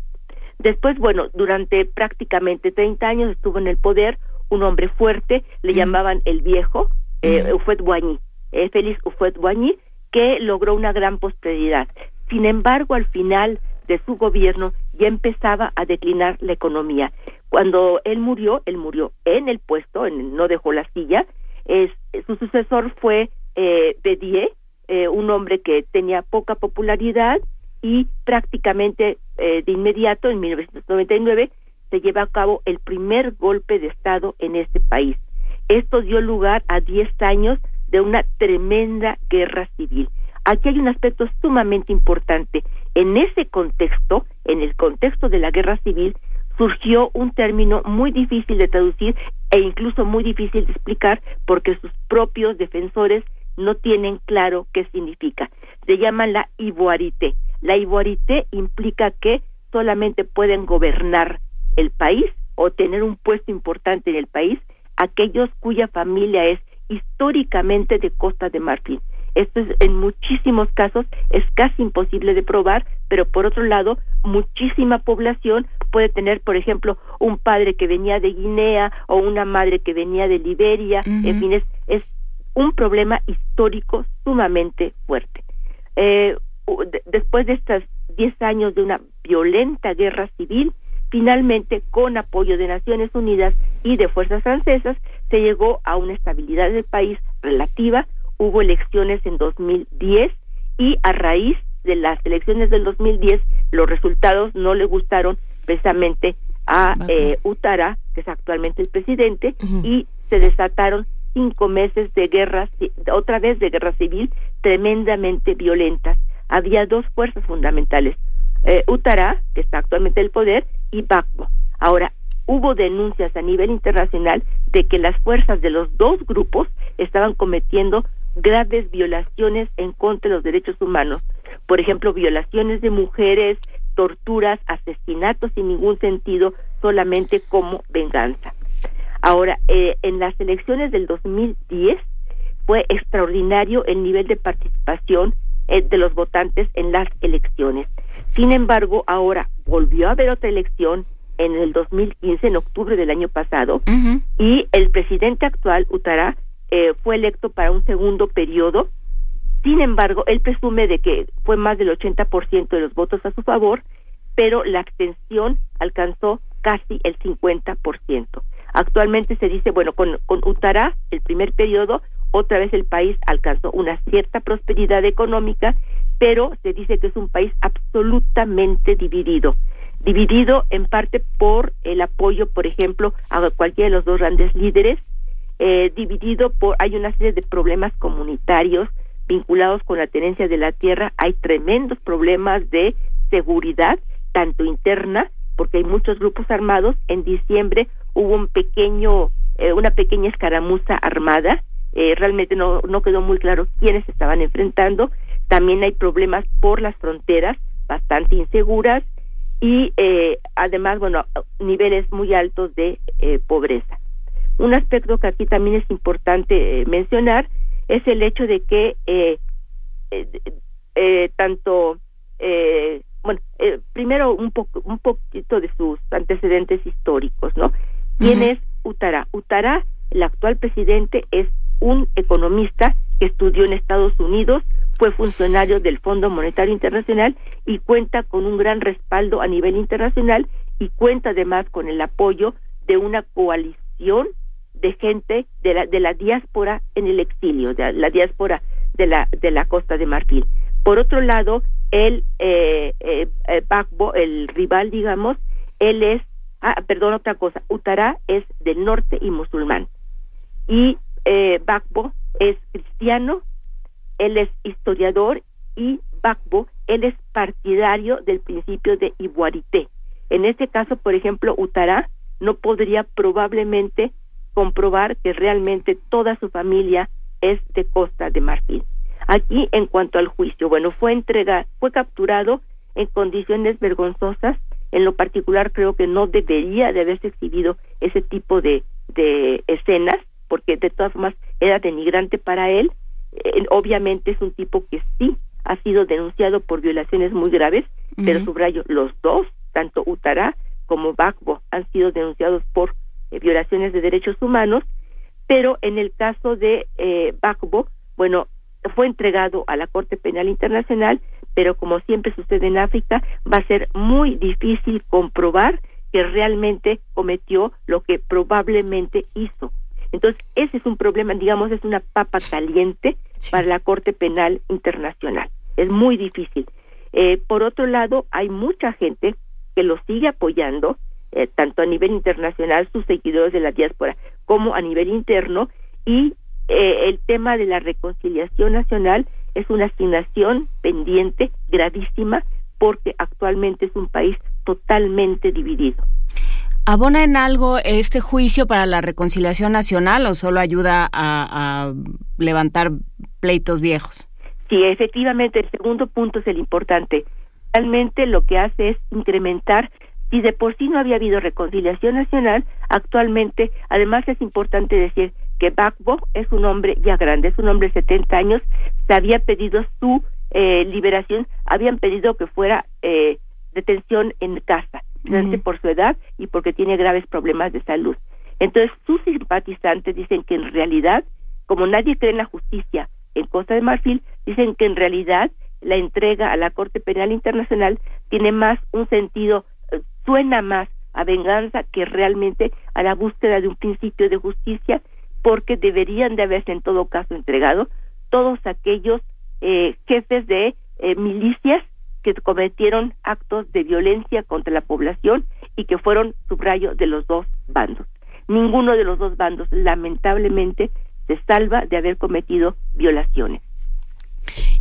Speaker 21: Después, bueno, durante prácticamente 30 años estuvo en el poder un hombre fuerte, le llamaban el viejo, eh, Ufet eh, Félix Ufet Boigny, que logró una gran prosperidad. Sin embargo, al final de su gobierno ya empezaba a declinar la economía. Cuando él murió, él murió en el puesto, no dejó la silla. Es, su sucesor fue eh, eh, un hombre que tenía poca popularidad y prácticamente eh, de inmediato, en 1999, se lleva a cabo el primer golpe de Estado en este país. Esto dio lugar a 10 años de una tremenda guerra civil. Aquí hay un aspecto sumamente importante. En ese contexto, en el contexto de la guerra civil, surgió un término muy difícil de traducir e incluso muy difícil de explicar porque sus propios defensores no tienen claro qué significa. Se llama la ivoarité. La ivoarité implica que solamente pueden gobernar el país o tener un puesto importante en el país aquellos cuya familia es históricamente de Costa de Marfil. Esto es, en muchísimos casos es casi imposible de probar, pero por otro lado, muchísima población puede tener, por ejemplo, un padre que venía de Guinea o una madre que venía de Liberia, en fin, es, es un problema histórico sumamente fuerte. Eh, después de estos 10 años de una violenta guerra civil, finalmente, con apoyo de Naciones Unidas y de fuerzas francesas, se llegó a una estabilidad del país relativa, hubo elecciones en 2010 y a raíz de las elecciones del 2010 los resultados no le gustaron precisamente a eh, Utara, que es actualmente el presidente, y se desataron cinco meses de guerra, otra vez de guerra civil, tremendamente violentas. Había dos fuerzas fundamentales, eh, Utara, que está actualmente en el poder, y Bagbo. Ahora, hubo denuncias a nivel internacional de que las fuerzas de los dos grupos estaban cometiendo graves violaciones en contra de los derechos humanos. Por ejemplo, violaciones de mujeres, torturas, asesinatos sin ningún sentido, solamente como venganza. Ahora, eh, en las elecciones del 2010 fue extraordinario el nivel de participación eh, de los votantes en las elecciones. Sin embargo, ahora volvió a haber otra elección en el 2015, en octubre del año pasado, y el presidente actual, Utara, eh, fue electo para un segundo periodo. Sin embargo, él presume de que fue más del 80% de los votos a su favor, pero la abstención alcanzó casi el 50%. Actualmente se dice, bueno, con, con el primer periodo, otra vez el país alcanzó una cierta prosperidad económica, pero se dice que es un país absolutamente dividido. Dividido en parte por el apoyo, por ejemplo, a cualquiera de los dos grandes líderes, eh, dividido por, hay una serie de problemas comunitarios vinculados con la tenencia de la tierra, hay tremendos problemas de seguridad, tanto interna, porque hay muchos grupos armados. En diciembre hubo un pequeño, eh, una pequeña escaramuza armada. Eh, realmente no, no quedó muy claro quiénes estaban enfrentando. También hay problemas por las fronteras bastante inseguras y eh, además, bueno, niveles muy altos de pobreza. Un aspecto que aquí también es importante mencionar es el hecho de que eh, eh, tanto eh, bueno, eh, primero un poco un poquito de sus antecedentes históricos, ¿no? ¿Quién es Utara? Utara, el actual presidente, es un economista que estudió en Estados Unidos, fue funcionario del Fondo Monetario Internacional y cuenta con un gran respaldo a nivel internacional y cuenta además con el apoyo de una coalición de gente de la de la diáspora en el exilio, de la diáspora de la de la Costa de Marfil. Por otro lado, el eh, eh, eh el rival, digamos, él es, ah, perdón, otra cosa, Utará es del norte y musulmán. Y eh, Bakbo es cristiano, él es historiador y Bakbo, él es partidario del principio de Iguarité. En este caso, por ejemplo, Utará no podría probablemente comprobar que realmente toda su familia es de Costa de Marfil. Aquí, en cuanto al juicio, bueno, fue entregado, fue capturado en condiciones vergonzosas. En lo particular, creo que no debería de haberse exhibido ese tipo de, de escenas, porque de todas formas era denigrante para él. Eh, obviamente es un tipo que sí ha sido denunciado por violaciones muy graves, pero subrayo, los dos, tanto Utará como Bakbo, han sido denunciados por eh, violaciones de derechos humanos, pero en el caso de eh, Bakbo, bueno, fue entregado a la Corte Penal Internacional, pero como siempre sucede en África, va a ser muy difícil comprobar que realmente cometió lo que probablemente hizo. Entonces, ese es un problema, digamos, es una papa caliente para la Corte Penal Internacional. Es muy difícil. Eh, por otro lado, hay mucha gente que lo sigue apoyando, eh, tanto a nivel internacional, sus seguidores de la diáspora, como a nivel interno, y eh, el tema de la reconciliación nacional es una asignación pendiente gravísima porque actualmente es un país totalmente dividido.
Speaker 10: ¿Abona en algo este juicio para la reconciliación nacional o solo ayuda a, levantar pleitos viejos?
Speaker 21: Sí, efectivamente, el segundo punto es el importante. Realmente lo que hace es incrementar si de por sí no había habido reconciliación nacional, actualmente, además es importante decir que Bakbo es un hombre ya grande, es un hombre de 70 años, se había pedido su eh, liberación, habían pedido que fuera eh, detención en casa, por su edad y porque tiene graves problemas de salud. Entonces, sus simpatizantes dicen que en realidad, como nadie cree en la justicia en Costa de Marfil, dicen que en realidad la entrega a la Corte Penal Internacional tiene más un sentido, suena más a venganza que realmente a la búsqueda de un principio de justicia porque deberían de haberse en todo caso entregado todos aquellos eh, jefes de eh, milicias que cometieron actos de violencia contra la población y que fueron subrayo de los dos bandos. Ninguno de los dos bandos lamentablemente se salva de haber cometido violaciones.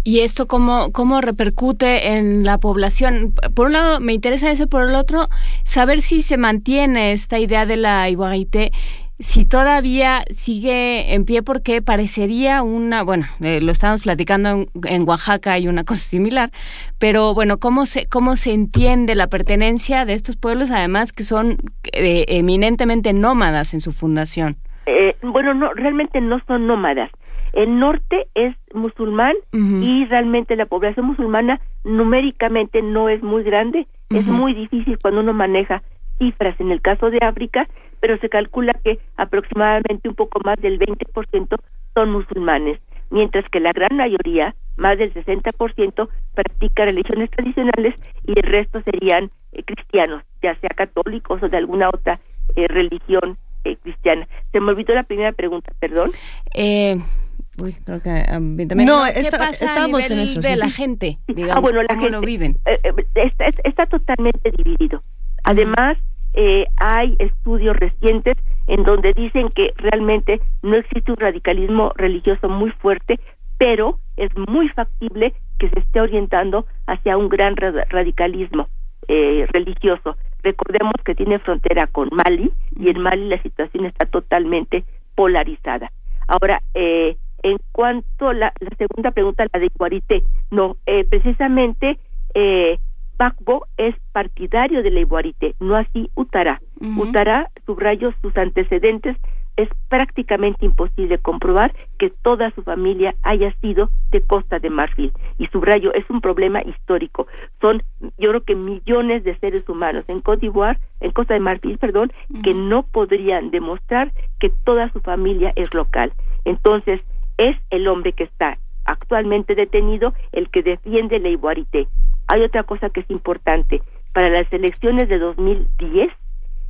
Speaker 10: ¿Y esto cómo, cómo repercute en la población? Por un lado, me interesa eso, por el otro, saber si se mantiene esta idea de la igualité si todavía sigue en pie porque parecería una, bueno, eh, lo estamos platicando en, Oaxaca hay una cosa similar, pero bueno, cómo se cómo se entiende la pertenencia de estos pueblos además que son eh, eminentemente nómadas en su fundación.
Speaker 21: Eh, bueno, no realmente no son nómadas. El norte es musulmán y realmente la población musulmana numéricamente no es muy grande. Es muy difícil cuando uno maneja cifras en el caso de África pero se calcula que aproximadamente un poco más del 20% son musulmanes, mientras que la gran mayoría, más del 60%, practica religiones tradicionales y el resto serían eh, cristianos, ya sea católicos o de alguna otra eh, religión eh, cristiana. Se me olvidó la primera pregunta, perdón.
Speaker 10: Eh, Uy, creo que um, no, ¿qué pasa estábamos en eso, de la gente, digamos, ah, bueno, la gente, lo viven?
Speaker 21: está, está, totalmente dividido. Además, eh, hay estudios recientes en donde dicen que realmente no existe un radicalismo religioso muy fuerte, pero es muy factible que se esté orientando hacia un gran radicalismo eh, religioso. Recordemos que tiene frontera con Mali y en Mali la situación está totalmente polarizada. Ahora, eh, en cuanto a la, segunda pregunta, la de Guarité, no, eh, precisamente eh, Bakbo es partidario de la Iguarité, no así Utará. Utará, subrayo sus antecedentes, es prácticamente imposible comprobar que toda su familia haya sido de Costa de Marfil. Y subrayo, es un problema histórico. Son, yo creo que millones de seres humanos en Côte d'Ivoire, en Costa de Marfil, perdón, que no podrían demostrar que toda su familia es local. Entonces, es el hombre que está actualmente detenido el que defiende la Iguarité. Hay otra cosa que es importante. Para las elecciones de 2010,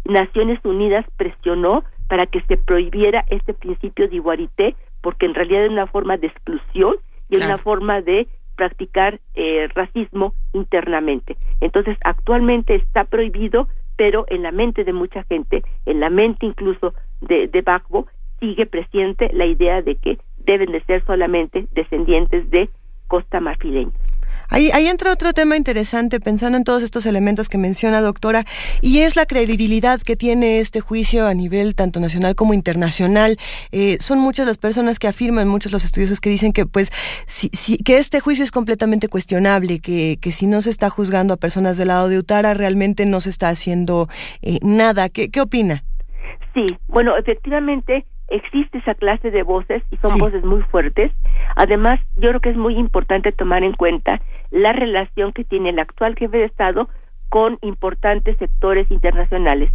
Speaker 21: Naciones Unidas presionó para que se prohibiera este principio de igualité, porque en realidad es una forma de exclusión y es una forma de practicar eh, racismo internamente. Entonces, actualmente está prohibido, pero en la mente de mucha gente, en la mente incluso de, de Bagbo, sigue presente la idea de que deben de ser solamente descendientes de costa marfileña.
Speaker 9: Ahí, ahí, entra otro tema interesante pensando en todos estos elementos que menciona doctora y es la credibilidad que tiene este juicio a nivel tanto nacional como internacional. Eh, son muchas las personas que afirman, muchos los estudiosos que dicen que pues si, que este juicio es completamente cuestionable, que, que si no se está juzgando a personas del lado de Utara realmente no se está haciendo eh, nada. ¿Qué, ¿Qué opina?
Speaker 21: Sí, bueno, efectivamente existe esa clase de voces y son voces muy fuertes. Además, yo creo que es muy importante tomar en cuenta la relación que tiene el actual jefe de Estado con importantes sectores internacionales,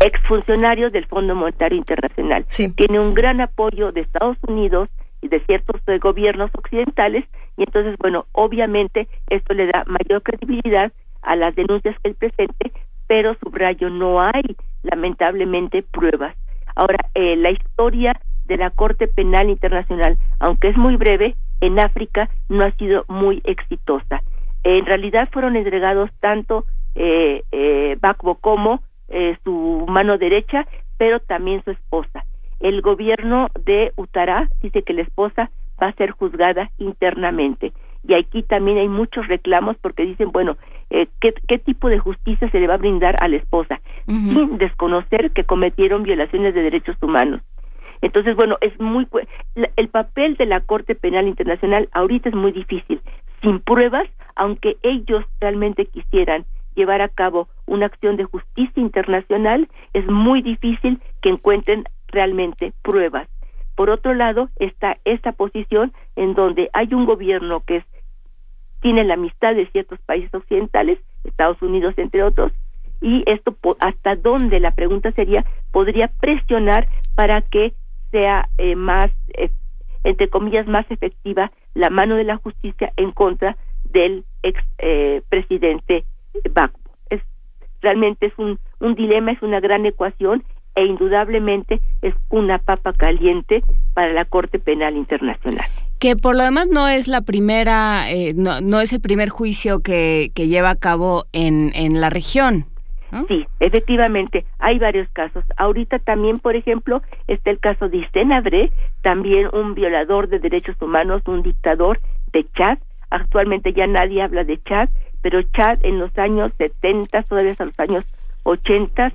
Speaker 21: exfuncionarios del Fondo Monetario Internacional. Tiene un gran apoyo de Estados Unidos y de ciertos eh, gobiernos occidentales y entonces, bueno, obviamente esto le da mayor credibilidad a las denuncias que él presente, pero subrayo, no hay lamentablemente pruebas Ahora, eh, la historia de la Corte Penal Internacional, aunque es muy breve, en África no ha sido muy exitosa. en realidad fueron entregados tanto eh, eh, Bakbo como eh, su mano derecha, pero también su esposa. El gobierno de Utará dice que la esposa va a ser juzgada internamente. Y aquí también hay muchos reclamos porque dicen, bueno, eh, ¿qué, ¿qué, tipo de justicia se le va a brindar a la esposa? Sin desconocer que cometieron violaciones de derechos humanos. Entonces, bueno, es muy el papel de la Corte Penal Internacional ahorita es muy difícil. Sin pruebas, aunque ellos realmente quisieran llevar a cabo una acción de justicia internacional, es muy difícil que encuentren realmente pruebas. Por otro lado, está esta posición en donde hay un gobierno que es, tiene la amistad de ciertos países occidentales, Estados Unidos entre otros, y esto hasta dónde la pregunta sería podría presionar para que sea eh, más eh, entre comillas más efectiva la mano de la justicia en contra del ex eh, presidente Bakbo. Es realmente es un dilema, es una gran ecuación e indudablemente es una papa caliente para la Corte Penal Internacional.
Speaker 10: Que por lo demás no es la primera, eh, no, no, es el primer juicio que, que lleva a cabo en, en la región.
Speaker 21: Sí, efectivamente, hay varios casos. Ahorita también, por ejemplo, está el caso de Isenabre, también un violador de derechos humanos, un dictador de Chad. Actualmente ya nadie habla de Chad, pero Chad en los años 70, todavía hasta los años 80,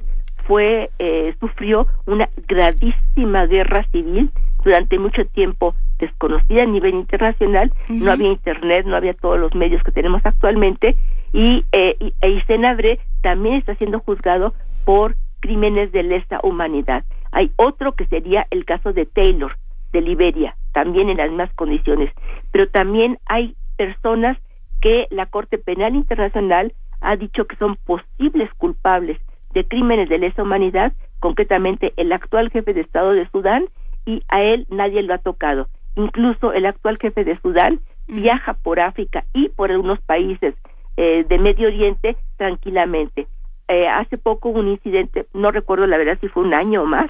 Speaker 21: fue eh, sufrió una gravísima guerra civil durante mucho tiempo desconocida a nivel internacional no había internet no había todos los medios que tenemos actualmente y, eh, y e también está siendo juzgado por crímenes de lesa humanidad. Hay otro que sería el caso de Taylor de Liberia también en las mismas condiciones. Pero también hay personas que la Corte Penal Internacional ha dicho que son posibles culpables de crímenes de lesa humanidad, concretamente el actual jefe de Estado de Sudán, y a él nadie lo ha tocado. Incluso el actual jefe de Sudán viaja por África y por algunos países eh, de Medio Oriente tranquilamente. Eh, hace poco hubo un incidente, no recuerdo la verdad si fue un año o más,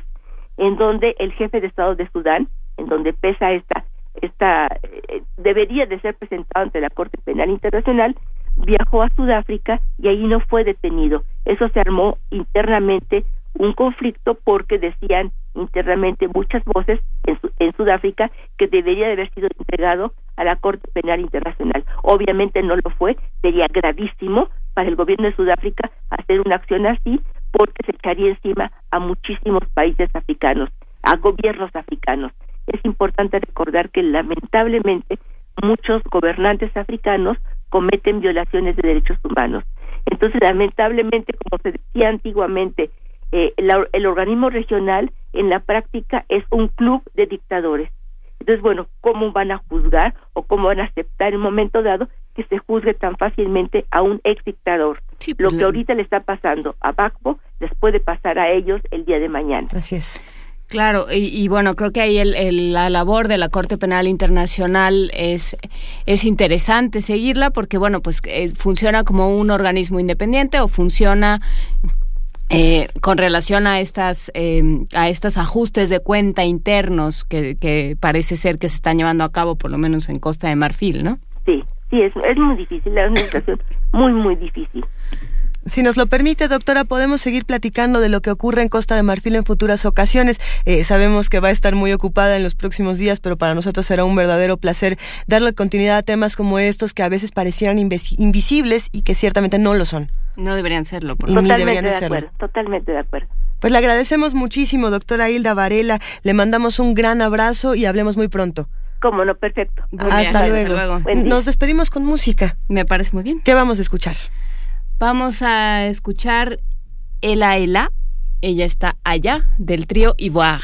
Speaker 21: en donde el jefe de Estado de Sudán, en donde pesa esta, esta eh, debería de ser presentado ante la Corte Penal Internacional, viajó a Sudáfrica y ahí no fue detenido. Eso se armó internamente un conflicto porque decían internamente muchas voces en, en, Sudáfrica que debería de haber sido entregado a la Corte Penal Internacional. Obviamente no lo fue, sería gravísimo para el gobierno de Sudáfrica hacer una acción así porque se echaría encima a muchísimos países africanos, a gobiernos africanos. Es importante recordar que lamentablemente muchos gobernantes africanos cometen violaciones de derechos humanos. Entonces, lamentablemente, como se decía antiguamente, eh, el, organismo regional en la práctica es un club de dictadores. Entonces, bueno, ¿cómo van a juzgar o cómo van a aceptar en un momento dado que se juzgue tan fácilmente a un ex dictador? Lo pues, que ahorita le está pasando a Bakbo les puede pasar a ellos el día de mañana.
Speaker 9: Así es.
Speaker 10: Claro, y, bueno, creo que ahí el, la labor de la Corte Penal Internacional es, es interesante seguirla porque, bueno, pues eh, funciona como un organismo independiente o funciona eh, con relación a estas em, a estos ajustes de cuenta internos que, que parece ser que se están llevando a cabo por lo menos en Costa de Marfil, ¿no?
Speaker 21: Sí, Sí, es, es muy difícil, es una situación muy, muy difícil.
Speaker 9: Si nos lo permite, doctora, podemos seguir platicando de lo que ocurre en Costa de Marfil en futuras ocasiones. Eh, sabemos que va a estar muy ocupada en los próximos días, pero para nosotros será un verdadero placer darle continuidad a temas como estos que a veces parecieran invisibles y que ciertamente no lo son.
Speaker 10: No deberían serlo.
Speaker 21: Por totalmente de acuerdo, totalmente de acuerdo.
Speaker 9: Pues le agradecemos muchísimo, doctora Hilda Varela. Le mandamos un gran abrazo y hablemos muy pronto.
Speaker 21: Cómo no, perfecto.
Speaker 9: Hasta, luego. Nos despedimos con música.
Speaker 10: Me parece muy bien.
Speaker 9: ¿Qué vamos a escuchar?
Speaker 10: Vamos a escuchar Ela Ela. Ella está allá del trío Ivoire.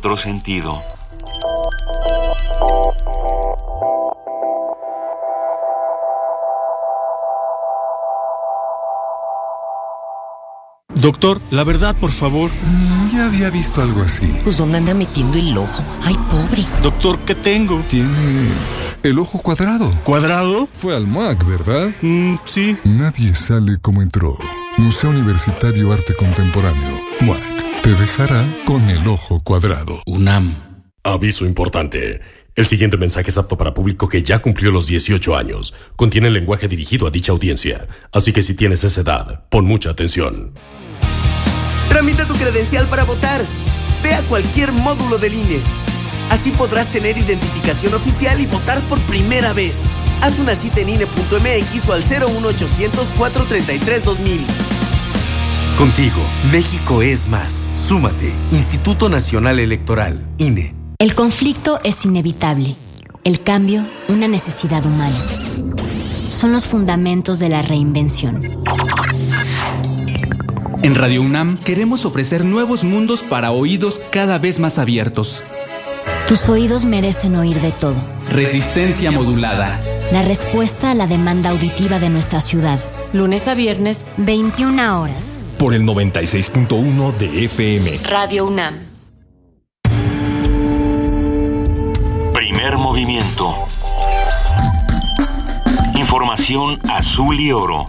Speaker 2: Otro sentido.
Speaker 22: Doctor, la verdad, por favor.
Speaker 23: Mm, ya había visto algo así.
Speaker 24: Pues ¿dónde anda metiendo el ojo? Ay, pobre.
Speaker 22: Doctor, ¿qué tengo?
Speaker 23: Tiene el ojo cuadrado.
Speaker 22: ¿Cuadrado?
Speaker 23: Fue al MAC, ¿verdad?
Speaker 22: Mm, sí.
Speaker 23: Nadie sale como entró. Museo Universitario Arte Contemporáneo. MAC te dejará con el ojo cuadrado.
Speaker 25: UNAM. Aviso importante. El siguiente mensaje es apto para público que ya cumplió los 18 años. Contiene lenguaje dirigido a dicha audiencia. Así que si tienes esa edad, pon mucha atención.
Speaker 26: Tramita tu credencial para votar. Ve a cualquier módulo del INE. Así podrás tener identificación oficial y votar por primera vez. Haz una cita en INE.mx o al 01800 433 2000. Contigo, México es más. Súmate, Instituto Nacional Electoral, INE.
Speaker 27: El conflicto es inevitable. El cambio, una necesidad humana. Son los fundamentos de la reinvención.
Speaker 28: En Radio UNAM queremos ofrecer nuevos mundos para oídos cada vez más abiertos.
Speaker 27: Tus oídos merecen oír de todo.
Speaker 28: Resistencia modulada.
Speaker 27: La respuesta a la demanda auditiva de nuestra ciudad lunes a viernes, 21 horas.
Speaker 25: Por el 96.1 de FM.
Speaker 27: Radio UNAM.
Speaker 2: Primer movimiento. Información azul y oro.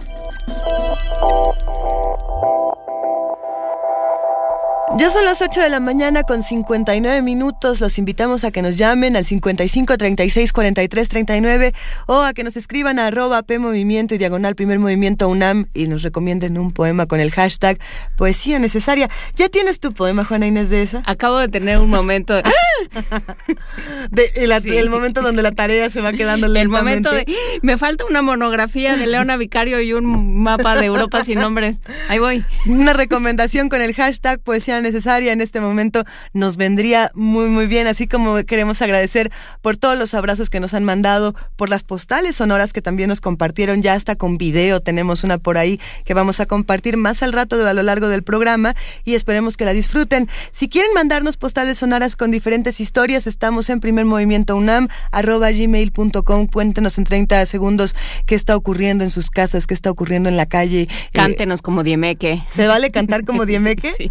Speaker 9: Ya son las 8 de la mañana con 59 minutos. Los invitamos a que nos llamen al 55 36 43 39 o a que nos escriban a arroba P Movimiento y diagonal Primer Movimiento UNAM y nos recomienden un poema con el hashtag Poesía Necesaria. ¿Ya tienes tu poema, Juana Inés de esa?
Speaker 10: Acabo de tener un momento. De...
Speaker 9: el, momento donde la tarea se va quedando lentamente.
Speaker 10: El momento de. Me falta una monografía de Leona Vicario y un mapa de Europa sin nombre. Ahí voy.
Speaker 9: Una recomendación con el hashtag Poesía necesaria en este momento nos vendría muy muy bien, así como queremos agradecer por todos los abrazos que nos han mandado, por las postales sonoras que también nos compartieron, ya hasta con video tenemos una por ahí que vamos a compartir más al rato a lo largo del programa y esperemos que la disfruten. Si quieren mandarnos postales sonoras con diferentes historias, estamos en primer movimiento UNAM, arroba gmail.com, cuéntenos en 30 segundos qué está ocurriendo en sus casas, qué está ocurriendo en la calle.
Speaker 10: Cántenos como Diemeque.
Speaker 9: ¿Se vale cantar como Diemeque?
Speaker 10: sí.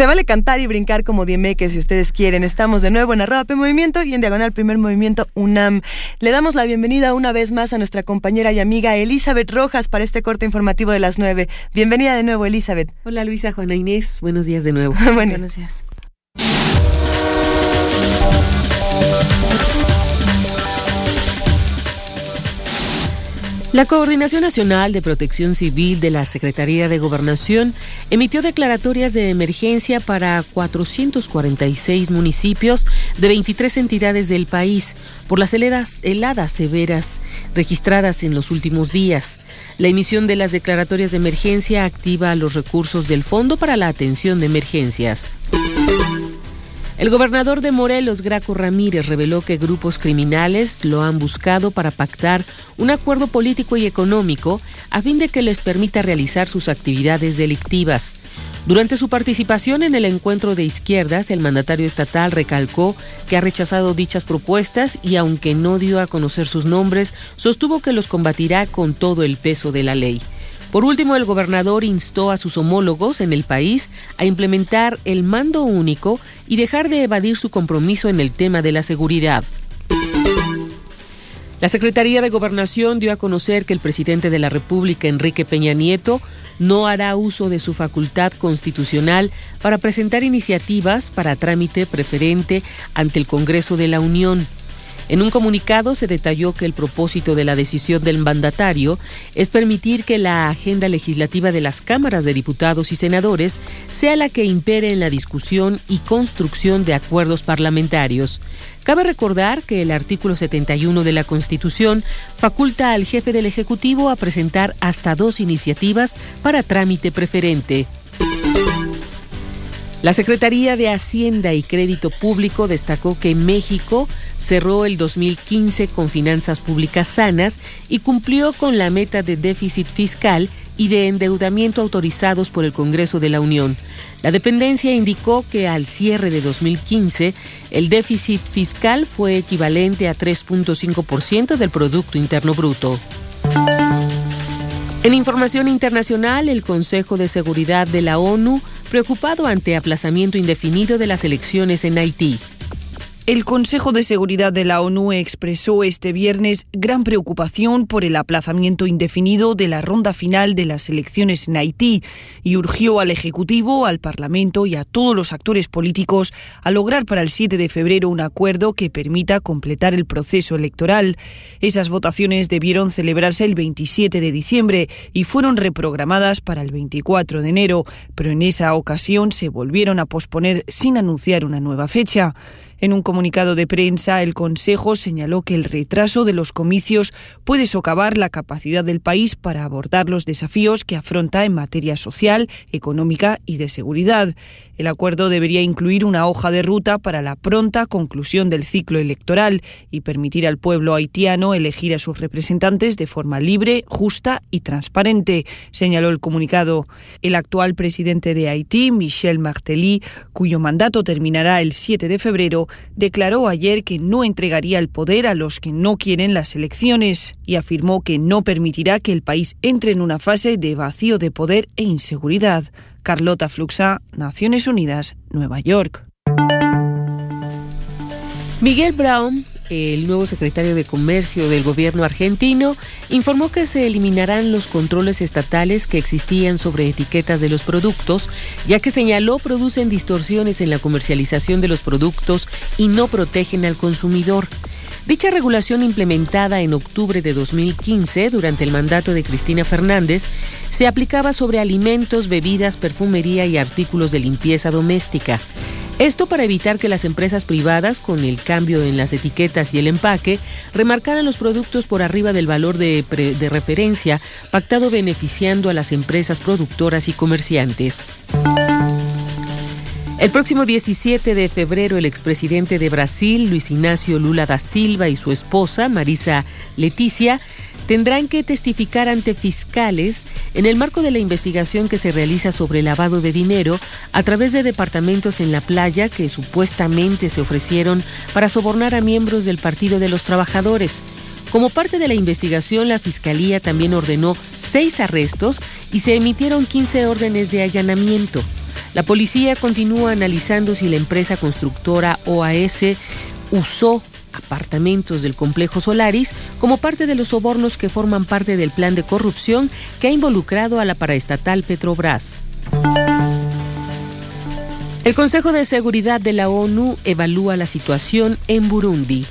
Speaker 9: Se vale cantar y brincar como Diemeque si ustedes quieren. Estamos de nuevo en arroba P Movimiento y en Diagonal Primer Movimiento UNAM. Le damos la bienvenida una vez más a nuestra compañera y amiga Elizabeth Rojas para este corte informativo de las nueve. Bienvenida de nuevo, Elizabeth.
Speaker 18: Hola Luisa, Juana Inés. Buenos días de nuevo.
Speaker 9: Buenos días.
Speaker 18: La Coordinación Nacional de Protección Civil de la Secretaría de Gobernación emitió declaratorias de emergencia para 446 municipios de 23 entidades del país por las heladas, severas registradas en los últimos días. La emisión de las declaratorias de emergencia activa los recursos del Fondo para la Atención de Emergencias. El gobernador de Morelos, Graco Ramírez, reveló que grupos criminales lo han buscado para pactar un acuerdo político y económico a fin de que les permita realizar sus actividades delictivas. Durante su participación en el encuentro de izquierdas, el mandatario estatal recalcó que ha rechazado dichas propuestas y aunque no dio a conocer sus nombres, sostuvo que los combatirá con todo el peso de la ley. Por último, el gobernador instó a sus homólogos en el país a implementar el mando único y dejar de evadir su compromiso en el tema de la seguridad. La Secretaría de Gobernación dio a conocer que el presidente de la República, Enrique Peña Nieto, no hará uso de su facultad constitucional para presentar iniciativas para trámite preferente ante el Congreso de la Unión. En un comunicado se detalló que el propósito de la decisión del mandatario es permitir que la agenda legislativa de las cámaras de diputados y senadores sea la que impere en la discusión y construcción de acuerdos parlamentarios. Cabe recordar que el artículo 71 de la Constitución faculta al jefe del Ejecutivo a presentar hasta dos iniciativas para trámite preferente. La Secretaría de Hacienda y Crédito Público destacó que México cerró el 2015 con finanzas públicas sanas y cumplió con la meta de déficit fiscal y de endeudamiento autorizados por el Congreso de la Unión. La dependencia indicó que al cierre de 2015 el déficit fiscal fue equivalente a 3.5% del Producto Interno Bruto. En información internacional, el Consejo de Seguridad de la ONU preocupado ante aplazamiento indefinido de las elecciones en Haití.
Speaker 29: El Consejo de Seguridad de la ONU expresó este viernes gran preocupación por el aplazamiento indefinido de la ronda final de las elecciones en Haití y urgió al Ejecutivo, al Parlamento y a todos los actores políticos a lograr para el 7 de febrero un acuerdo que permita completar el proceso electoral. Esas votaciones debieron celebrarse el 27 de diciembre y fueron reprogramadas para el 24 de enero, pero en esa ocasión se volvieron a posponer sin anunciar una nueva fecha. En un comunicado de prensa, el Consejo señaló que el retraso de los comicios puede socavar la capacidad del país para abordar los desafíos que afronta en materia social, económica y de seguridad. El acuerdo debería incluir una hoja de ruta para la pronta conclusión del ciclo electoral y permitir al pueblo haitiano elegir a sus representantes de forma libre, justa y transparente, señaló el comunicado. El actual presidente de Haití, Michel Martelly, cuyo mandato terminará el 7 de febrero, declaró ayer que no entregaría el poder a los que no quieren las elecciones y afirmó que no permitirá que el país entre en una fase de vacío de poder e inseguridad. Carlota Fluxa, Naciones Unidas, Nueva York.
Speaker 18: Miguel Brown el nuevo secretario de Comercio del gobierno argentino, informó que se eliminarán los controles estatales que existían sobre etiquetas de los productos, ya que señaló producen distorsiones en la comercialización de los productos y no protegen al consumidor. Dicha regulación implementada en octubre de 2015 durante el mandato de Cristina Fernández se aplicaba sobre alimentos, bebidas, perfumería y artículos de limpieza doméstica. Esto para evitar que las empresas privadas, con el cambio en las etiquetas y el empaque, remarcaran los productos por arriba del valor de, referencia pactado beneficiando a las empresas productoras y comerciantes. El próximo 17 de febrero, el expresidente de Brasil, Luis Ignacio Lula da Silva, y su esposa, Marisa Leticia, tendrán que testificar ante fiscales en el marco de la investigación que se realiza sobre lavado de dinero a través de departamentos en la playa que supuestamente se ofrecieron para sobornar a miembros del Partido de los Trabajadores. Como parte de la investigación, la Fiscalía también ordenó seis arrestos y se emitieron 15 órdenes de allanamiento. La policía continúa analizando si la empresa constructora OAS usó apartamentos del complejo Solaris como parte de los sobornos que forman parte del plan de corrupción que ha involucrado a la paraestatal Petrobras. El Consejo de Seguridad de la ONU evalúa la situación en Burundi.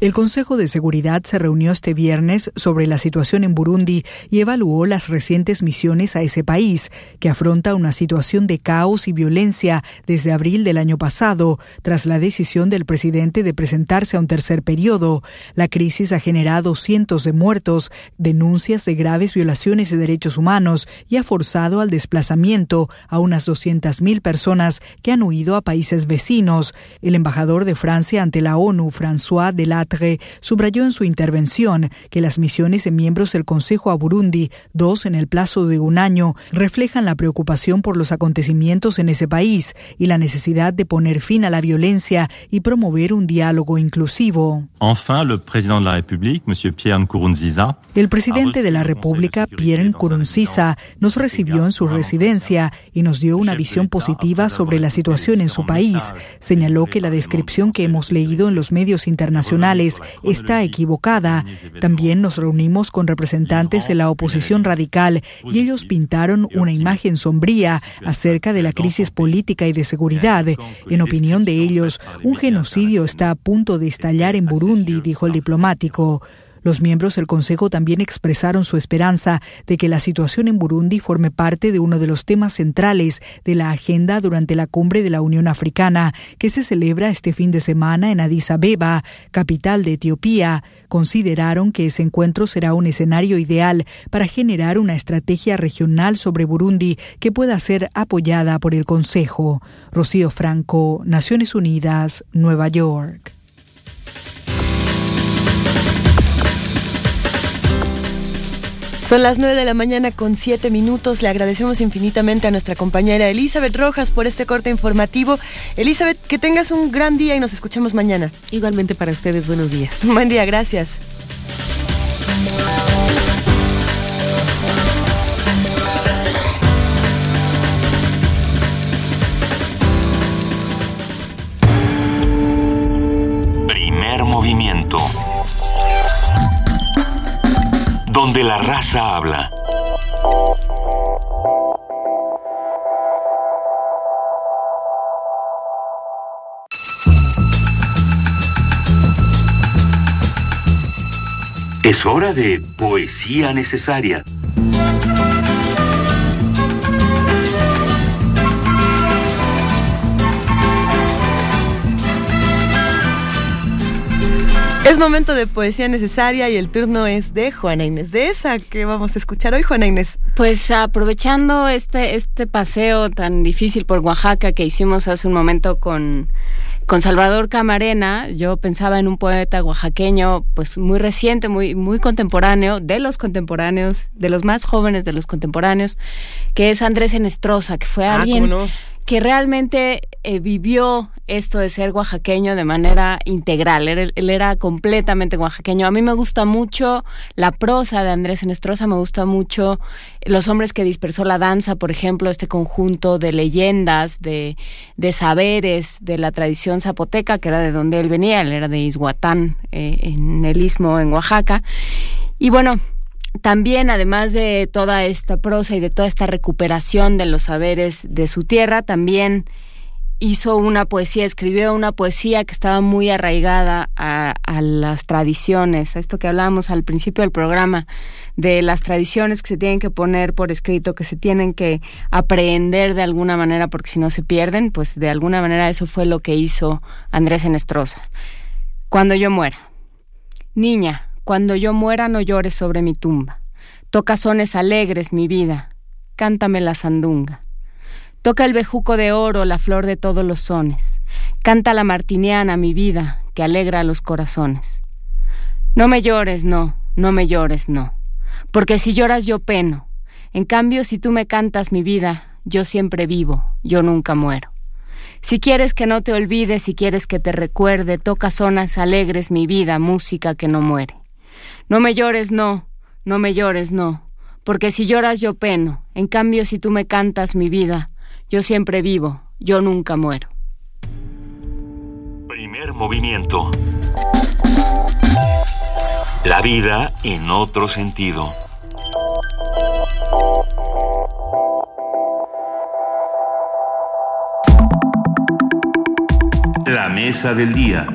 Speaker 13: El Consejo de Seguridad se reunió este viernes sobre la situación en Burundi y evaluó las recientes misiones a ese país, que afronta una situación de caos y violencia desde abril del año pasado, tras la decisión del presidente de presentarse a un tercer periodo. La crisis ha generado cientos de muertos, denuncias de graves violaciones de derechos humanos y ha forzado al desplazamiento a unas 200.000 personas que han huido a países vecinos. El embajador de Francia ante la ONU, François Delattre, subrayó en su intervención que las misiones de miembros del Consejo a Burundi, dos en el plazo de un año, reflejan la preocupación por los acontecimientos en ese país y la necesidad de poner fin a la violencia y promover un diálogo inclusivo. El presidente de la República, Pierre Nkurunziza, nos recibió en su residencia y nos dio una visión positiva sobre la situación en su país. Señaló que la descripción que hemos leído en los medios internacionales está equivocada. También nos reunimos con representantes de la oposición radical y ellos pintaron una imagen sombría acerca de la crisis política y de seguridad. En opinión de ellos, un genocidio está a punto de estallar en Burundi, dijo el diplomático. Los miembros del Consejo también expresaron su esperanza de que la situación en Burundi forme parte de uno de los temas centrales de la agenda durante la cumbre de la Unión Africana, que se celebra este fin de semana en Addis Abeba, capital de Etiopía. Consideraron que ese encuentro será un escenario ideal para generar una estrategia regional sobre Burundi que pueda ser apoyada por el Consejo. Rocío Franco, Naciones Unidas, Nueva York.
Speaker 9: Son las 9 de la mañana con 7 minutos. Le agradecemos infinitamente a nuestra compañera Elizabeth Rojas por este corte informativo. Elizabeth, que tengas un gran día y nos escuchamos mañana.
Speaker 18: Igualmente para ustedes, buenos días.
Speaker 9: Buen día, gracias.
Speaker 2: Donde la raza habla. Es hora de poesía necesaria.
Speaker 9: Es momento de poesía necesaria y el turno es de Juana Inés de esa que vamos a escuchar hoy, Juana Inés.
Speaker 10: Pues aprovechando este, este paseo tan difícil por Oaxaca que hicimos hace un momento con, con Salvador Camarena, yo pensaba en un poeta oaxaqueño, pues muy reciente, muy, muy contemporáneo, de los contemporáneos, de los más jóvenes de los contemporáneos, que es Andrés Enestrosa, que fue
Speaker 9: Ah,
Speaker 10: alguien. Que realmente eh, vivió esto de ser oaxaqueño de manera integral. Él, era completamente oaxaqueño. A mí me gusta mucho la prosa de Andrés Enestrosa, me gusta mucho Los hombres que dispersó la danza, por ejemplo, este conjunto de leyendas, de, de saberes de la tradición zapoteca, que era de donde él venía, él era de Izhuatán, eh, en el Istmo, en Oaxaca. Y bueno, también, además de toda esta prosa y de toda esta recuperación de los saberes de su tierra, también hizo una poesía, escribió una poesía que estaba muy arraigada a, las tradiciones, a esto que hablábamos al principio del programa, de las tradiciones que se tienen que poner por escrito, que se tienen que aprender de alguna manera, porque si no se pierden, pues de alguna manera eso fue lo que hizo Andrés Enestrosa. Cuando yo muera. Niña, cuando yo muera no llores sobre mi tumba. Toca sones alegres, mi vida. Cántame la sandunga. Toca el bejuco de oro, la flor de todos los sones. Canta la martiniana, mi vida, que alegra los corazones. No me llores, no, no me llores, no. Porque si lloras yo peno. En cambio, si tú me cantas mi vida, yo siempre vivo, yo nunca muero. Si quieres que no te olvides, si quieres que te recuerde, toca zonas alegres mi vida, música que no muere. No me llores, no, no me llores, no. Porque si lloras yo peno. En cambio, si tú me cantas mi vida, yo siempre vivo, yo nunca muero.
Speaker 2: Primer movimiento. La vida en otro sentido. La mesa del día.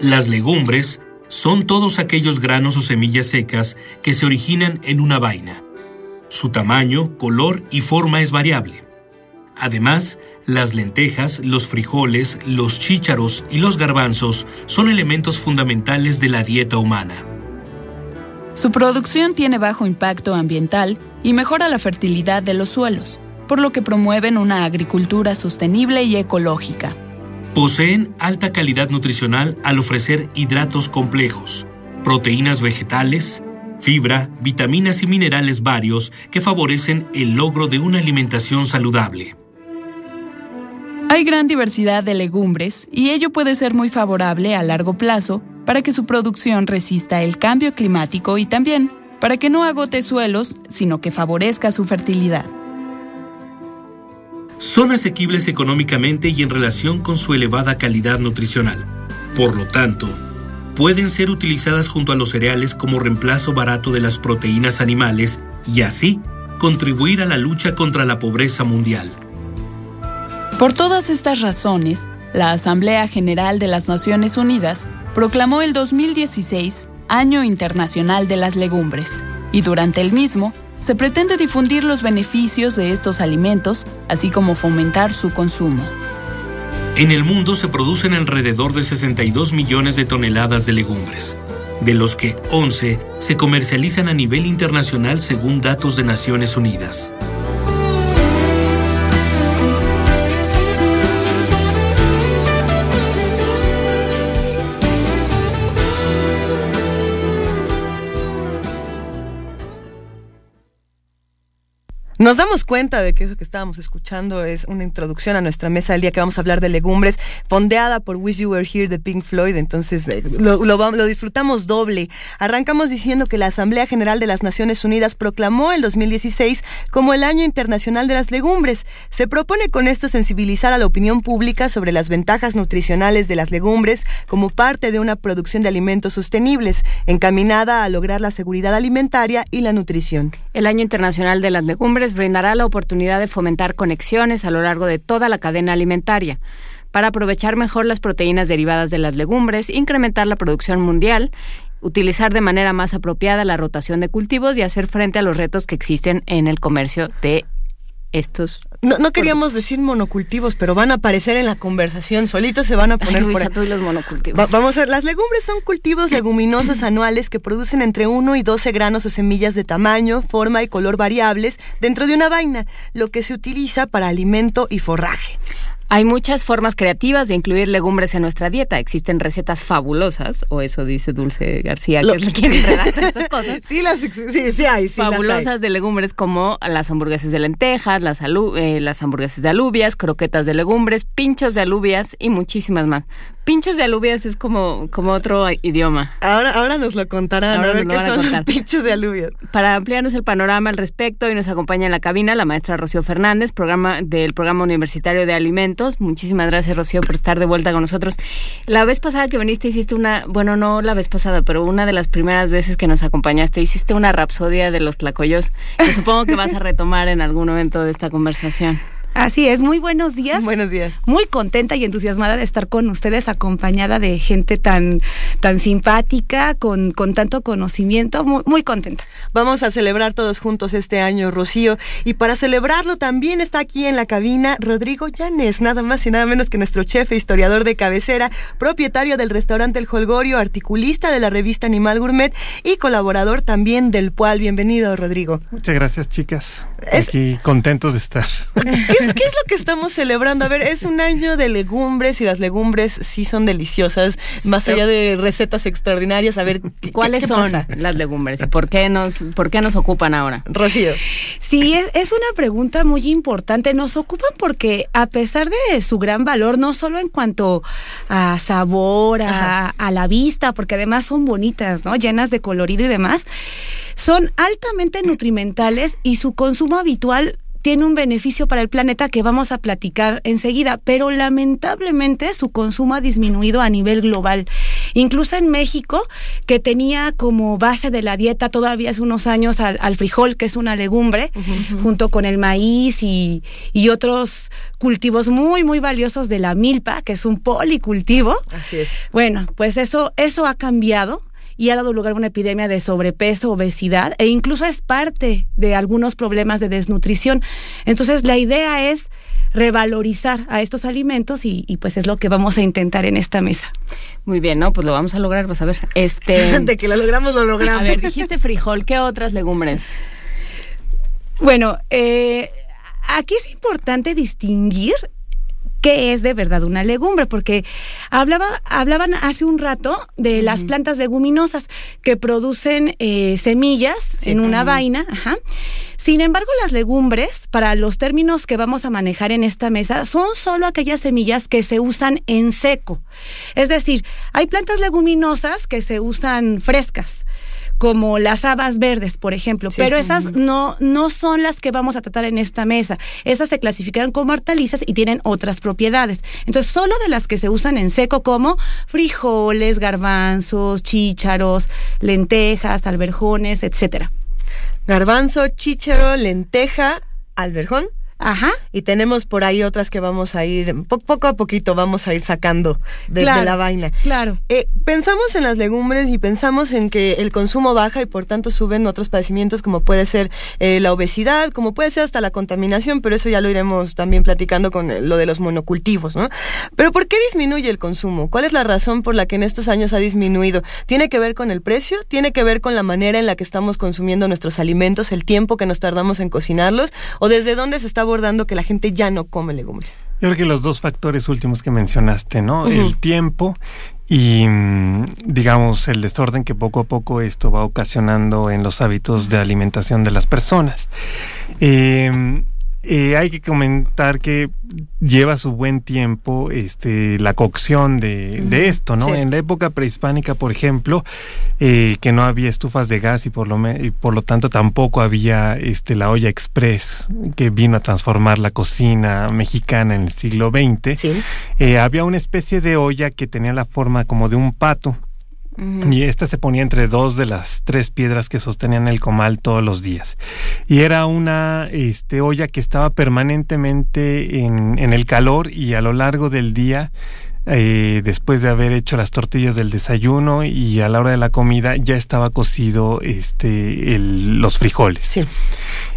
Speaker 30: Las legumbres son todos aquellos granos o semillas secas que se originan en una vaina. Su tamaño, color y forma es variable. Además, las lentejas, los frijoles, los chícharos y los garbanzos son elementos fundamentales de la dieta humana.
Speaker 31: Su producción tiene bajo impacto ambiental y mejora la fertilidad de los suelos, por lo que promueven una agricultura sostenible y ecológica.
Speaker 30: Poseen alta calidad nutricional al ofrecer hidratos complejos, proteínas vegetales, fibra, vitaminas y minerales varios que favorecen el logro de una alimentación saludable.
Speaker 31: Hay gran diversidad de legumbres y ello puede ser muy favorable a largo plazo para que su producción resista el cambio climático y también para que no agote suelos, sino que favorezca su fertilidad
Speaker 30: son asequibles económicamente y en relación con su elevada calidad nutricional. Por lo tanto, pueden ser utilizadas junto a los cereales como reemplazo barato de las proteínas animales y así contribuir a la lucha contra la pobreza mundial.
Speaker 31: Por todas estas razones, la Asamblea General de las Naciones Unidas proclamó el 2016 Año Internacional de las Legumbres y durante el mismo se pretende difundir los beneficios de estos alimentos, así como fomentar su consumo.
Speaker 30: En el mundo se producen alrededor de 62 millones de toneladas de legumbres, de los que 11 se comercializan a nivel internacional según datos de Naciones Unidas.
Speaker 9: Nos damos cuenta de que eso que estábamos escuchando es una introducción a nuestra mesa del día que vamos a hablar de legumbres, fondeada por Wish You Were Here de Pink Floyd, entonces eh, lo, disfrutamos doble. Arrancamos diciendo que la Asamblea General de las Naciones Unidas proclamó el 2016 como el Año Internacional de las Legumbres. Se propone con esto sensibilizar a la opinión pública sobre las ventajas nutricionales de las legumbres como parte de una producción de alimentos sostenibles, encaminada a lograr la seguridad alimentaria y la nutrición.
Speaker 10: El Año Internacional de las Legumbres brindará la oportunidad de fomentar conexiones a lo largo de toda la cadena alimentaria para aprovechar mejor las proteínas derivadas de las legumbres, incrementar la producción mundial, utilizar de manera más apropiada la rotación de cultivos y hacer frente a los retos que existen en el comercio de estos.
Speaker 9: No, no queríamos decir monocultivos, pero van a aparecer en la conversación, solitos se van a poner
Speaker 10: Ay, Luisa, por... tú y los monocultivos.
Speaker 9: Va, vamos a ver, las legumbres son cultivos leguminosos anuales que producen entre 1 y 12 granos o semillas de tamaño, forma y color variables dentro de una vaina, lo que se utiliza para alimento y forraje.
Speaker 10: Hay muchas formas creativas de incluir legumbres en nuestra dieta. Existen recetas fabulosas, o eso dice Dulce García, que es quien redacta estas cosas.
Speaker 9: Sí, las, sí, sí hay. Sí
Speaker 10: fabulosas
Speaker 9: las hay.
Speaker 10: de legumbres como las hamburguesas de lentejas, las, alu eh, las hamburguesas de alubias, croquetas de legumbres, pinchos de alubias y muchísimas más. Pinchos de alubias es como, como otro idioma.
Speaker 9: Ahora, ahora nos lo contarán,
Speaker 10: Ahora
Speaker 9: a ver qué son los pinchos de alubias.
Speaker 10: Para ampliarnos el panorama al respecto, y nos acompaña en la cabina la maestra Rocío Fernández, programa del Programa Universitario de Alimentos. Muchísimas gracias, Rocío, por estar de vuelta con nosotros. La vez pasada que viniste hiciste una, bueno, no la vez pasada, pero una de las primeras veces que nos acompañaste, hiciste una rapsodia de los tlacoyos, que supongo que vas a retomar en algún momento de esta conversación.
Speaker 32: Así es, muy buenos días.
Speaker 9: Buenos días.
Speaker 32: Muy contenta y entusiasmada de estar con ustedes, acompañada de gente tan, tan simpática, con, con tanto conocimiento, muy, muy contenta.
Speaker 9: Vamos a celebrar todos juntos este año, Rocío. Y para celebrarlo también está aquí en la cabina Rodrigo Llanes, nada más y nada menos que nuestro chef e historiador de cabecera, propietario del restaurante El Holgorio, articulista de la revista Animal Gourmet y colaborador también del PUAL. Bienvenido, Rodrigo.
Speaker 22: Muchas gracias, chicas. Aquí contentos de estar.
Speaker 9: ¿Qué es, qué es lo que estamos celebrando? A ver, es un año de legumbres y las legumbres sí son deliciosas, más allá de recetas extraordinarias. A ver, ¿qué-
Speaker 10: ¿Cuáles
Speaker 9: qué
Speaker 10: son
Speaker 9: pasa?
Speaker 10: las legumbres y por qué nos, por qué nos ocupan ahora?
Speaker 9: Rocío.
Speaker 32: Sí, es, es una pregunta muy importante. Nos ocupan porque a pesar de su gran valor, no solo en cuanto a sabor, a, a la vista, porque además son bonitas, ¿no? Llenas de colorido y demás, son altamente nutrimentales y su consumo habitual tiene un beneficio para el planeta que vamos a platicar enseguida, pero lamentablemente su consumo ha disminuido a nivel global. Incluso en México, que tenía como base de la dieta todavía hace unos años al, al frijol, que es una legumbre, junto con el maíz y, y otros cultivos muy, muy valiosos de la milpa, que es un policultivo.
Speaker 9: Así es.
Speaker 32: Bueno, pues eso, eso ha cambiado y ha dado lugar a una epidemia de sobrepeso, obesidad e incluso es parte de algunos problemas de desnutrición. Entonces la idea es revalorizar a estos alimentos y, y, pues es lo que vamos a intentar en esta mesa.
Speaker 10: Muy bien, ¿no? Pues lo vamos a lograr, vas a ver. Este,
Speaker 9: de que lo logramos, lo logramos.
Speaker 10: A ver, dijiste frijol, ¿qué otras legumbres?
Speaker 32: Bueno, eh, aquí es importante distinguir qué es de verdad una legumbre, porque hablaba, hablaban hace un rato de las plantas leguminosas que producen eh, semillas
Speaker 9: Sí.
Speaker 32: en una vaina. Ajá. Sin embargo, las legumbres, para los términos que vamos a manejar en esta mesa, son solo aquellas semillas que se usan en seco. Es decir, hay plantas leguminosas que se usan frescas como las habas verdes, por ejemplo,
Speaker 9: Sí.
Speaker 32: pero esas no, no son las que vamos a tratar en esta mesa. Esas se clasifican como hortalizas y tienen otras propiedades. Entonces, solo de las que se usan en seco como frijoles, garbanzos, chícharos, lentejas, alberjones, etcétera.
Speaker 9: Garbanzo, chícharo, lenteja, alberjón.
Speaker 32: Ajá.
Speaker 9: Y tenemos por ahí otras que vamos a ir, po- poco a poquito vamos a ir sacando de, la vaina.
Speaker 32: Claro.
Speaker 9: Eh, pensamos en las legumbres y pensamos en que el consumo baja y por tanto suben otros padecimientos como puede ser eh, la obesidad, como puede ser hasta la contaminación, pero eso ya lo iremos también platicando con eh, lo de los monocultivos, ¿no? Pero ¿por qué disminuye el consumo? ¿Cuál es la razón por la que en estos años ha disminuido? ¿Tiene que ver con el precio? ¿Tiene que ver con la manera en la que estamos consumiendo nuestros alimentos, el tiempo que nos tardamos en cocinarlos? ¿O desde dónde se está abordando que la gente ya no come legumbres?
Speaker 22: Yo creo que los dos factores últimos que mencionaste, ¿no? El tiempo y, mm, digamos, el desorden que poco a poco esto va ocasionando en los hábitos de alimentación de las personas. Eh, eh, hay que comentar que lleva su buen tiempo este, la cocción de, de esto, ¿no?
Speaker 33: sí.
Speaker 22: En la época prehispánica, por ejemplo, eh, que no había estufas de gas y por lo, me- y por lo tanto tampoco había este, la olla express que vino a transformar la cocina mexicana en el siglo XX. Eh, había una especie de olla que tenía la forma como de un pato. Y esta se ponía entre dos de las tres piedras que sostenían el comal todos los días. Y era una este, olla que estaba permanentemente en, en el calor y a lo largo del día, eh, después de haber hecho las tortillas del desayuno y a la hora de la comida, ya estaba cocido este, el- los frijoles.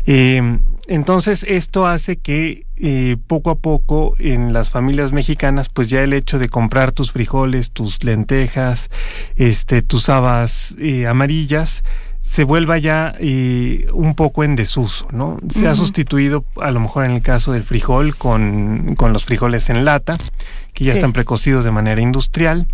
Speaker 22: Eh, entonces esto hace que eh, poco a poco en las familias mexicanas pues ya el hecho de comprar tus frijoles, tus lentejas, este, tus habas eh, amarillas se vuelva ya eh, un poco en desuso, ¿no? Se ha sustituido, a lo mejor en el caso del frijol, con, con los frijoles en lata, que ya están precocidos de manera industrial.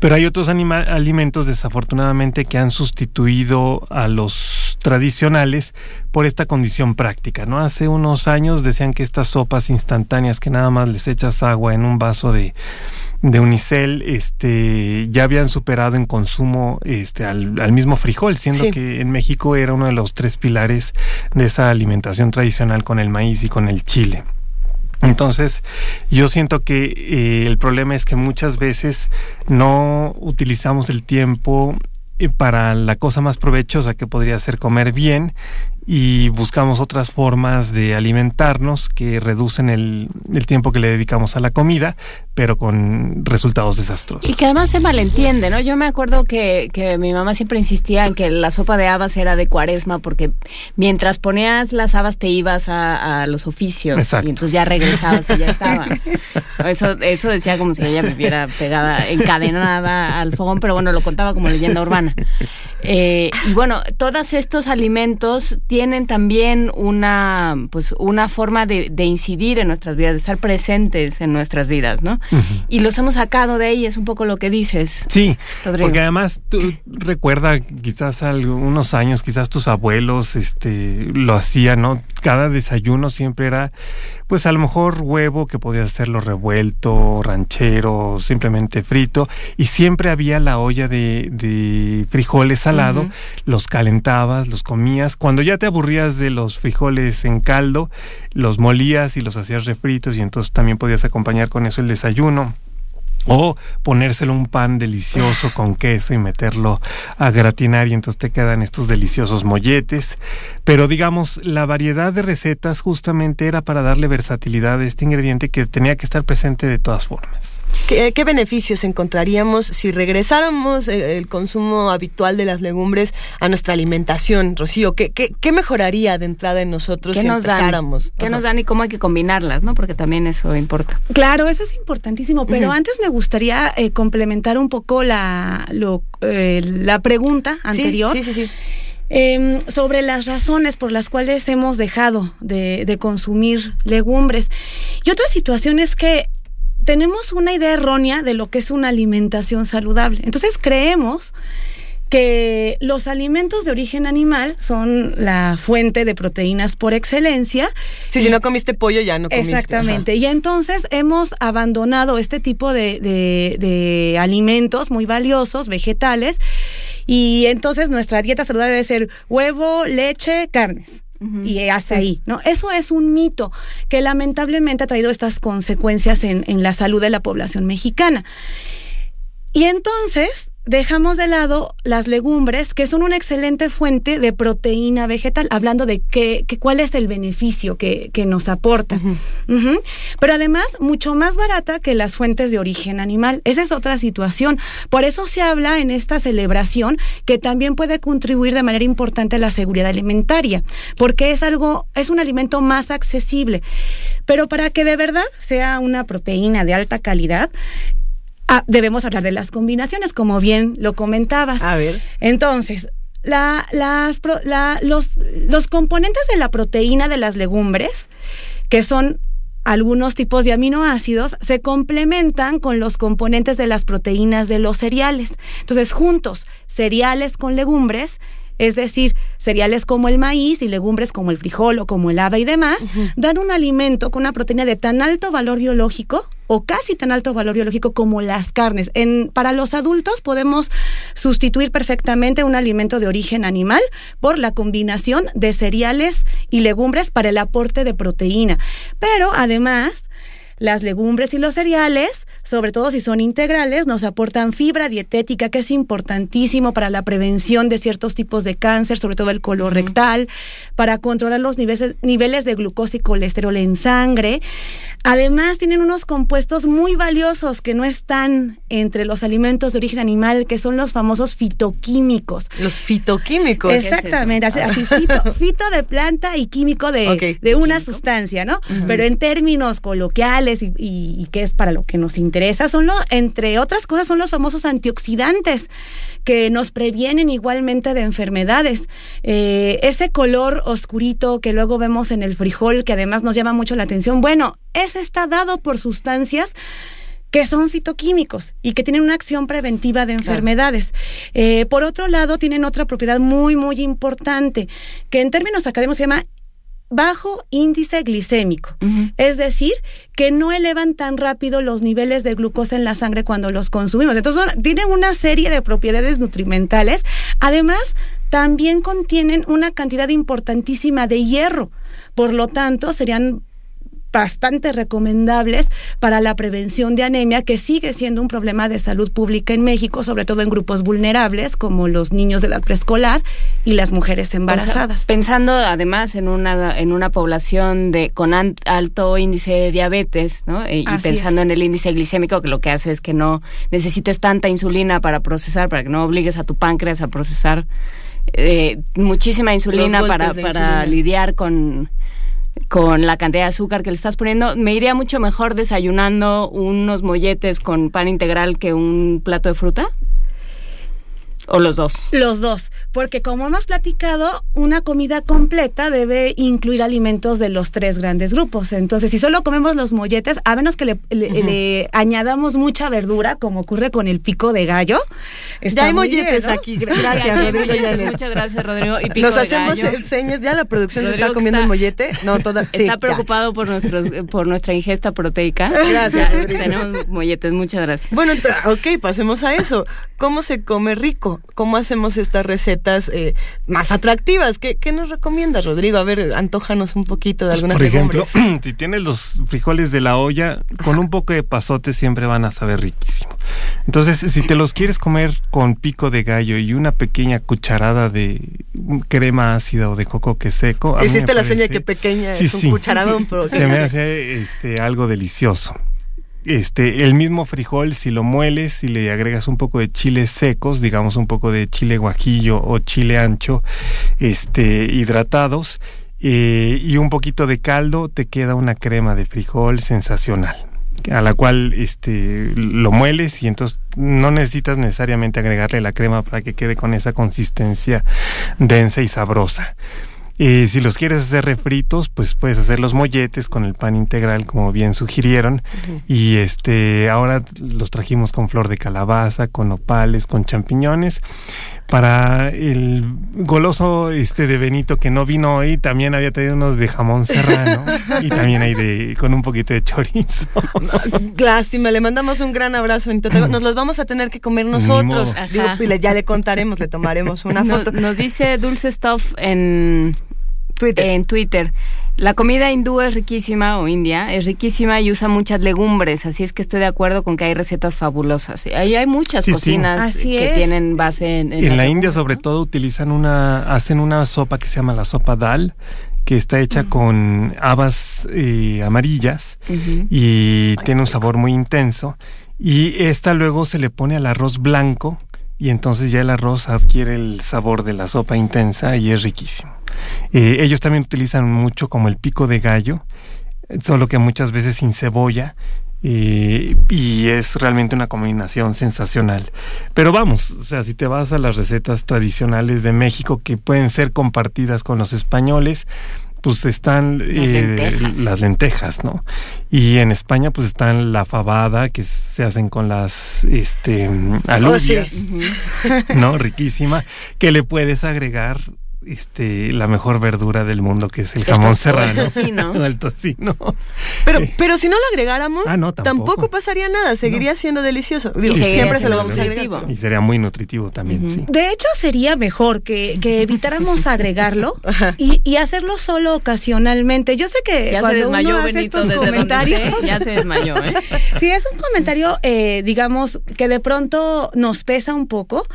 Speaker 22: Pero hay otros alimentos desafortunadamente que han sustituido a los tradicionales por esta condición práctica, ¿no? Hace unos años decían que estas sopas instantáneas que nada más les echas agua en un vaso de, de unicel este ya habían superado en consumo este al, mismo frijol siendo que en México era uno de los tres pilares de esa alimentación tradicional con el maíz y con el chile entonces, yo siento que eh, el problema es que muchas veces no utilizamos el tiempo para la cosa más provechosa que podría ser comer bien y buscamos otras formas de alimentarnos que reducen el, tiempo que le dedicamos a la comida, pero con resultados desastrosos.
Speaker 10: Y que además se malentiende, ¿no? Yo me acuerdo que, que mi mamá siempre insistía en que la sopa de habas era de cuaresma porque mientras ponías las habas te ibas a, los oficios y entonces ya regresabas y ya estaba. Eso, eso decía como si ella me viera pegada, encadenada al fogón, pero bueno, lo contaba como leyenda urbana. Eh, y bueno, todos estos alimentos tienen también una, pues, una forma de, de, incidir en nuestras vidas, de estar presentes en nuestras vidas, ¿no? Y los hemos sacado de ahí, es un poco lo que dices.
Speaker 22: Sí, porque además tú recuerda quizás algunos años, quizás tus abuelos este, lo hacían, ¿no? Cada desayuno siempre era pues a lo mejor huevo que podías hacerlo revuelto, ranchero, simplemente frito, y siempre había la olla de, frijoles salado, los calentabas, los comías, cuando ya te aburrías de los frijoles en caldo, los molías y los hacías refritos y entonces también podías acompañar con eso el desayuno. O ponérselo un pan delicioso con queso y meterlo a gratinar y entonces te quedan estos deliciosos molletes. Pero digamos, la variedad de recetas justamente era para darle versatilidad a este ingrediente que tenía que estar presente de todas formas.
Speaker 9: ¿Qué, beneficios encontraríamos si regresáramos el, consumo habitual de las legumbres a nuestra alimentación, Rocío? ¿Qué, qué, mejoraría de entrada en nosotros si nos empezáramos?
Speaker 10: ¿Qué nos dan y cómo hay que combinarlas, no? Porque también eso importa.
Speaker 32: Claro, eso es importantísimo, pero antes me gustaría eh, complementar un poco la, eh, la pregunta anterior.
Speaker 9: Sí, sí, sí.
Speaker 32: Em, sobre las razones por las cuales hemos dejado de, de, consumir legumbres. Y otra situación es que tenemos una idea errónea de lo que es una alimentación saludable. Entonces creemos que los alimentos de origen animal son la fuente de proteínas por excelencia.
Speaker 9: Sí, si no comiste pollo ya no comiste.
Speaker 32: Exactamente. Y entonces hemos abandonado este tipo de, de alimentos muy valiosos, vegetales, y entonces nuestra dieta saludable debe ser huevo, leche, carnes y hasta ahí, ¿no? Eso es un mito que lamentablemente ha traído estas consecuencias en, en la salud de la población mexicana. Y entonces, dejamos de lado las legumbres, que son una excelente fuente de proteína vegetal, hablando de qué, cuál es el beneficio que, nos aporta. Pero además, mucho más barata que las fuentes de origen animal. Esa es otra situación. Por eso se habla en esta celebración que también puede contribuir de manera importante a la seguridad alimentaria, porque es algo, es un alimento más accesible. Pero para que de verdad sea una proteína de alta calidad, Ah, debemos hablar de las combinaciones, como bien lo comentabas.
Speaker 9: A ver.
Speaker 32: Entonces, la, las, los, los componentes de la proteína de las legumbres, que son algunos tipos de aminoácidos se complementan con los componentes de las proteínas de los cereales. Entonces, juntos, cereales con legumbres, es decir, cereales como el maíz y legumbres como el frijol o como el haba y demás, dan un alimento con una proteína de tan alto valor biológico o casi tan alto valor biológico como las carnes. En, para los adultos podemos sustituir perfectamente un alimento de origen animal por la combinación de cereales y legumbres para el aporte de proteína. Pero además, las legumbres y los cereales sobre todo si son integrales, nos aportan fibra dietética, que es importantísimo para la prevención de ciertos tipos de cáncer, sobre todo el colorectal, para controlar los niveles, niveles de glucosa y colesterol en sangre. Además, tienen unos compuestos muy valiosos que no están entre los alimentos de origen animal, que son los famosos fitoquímicos.
Speaker 9: Los fitoquímicos.
Speaker 32: Exactamente, así, fito, de planta y químico de, de una sustancia, ¿no? Pero en términos coloquiales y, y, que es para lo que nos interesa interesa son, lo, entre otras cosas, son los famosos antioxidantes que nos previenen igualmente de enfermedades. Eh, ese color oscurito que luego vemos en el frijol, que además nos llama mucho la atención, bueno, ese está dado por sustancias que son fitoquímicos y que tienen una acción preventiva de enfermedades. Eh, por otro lado, tienen otra propiedad muy, muy importante, que en términos académicos se llama bajo índice glicémico, es decir, que no elevan tan rápido los niveles de glucosa en la sangre cuando los consumimos. Entonces, tienen una serie de propiedades nutrimentales. Además, también contienen una cantidad importantísima de hierro. Por lo tanto, serían bastante recomendables para la prevención de anemia, que sigue siendo un problema de salud pública en México, sobre todo en grupos vulnerables como los niños de la preescolar y las mujeres embarazadas.
Speaker 10: pensando además en una en una población de con alto índice de diabetes, ¿no? Y, pensando en el índice glicémico, que lo que hace es que no necesites tanta insulina para procesar, para que no obligues a tu páncreas a procesar eh, muchísima insulina para, para lidiar con con la cantidad de azúcar que le estás poniendo, me iría mucho mejor desayunando unos molletes con pan integral que un plato de fruta. ¿O los dos?
Speaker 32: Los dos, porque como hemos platicado, una comida completa debe incluir alimentos de los tres grandes grupos. Entonces, si solo comemos los molletes, a menos que le, añadamos mucha verdura, como ocurre con el pico de gallo.
Speaker 9: ya hay molletes aquí. Gracias, Rodrigo.
Speaker 10: Muchas gracias, Rodrigo. Y
Speaker 9: Nos hacemos señas, ya la producción se está comiendo el mollete. No, toda,
Speaker 10: está preocupado por nuestros por nuestra ingesta proteica.
Speaker 9: Gracias.
Speaker 10: tenemos molletes, muchas gracias.
Speaker 9: Bueno, ok, pasemos a eso. ¿Cómo se come rico? ¿Cómo hacemos estas eh, más atractivas? ¿Qué, nos recomiendas, Rodrigo? A ver, antojanos un poquito de pues, algunas
Speaker 22: Por ejemplo, si tienes los frijoles de la olla, con un poco de pasote siempre van a saber riquísimo. Entonces, si te los quieres comer con pico de gallo y una pequeña cucharada de crema ácida o de coco que seco.
Speaker 9: Hiciste la seña que pequeña es un cucharadón, pero
Speaker 22: se me hace este, algo delicioso este, el mismo frijol, si lo mueles, y le agregas un poco de chiles secos, digamos un poco de chile guajillo o chile ancho, este, hidratados, eh, y un poquito de caldo, te queda una crema de frijol sensacional a la cual este lo mueles y entonces no necesitas necesariamente agregarle la crema para que quede con esa consistencia densa y sabrosa. Y si los quieres hacer refritos, pues puedes hacer los molletes con el pan integral, como bien sugirieron. Y este, ahora los trajimos con flor de calabaza, con opales, con champiñones. Para el goloso este de Benito que no vino hoy, también había traído unos de jamón serrano y también hay de con un poquito de chorizo.
Speaker 9: Lástima, le mandamos un gran abrazo. Nos los vamos a tener que comer nosotros. ya le contaremos, le tomaremos una foto.
Speaker 10: Nos, dice Dulce Stuff en Twitter. En Twitter. La comida hindú es riquísima, o india, es riquísima y usa muchas legumbres, así es que estoy de acuerdo con que hay recetas fabulosas. Ahí hay muchas cocinas que tienen base en...
Speaker 22: En, la, India sobre todo utilizan una, hacen una sopa que se llama la sopa dal, que está hecha con habas eh, amarillas y tiene un sabor muy intenso. Y esta luego se le pone al arroz blanco y entonces ya el arroz adquiere el sabor de la sopa intensa y es riquísimo. Eh, ellos también utilizan mucho como el pico de gallo, solo que muchas veces sin cebolla. Eh, y es realmente una combinación sensacional. Pero vamos, o sea, si te vas a las recetas tradicionales de México que pueden ser compartidas con los españoles, pues están las, eh, lentejas. las, lentejas. ¿no? Y en España pues están la fabada que se hacen con las este alubias, oh, ¿no? Riquísima, que le puedes agregar este, la mejor verdura del mundo, que es el jamón serrano. El tocino.
Speaker 9: Pero, eh. pero si no lo agregáramos, ah, tampoco. pasaría nada, seguiría siendo delicioso. y siempre se lo vamos a agregar.
Speaker 22: Y sería muy nutritivo también, sí.
Speaker 32: De hecho, sería mejor que, que evitáramos agregarlo y, y, hacerlo solo ocasionalmente. Yo sé que
Speaker 10: ya
Speaker 32: cuando
Speaker 10: se desmayó
Speaker 32: uno
Speaker 10: hace estos comentarios, ya se desmayó, ¿eh?
Speaker 32: sí, es un comentario, eh, digamos, que de pronto nos pesa un poco,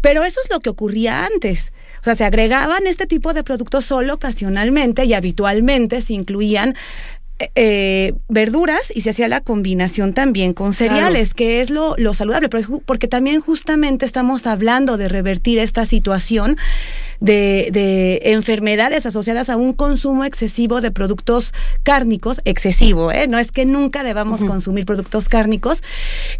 Speaker 32: pero eso es lo que ocurría antes. O sea, se agregaban este tipo de productos solo ocasionalmente y habitualmente se incluían eh, eh, verduras y se hacía la combinación también con cereales, que es lo, lo saludable, porque también justamente estamos hablando de revertir esta situación de, de enfermedades asociadas a un consumo excesivo de productos cárnicos, excesivo, ¿eh? no es que nunca debamos consumir productos cárnicos,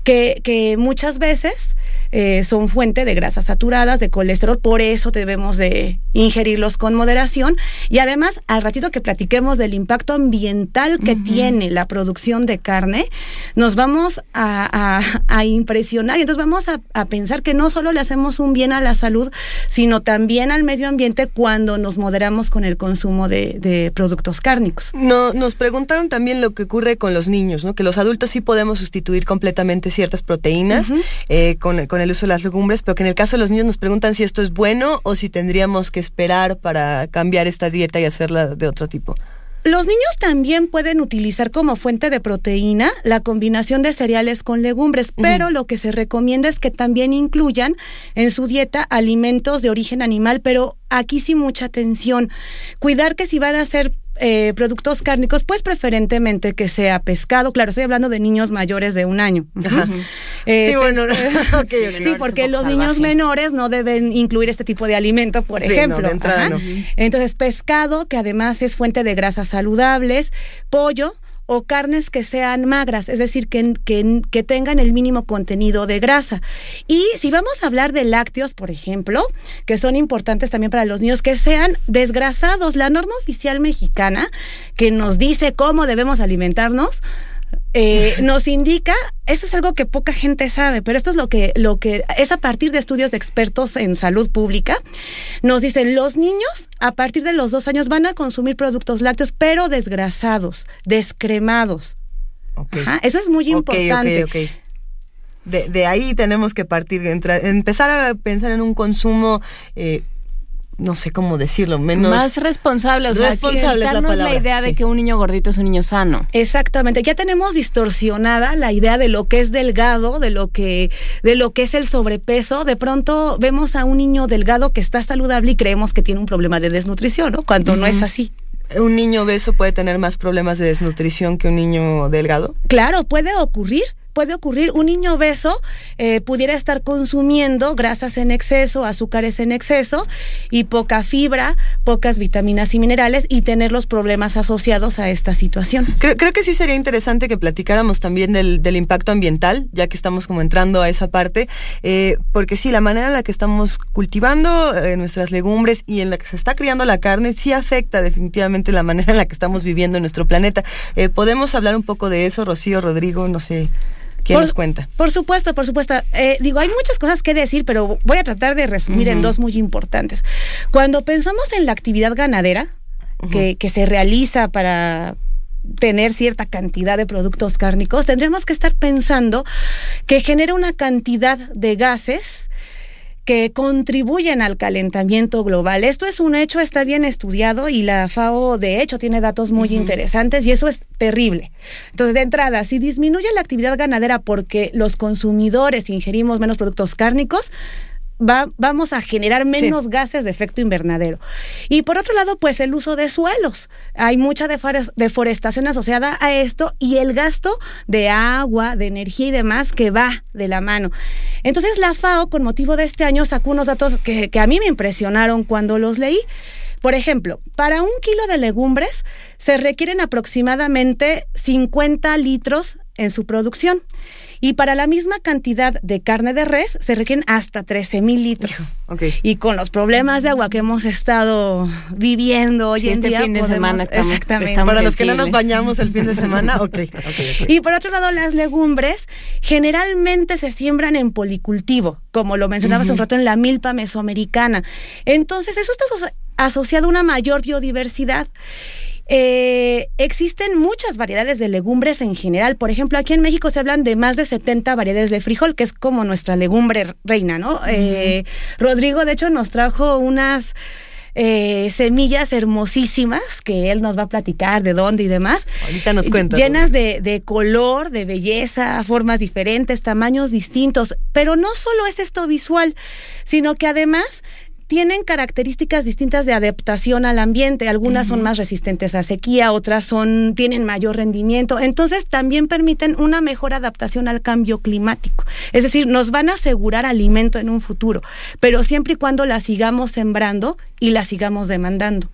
Speaker 32: que, que muchas veces eh, son fuente de grasas saturadas, de colesterol, por eso debemos de ingerirlos con moderación. Y además, al ratito que platiquemos del impacto ambiental que tiene la producción de carne, nos vamos a, impresionar y entonces vamos a, pensar que no solo le hacemos un bien a la salud, sino también al medio ambiente cuando nos moderamos con el consumo de, productos cárnicos.
Speaker 9: No, nos preguntaron también lo que ocurre con los niños, ¿no? que los adultos sí podemos sustituir completamente ciertas proteínas eh, con, con el uso de las legumbres, pero que en el caso de los niños nos preguntan si esto es bueno o si tendríamos que esperar para cambiar esta dieta y hacerla de otro tipo.
Speaker 32: Los niños también pueden utilizar como fuente de proteína la combinación de cereales con legumbres, pero lo que se recomienda es que también incluyan en su dieta alimentos de origen animal, pero aquí sí mucha atención. Cuidar que si van a ser eh, productos cárnicos, pues preferentemente que sea pescado. Claro, estoy hablando de niños mayores de un año.
Speaker 9: Eh, sí, bueno,
Speaker 32: sí, porque los niños menores no deben incluir este tipo de alimento, por ejemplo. Entonces, pescado, que además es fuente de grasas saludables, pollo, o carnes que sean magras, es decir, que, que, tengan el mínimo contenido de grasa. Y si vamos a hablar de lácteos, por ejemplo, que son importantes también para los niños, que sean desgrasados. La norma oficial mexicana que nos dice cómo debemos alimentarnos, eh, nos indica, eso es algo que poca gente sabe, pero esto es lo que, lo que es a partir de estudios de expertos en salud pública, nos dicen los niños a partir de los dos años van a consumir productos lácteos, pero desgrasados, descremados. eso es muy importante.
Speaker 9: De, de, ahí tenemos que partir, empezar a pensar en un consumo eh, no sé cómo decirlo, menos...
Speaker 10: Más responsable, o responsable sea, darnos la, idea de que un niño gordito es un niño sano.
Speaker 32: Exactamente, ya tenemos distorsionada la idea de lo que es delgado, de lo que, de lo que es el sobrepeso. De pronto vemos a un niño delgado que está saludable y creemos que tiene un problema de desnutrición, ¿no? Cuando no es así.
Speaker 9: ¿Un niño obeso puede tener más problemas de desnutrición que un niño delgado?
Speaker 32: Claro, puede ocurrir puede ocurrir. Un niño obeso eh, pudiera estar consumiendo grasas en exceso, azúcares en exceso y poca fibra, pocas vitaminas y minerales y tener los problemas asociados a esta situación.
Speaker 9: Creo, que sí sería interesante que platicáramos también del, impacto ambiental, ya que estamos como entrando a esa parte, eh, porque sí, la manera en la que estamos cultivando eh, nuestras legumbres y en la que se está criando la carne sí afecta definitivamente la manera en la que estamos viviendo en nuestro planeta. ¿Podemos hablar un poco de eso, Rocío, Rodrigo? No sé. ¿Quién nos cuenta?
Speaker 32: Por supuesto, por supuesto. Eh, digo, hay muchas cosas que decir, pero voy a tratar de resumir en dos muy importantes. Cuando pensamos en la actividad ganadera, que, que se realiza para tener cierta cantidad de productos cárnicos, tendríamos que estar pensando que genera una cantidad de gases que contribuyen al calentamiento global. Esto es un hecho, está bien estudiado y la FAO de hecho tiene datos muy interesantes y eso es terrible. Entonces, de entrada, si disminuye la actividad ganadera porque los consumidores ingerimos menos productos cárnicos, vamos a generar menos gases de efecto invernadero. Y por otro lado, pues el uso de suelos. Hay mucha deforestación asociada a esto y el gasto de agua, de energía y demás que va de la mano. Entonces la FAO, con motivo de este año, sacó unos datos que, que a mí me impresionaron cuando los leí. Por ejemplo, para un kilo de legumbres se requieren aproximadamente 50 litros en su producción. Y para la misma cantidad de carne de res se requieren hasta 13 mil litros. Y con los problemas de agua que hemos estado viviendo hoy en
Speaker 10: este
Speaker 32: día.
Speaker 10: fin de semana
Speaker 32: exactamente.
Speaker 9: para los que no nos bañamos el fin de semana, ok.
Speaker 32: Y por otro lado, las legumbres generalmente se siembran en policultivo, como lo mencionaba hace un rato en la milpa mesoamericana. Entonces, eso está asociado a una mayor biodiversidad. Eh, existen muchas variedades de legumbres en general. Por ejemplo, aquí en México se hablan de más de 70 variedades de frijol, que es como nuestra legumbre reina, ¿no? eh, Rodrigo, de hecho, nos trajo unas... Eh, semillas hermosísimas que él nos va a platicar de dónde y demás.
Speaker 9: Ahorita nos cuenta.
Speaker 32: Llenas de, de, color, de belleza, formas diferentes, tamaños distintos. Pero no solo es esto visual, sino que además tienen características distintas de adaptación al ambiente. Algunas son más resistentes a sequía, otras son tienen mayor rendimiento. Entonces también permiten una mejor adaptación al cambio climático. Es decir, nos van a asegurar alimento en un futuro, pero siempre y cuando la sigamos sembrando y la sigamos demandando.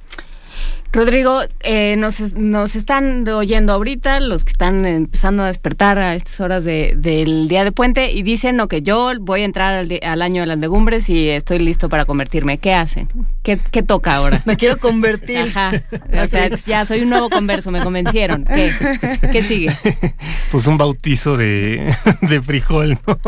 Speaker 10: Rodrigo, eh, nos, nos están oyendo ahorita los que están empezando a despertar a estas horas de, del día de puente y dicen no, que yo voy a entrar al, al, año de las legumbres y estoy listo para convertirme. ¿Qué hacen? ¿Qué, qué toca ahora?
Speaker 9: Me quiero convertir.
Speaker 10: Ajá. O sea, ya soy un nuevo converso, me convencieron. ¿Qué, qué sigue?
Speaker 22: Pues un bautizo de, de frijol, ¿no?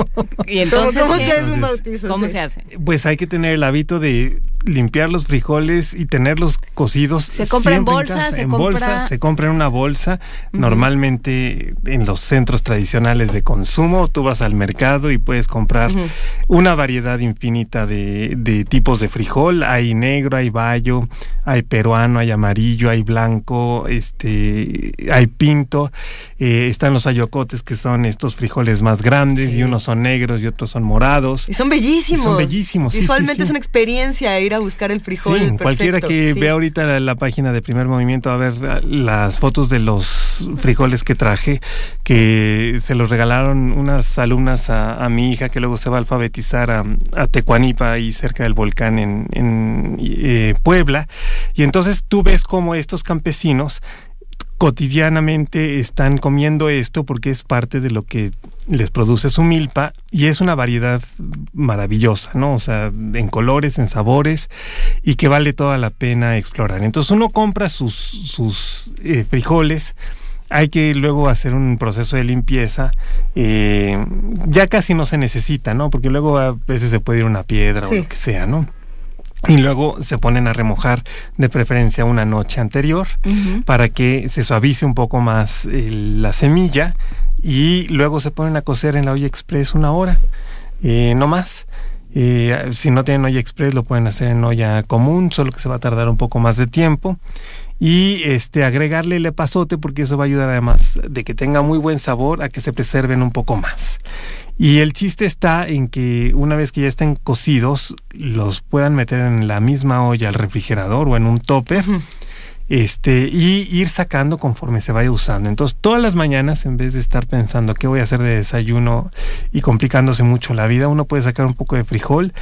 Speaker 10: ¿Y entonces
Speaker 9: ¿Cómo, se hace un bautizo?
Speaker 10: ¿Cómo
Speaker 9: Sí.
Speaker 10: se hace?
Speaker 22: Pues hay que tener el hábito de limpiar los frijoles y tenerlos cocidos.
Speaker 10: Se compra en bolsa,
Speaker 22: casa,
Speaker 10: se
Speaker 22: en
Speaker 10: compra-
Speaker 22: bolsa, se compra en una bolsa. Normalmente en los centros tradicionales de consumo, tú vas al mercado y puedes comprar una variedad infinita de, de tipos de frijol. Hay negro, hay bayo, hay peruano, hay amarillo, hay blanco, este, hay pinto. Eh, están los ayocotes que son estos frijoles más grandes y unos son negros y otros son morados.
Speaker 9: Y son bellísimos.
Speaker 22: Y son bellísimos, sí,
Speaker 9: Visualmente
Speaker 22: sí.
Speaker 9: es una experiencia ir a buscar el frijol.
Speaker 22: Sí,
Speaker 9: perfecto.
Speaker 22: cualquiera que vea ahorita la, la página de Primer Movimiento a ver ah, las fotos de los frijoles que traje, que se los regalaron unas alumnas a, mi hija que luego se va a alfabetizar a, a Tecuanipa, ahí cerca del volcán en, en, eh, Puebla. Y entonces tú ves cómo estos campesinos cotidianamente están comiendo esto porque es parte de lo que les produce su milpa y es una variedad maravillosa, ¿no? O sea, en colores, en sabores y que vale toda la pena explorar. Entonces uno compra sus, sus eh, frijoles, hay que luego hacer un proceso de limpieza, eh, ya casi no se necesita, ¿no? Porque luego a veces se puede ir una piedra o lo que sea, ¿no? Y luego se ponen a remojar de preferencia una noche anterior para que se suavice un poco más eh, la semilla y luego se ponen a cocer en la olla express una hora, eh, no más. Eh, si no tienen olla express lo pueden hacer en olla común, solo que se va a tardar un poco más de tiempo. Y este agregarle el epazote porque eso va a ayudar además de que tenga muy buen sabor a que se preserven un poco más. Y el chiste está en que una vez que ya estén cocidos, los puedan meter en la misma olla al refrigerador o en un topper este, y ir sacando conforme se vaya usando. Entonces, todas las mañanas, en vez de estar pensando qué voy a hacer de desayuno y complicándose mucho la vida, uno puede sacar un poco de frijol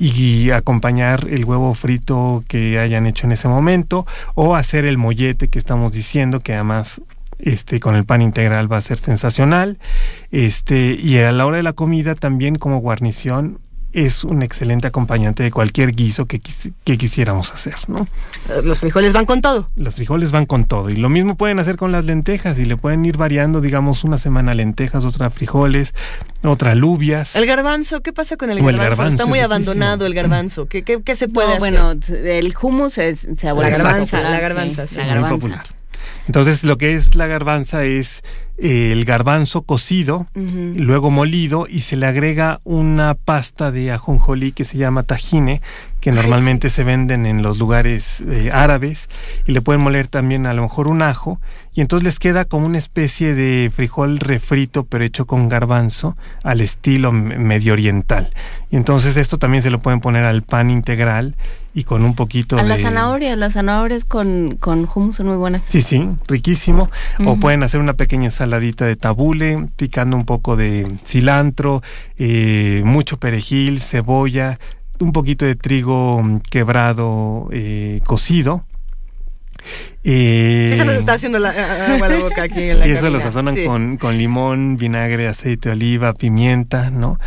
Speaker 22: y acompañar el huevo frito que hayan hecho en ese momento o hacer el mollete que estamos diciendo que además este con el pan integral va a ser sensacional este y a la hora de la comida también como guarnición es un excelente acompañante de cualquier guiso que, quisi- que quisiéramos hacer, ¿no?
Speaker 9: Eh, Los frijoles van con todo.
Speaker 22: Los frijoles van con todo. Y lo mismo pueden hacer con las lentejas y le pueden ir variando, digamos, una semana lentejas, otra frijoles, otra alubias.
Speaker 9: El garbanzo, ¿qué pasa con el garbanzo? Está muy
Speaker 22: es
Speaker 9: abandonado el garbanzo. ¿Qué, qué, qué se puede
Speaker 10: No,
Speaker 9: hacer?
Speaker 10: bueno, el hummus es, se ha vuelto
Speaker 9: La garbanza, la
Speaker 10: sí,
Speaker 9: garbanza, sí.
Speaker 10: la
Speaker 22: Muy
Speaker 10: garbanza.
Speaker 22: popular. Entonces, lo que es la garbanza es eh, el garbanzo cocido, luego molido, y se le agrega una pasta de ajonjolí que se llama tajine, que normalmente se venden en los lugares eh, árabes, y le pueden moler también a lo mejor un ajo, y entonces les queda como una especie de frijol refrito, pero hecho con garbanzo, al estilo medio oriental. Y entonces esto también se lo pueden poner al pan integral y con un poquito
Speaker 10: A
Speaker 22: de...
Speaker 10: las zanahorias, las zanahorias con, con hummus son muy buenas.
Speaker 22: Sí, sí, riquísimo. O pueden hacer una pequeña ensaladita de tabule, picando un poco de cilantro, eh, mucho perejil, cebolla, un poquito de trigo mm, quebrado eh, cocido. Eh,
Speaker 9: Sí se nos está haciendo la, agua la boca aquí en la
Speaker 22: y eso lo sazonan
Speaker 9: Sí.
Speaker 22: con, con limón, vinagre, aceite de oliva, pimienta, ¿no?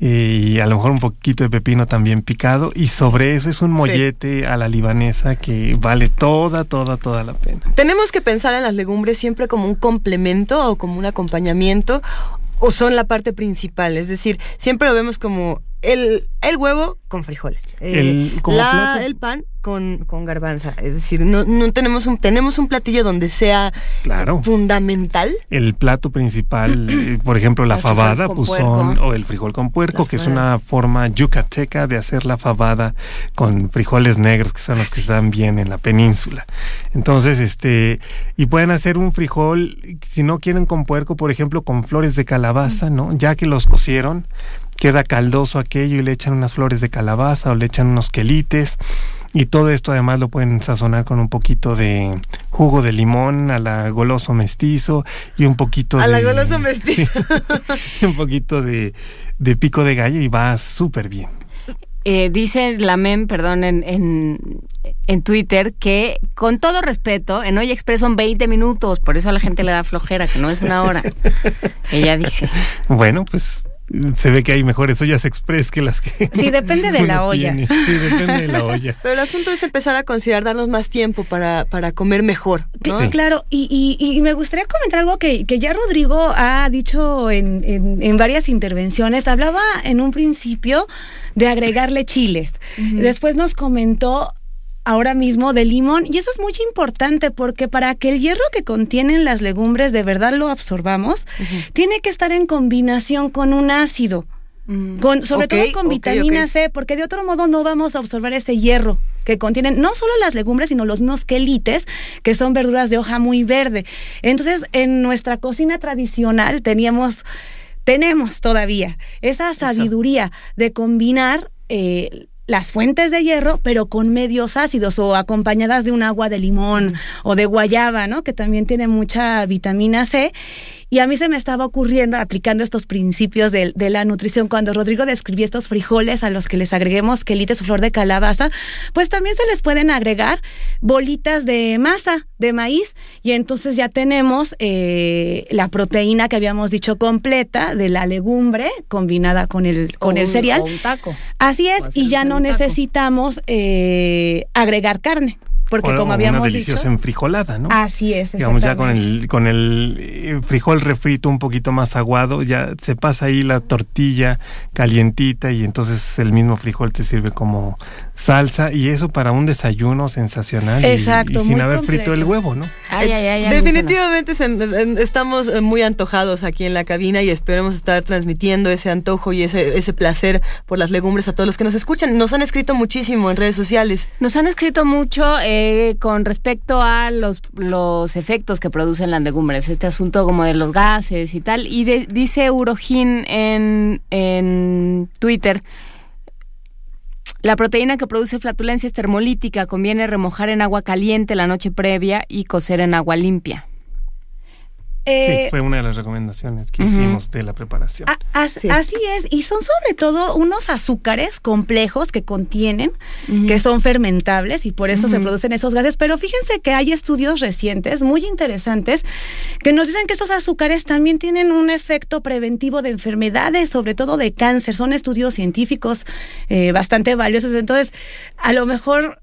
Speaker 22: Eh, y a lo mejor un poquito de pepino también picado. Y sobre eso es un mollete a la libanesa que vale toda, toda, toda la pena.
Speaker 9: ¿Tenemos que pensar en las legumbres siempre como un complemento o como un acompañamiento o son la parte principal? Es decir, siempre lo vemos como el, el huevo con frijoles, eh,
Speaker 22: El-
Speaker 9: la- el pan con, con garbanza. Es decir, no, no tenemos un tenemos un platillo donde sea
Speaker 22: Claro.
Speaker 9: fundamental.
Speaker 22: El plato principal, eh, por ejemplo, la fabada,
Speaker 9: con
Speaker 22: pues
Speaker 9: puerco.
Speaker 22: o el frijol con puerco,
Speaker 9: La
Speaker 22: que es una forma yucateca de hacer la fabada con frijoles negros, que son los que están bien en la península. Entonces, este, y pueden hacer un frijol, si no quieren con puerco, por ejemplo, con flores de calabaza, ¿no? Ya que los cocieron, queda caldoso aquello y le echan unas flores de calabaza o le echan unos quelites y todo esto además lo pueden sazonar con un poquito de jugo de limón a la goloso mestizo y un poquito
Speaker 9: a
Speaker 22: de...
Speaker 9: la goloso mestizo.
Speaker 22: y un poquito de, de pico de gallo y va súper bien.
Speaker 10: Eh, dice la MEM, perdón, en, en, en, Twitter que con todo respeto, en Hoy Express son 20 minutos, por eso a la gente le da flojera, que no es una hora. Ella dice.
Speaker 22: Bueno, pues se ve que hay mejores ollas express que las que.
Speaker 32: Sí, depende de la olla.
Speaker 22: Tiene. Sí, depende de la olla.
Speaker 9: Pero el asunto es empezar a considerar darnos más tiempo para, para comer mejor. ¿no?
Speaker 32: Sí, claro. Y, y, y, me gustaría comentar algo que, que ya Rodrigo ha dicho en, en, en, varias intervenciones. Hablaba en un principio de agregarle chiles. Uh -huh. Después nos comentó ahora mismo de limón y eso es muy importante porque para que el hierro que contienen las legumbres de verdad lo absorbamos, uh -huh. tiene que estar en combinación con un ácido. Mm. Con, sobre okay, todo con vitamina okay, okay. C, porque de otro modo no vamos a absorber ese hierro que contienen no solo las legumbres, sino los mismos quelites, que son verduras de hoja muy verde. Entonces, en nuestra cocina tradicional teníamos, tenemos todavía esa sabiduría Eso. de combinar eh, las fuentes de hierro, pero con medios ácidos o acompañadas de un agua de limón o de guayaba, ¿no? Que también tiene mucha vitamina C. Y a mí se me estaba ocurriendo, aplicando estos principios de, de, la nutrición, cuando Rodrigo describió estos frijoles a los que les agreguemos quelites o flor de calabaza, pues también se les pueden agregar bolitas de masa, de maíz, y entonces ya tenemos eh, la proteína que habíamos dicho completa de la legumbre combinada con el, con
Speaker 10: o
Speaker 32: el
Speaker 10: un,
Speaker 32: cereal.
Speaker 10: O un taco.
Speaker 32: Así es, y ya no necesitamos eh, agregar carne porque
Speaker 22: o,
Speaker 32: como habíamos
Speaker 22: una deliciosa
Speaker 32: dicho,
Speaker 22: enfrijolada, ¿no?
Speaker 32: Así es,
Speaker 22: digamos ya con el con el frijol refrito un poquito más aguado, ya se pasa ahí la tortilla calientita y entonces el mismo frijol te sirve como salsa y eso para un desayuno sensacional
Speaker 32: Exacto,
Speaker 22: y, y sin haber
Speaker 32: completo.
Speaker 22: frito el huevo, ¿no?
Speaker 10: Ay, ay, ay,
Speaker 9: Definitivamente se, estamos eh, muy antojados aquí en la cabina y esperemos estar transmitiendo ese antojo y ese, ese placer por las legumbres a todos los que nos escuchan. Nos han escrito muchísimo en redes sociales.
Speaker 10: Nos han escrito mucho eh, con respecto a los, los efectos que producen las legumbres, este asunto como de los gases y tal. Y de, dice Urojín en, en Twitter, la proteína que produce flatulencia es termolítica, conviene remojar en agua caliente la noche previa y cocer en agua limpia.
Speaker 22: Eh, sí, fue una de las recomendaciones que uh -huh. hicimos de la preparación.
Speaker 32: A, as, sí. Así es, y son sobre todo unos azúcares complejos que contienen, uh -huh. que son fermentables y por eso uh -huh. se producen esos gases. Pero fíjense que hay estudios recientes muy interesantes que nos dicen que estos azúcares también tienen un efecto preventivo de enfermedades, sobre todo de cáncer. Son estudios científicos eh, bastante valiosos. Entonces, a lo mejor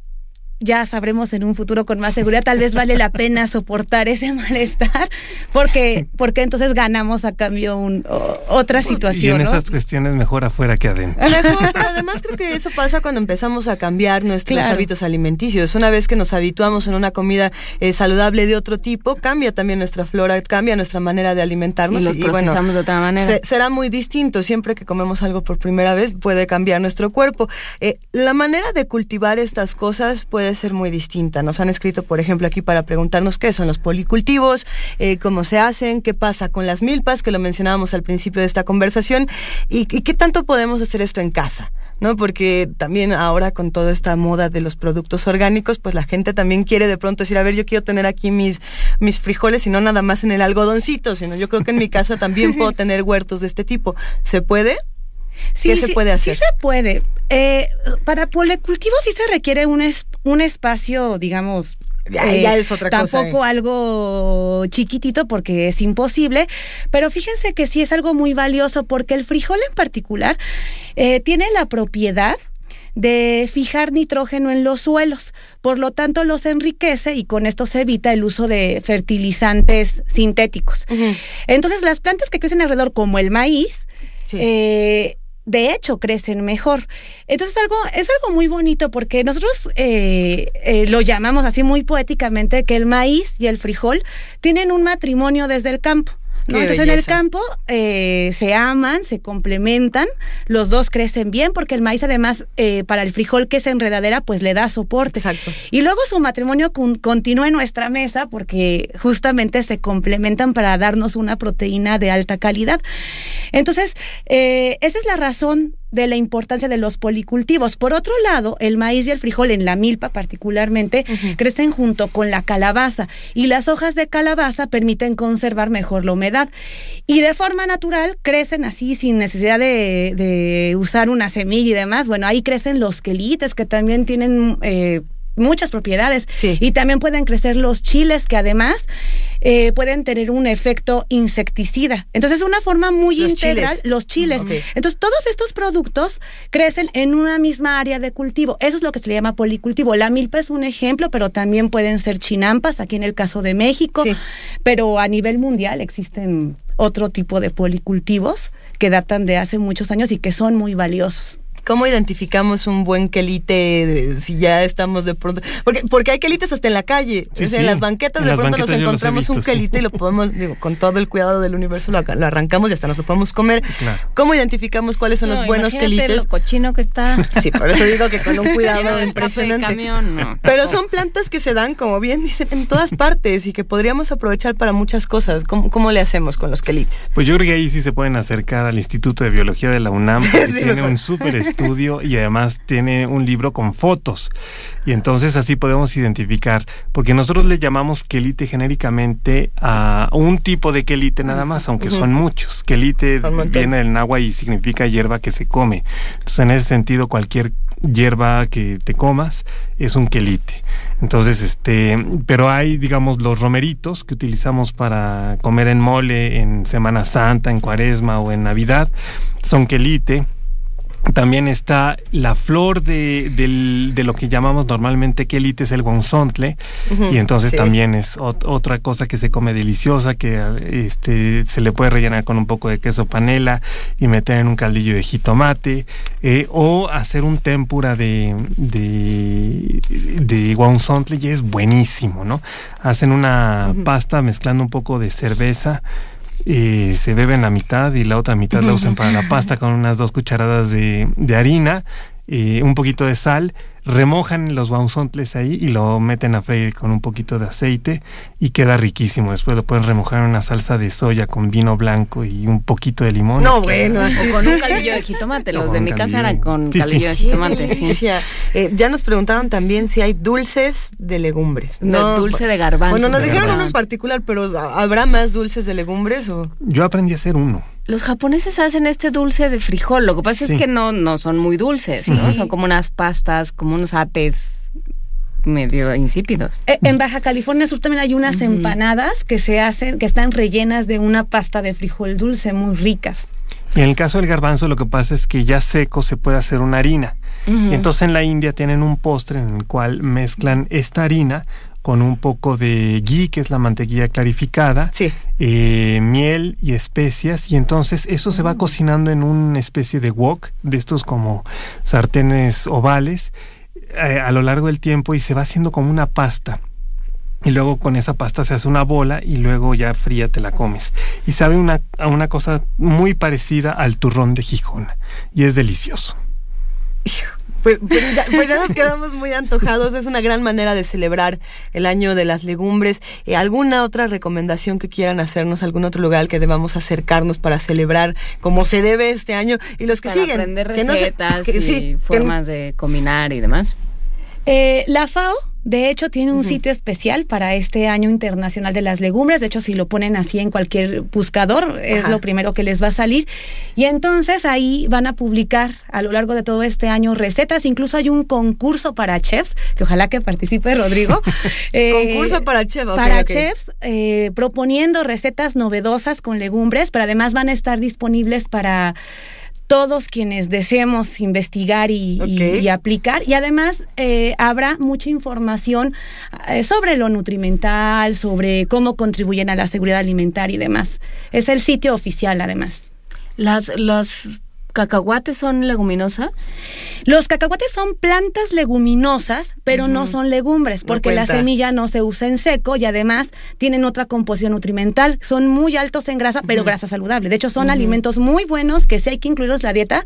Speaker 32: ya sabremos en un futuro con más seguridad, tal vez vale la pena soportar ese malestar, porque, porque entonces ganamos a cambio un, o, otra situación.
Speaker 22: Y en
Speaker 32: ¿no?
Speaker 22: estas cuestiones mejor afuera que adentro.
Speaker 9: Mejor, pero además creo que eso pasa cuando empezamos a cambiar nuestros claro. hábitos alimenticios. Una vez que nos habituamos en una comida eh, saludable de otro tipo, cambia también nuestra flora, cambia nuestra manera de alimentarnos.
Speaker 10: Y, lo
Speaker 9: y, bueno,
Speaker 10: de otra manera.
Speaker 9: Se, será muy distinto. Siempre que comemos algo por primera vez puede cambiar nuestro cuerpo. Eh, la manera de cultivar estas cosas puede ser muy distinta. Nos han escrito, por ejemplo, aquí para preguntarnos qué son los policultivos, eh, cómo se hacen, qué pasa con las milpas, que lo mencionábamos al principio de esta conversación, y, y qué tanto podemos hacer esto en casa. ¿no? Porque también ahora con toda esta moda de los productos orgánicos, pues la gente también quiere de pronto decir, a ver, yo quiero tener aquí mis, mis frijoles y no nada más en el algodoncito, sino yo creo que en mi casa también puedo tener huertos de este tipo. ¿Se puede?
Speaker 32: Sí,
Speaker 9: ¿Qué
Speaker 32: sí,
Speaker 9: se puede hacer?
Speaker 32: Sí se puede. Eh, para policultivo sí se requiere un, es, un espacio, digamos,
Speaker 9: ya, eh, ya, es otra
Speaker 32: tampoco
Speaker 9: cosa.
Speaker 32: Tampoco eh. algo chiquitito porque es imposible, pero fíjense que sí es algo muy valioso porque el frijol en particular eh, tiene la propiedad de fijar nitrógeno en los suelos, por lo tanto los enriquece y con esto se evita el uso de fertilizantes sintéticos. Uh -huh. Entonces las plantas que crecen alrededor, como el maíz, sí. De hecho crecen mejor. Entonces algo, es algo muy bonito porque nosotros eh, eh, lo llamamos así muy poéticamente que el maíz y el frijol tienen un matrimonio desde el campo. ¿No? Entonces en el campo eh, se aman, se complementan, los dos crecen bien porque el maíz además eh, para el frijol que es enredadera pues le da soporte.
Speaker 9: Exacto.
Speaker 32: Y luego su matrimonio con- continúa en nuestra mesa porque justamente se complementan para darnos una proteína de alta calidad. Entonces, eh, esa es la razón de la importancia de los policultivos. Por otro lado, el maíz y el frijol en la milpa particularmente crecen junto con la calabaza y las hojas de calabaza permiten conservar mejor la humedad y de forma natural crecen así sin necesidad de, de usar una semilla y demás. Bueno, ahí crecen los quelites que también tienen... eh, muchas propiedades y también pueden crecer los chiles que además eh, pueden tener un efecto insecticida. Entonces es una forma muy
Speaker 9: Los
Speaker 32: integral,
Speaker 9: chiles.
Speaker 32: los chiles. Entonces todos estos productos crecen en una misma área de cultivo. Eso es lo que se le llama policultivo. La milpa es un ejemplo, pero también pueden ser chinampas, aquí en el caso de México, pero a nivel mundial existen otro tipo de policultivos que datan de hace muchos años y que son muy valiosos.
Speaker 9: ¿Cómo identificamos un buen quelite de- si ya estamos de pronto? Porque, porque hay quelites hasta en la calle.
Speaker 22: Sí,
Speaker 9: O sea,
Speaker 22: sí.
Speaker 9: En las banquetas
Speaker 22: En
Speaker 9: de
Speaker 22: las
Speaker 9: pronto
Speaker 22: banquetas
Speaker 9: nos encontramos un
Speaker 22: sí.
Speaker 9: quelite y lo podemos, digo, con todo el cuidado del universo, lo, lo arrancamos y hasta nos lo podemos comer.
Speaker 22: Claro.
Speaker 9: ¿Cómo identificamos cuáles son
Speaker 10: No,
Speaker 9: los buenos quelites?
Speaker 10: lo cochino que está.
Speaker 9: Sí, por eso digo que con un cuidado
Speaker 10: de escape de
Speaker 9: impresionante.
Speaker 10: camión, no.
Speaker 9: Pero son plantas que se dan, como bien dicen, en todas partes y que podríamos aprovechar para muchas cosas. ¿Cómo, cómo le hacemos con los quelites?
Speaker 22: Pues yo creo que ahí sí se pueden acercar al Instituto de Biología de la UNAM,
Speaker 9: Sí,
Speaker 22: tiene
Speaker 9: mejor.
Speaker 22: un súper estudio y además tiene un libro con fotos. Y entonces así podemos identificar, porque nosotros le llamamos quelite genéricamente a un tipo de quelite nada más, aunque son muchos. Quelite viene del náhuatl y significa hierba que se come. Entonces en ese sentido cualquier hierba que te comas es un quelite. Entonces, este, pero hay, digamos, los romeritos que utilizamos para comer en mole en Semana Santa, en Cuaresma o en Navidad, son quelite. También está la flor de, de lo que llamamos normalmente quelite, es el guauzontle,
Speaker 9: Ujú,
Speaker 22: y entonces
Speaker 9: sí.
Speaker 22: también es ot- otra cosa que se come deliciosa, que este, se le puede rellenar con un poco de queso panela y meter en un caldillo de jitomate, eh, o hacer un tempura de, de, de y es buenísimo, ¿no? Hacen una pasta mezclando un poco de cerveza, eh, se beben la mitad y la otra mitad la usan para la pasta con unas dos cucharadas de, de harina, eh, un poquito de sal, remojan los guauzontles ahí y lo meten a freír con un poquito de aceite y queda riquísimo. Después lo pueden remojar en una salsa de soya con vino blanco y un poquito de limón.
Speaker 9: No, bueno.
Speaker 10: O con un caldillo de jitomate. Los de mi casa eran con
Speaker 22: Sí,
Speaker 10: caldillo
Speaker 22: sí.
Speaker 10: de jitomate. sí.
Speaker 9: Eh, ya nos preguntaron también si hay dulces de legumbres.
Speaker 10: De dulce de garbanzo.
Speaker 9: Bueno, nos dijeron uno en particular, pero ¿habrá más dulces de legumbres o...?
Speaker 22: Yo aprendí a hacer uno.
Speaker 10: Los japoneses hacen este dulce de frijol. Lo que pasa
Speaker 22: Sí.
Speaker 10: es que no, no son muy dulces, ¿no?
Speaker 22: Sí.
Speaker 10: Son como unas pastas, como unos ates medio insípidos.
Speaker 32: Eh, En Baja California Sur también hay unas empanadas que se hacen, que están rellenas de una pasta de frijol dulce muy ricas.
Speaker 22: Y en el caso del garbanzo lo que pasa es que ya seco se puede hacer una harina. Entonces en la India tienen un postre en el cual mezclan esta harina con un poco de ghee, que es la mantequilla clarificada, eh, miel y especias, y entonces eso se va cocinando en una especie de wok, de estos como sartenes ovales, eh, a lo largo del tiempo y se va haciendo como una pasta. Y luego con esa pasta se hace una bola y luego ya fría te la comes. Y sabe una, a una cosa muy parecida al turrón de Gijón. Y es delicioso.
Speaker 9: Pues, pues ya, pues ya nos quedamos muy antojados. Es una gran manera de celebrar el año de las legumbres. Eh, ¿Alguna otra recomendación que quieran hacernos? ¿Algún otro lugar al que debamos acercarnos para celebrar como se debe este año? Y los que
Speaker 10: Para
Speaker 9: siguen.
Speaker 10: aprender
Speaker 9: que no se-
Speaker 10: recetas
Speaker 9: que
Speaker 10: y
Speaker 9: sí, que-
Speaker 10: formas de combinar y demás.
Speaker 32: Eh, la FAO, de hecho, tiene un sitio especial para este año internacional de las legumbres. De hecho, si lo ponen así en cualquier buscador, es lo primero que les va a salir. Y entonces ahí van a publicar a lo largo de todo este año recetas. Incluso hay un concurso para chefs, que ojalá que participe Rodrigo. Eh,
Speaker 9: Concurso para chef, ok,
Speaker 32: para chefs, eh, proponiendo recetas novedosas con legumbres, pero además van a estar disponibles para todos quienes deseemos investigar y, y-
Speaker 9: Ok.
Speaker 32: y aplicar. Y además eh, habrá mucha información eh, sobre lo nutrimental, sobre cómo contribuyen a la seguridad alimentaria y demás. Es el sitio oficial, además.
Speaker 10: Las, las cacahuates son leguminosas?
Speaker 32: Los cacahuates son plantas leguminosas, pero no son legumbres, porque la semilla no se usa en seco y además tienen otra composición nutrimental. Son muy altos en grasa, pero grasa saludable. De hecho, son alimentos muy buenos que sí hay que incluirlos en la dieta,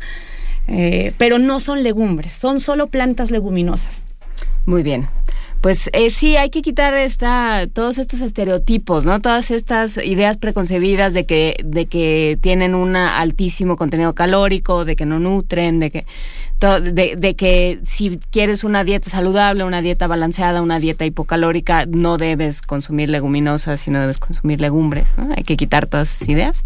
Speaker 32: eh, pero no son legumbres, son solo plantas leguminosas.
Speaker 10: Muy bien. Pues eh, sí, hay que quitar esta, todos estos estereotipos, ¿no? Todas estas ideas preconcebidas de que, de que tienen un altísimo contenido calórico, de que no nutren, de que, de, que si quieres una dieta saludable, una dieta balanceada, una dieta hipocalórica, no debes consumir leguminosas, no debes consumir legumbres, ¿no? Hay que quitar todas esas ideas.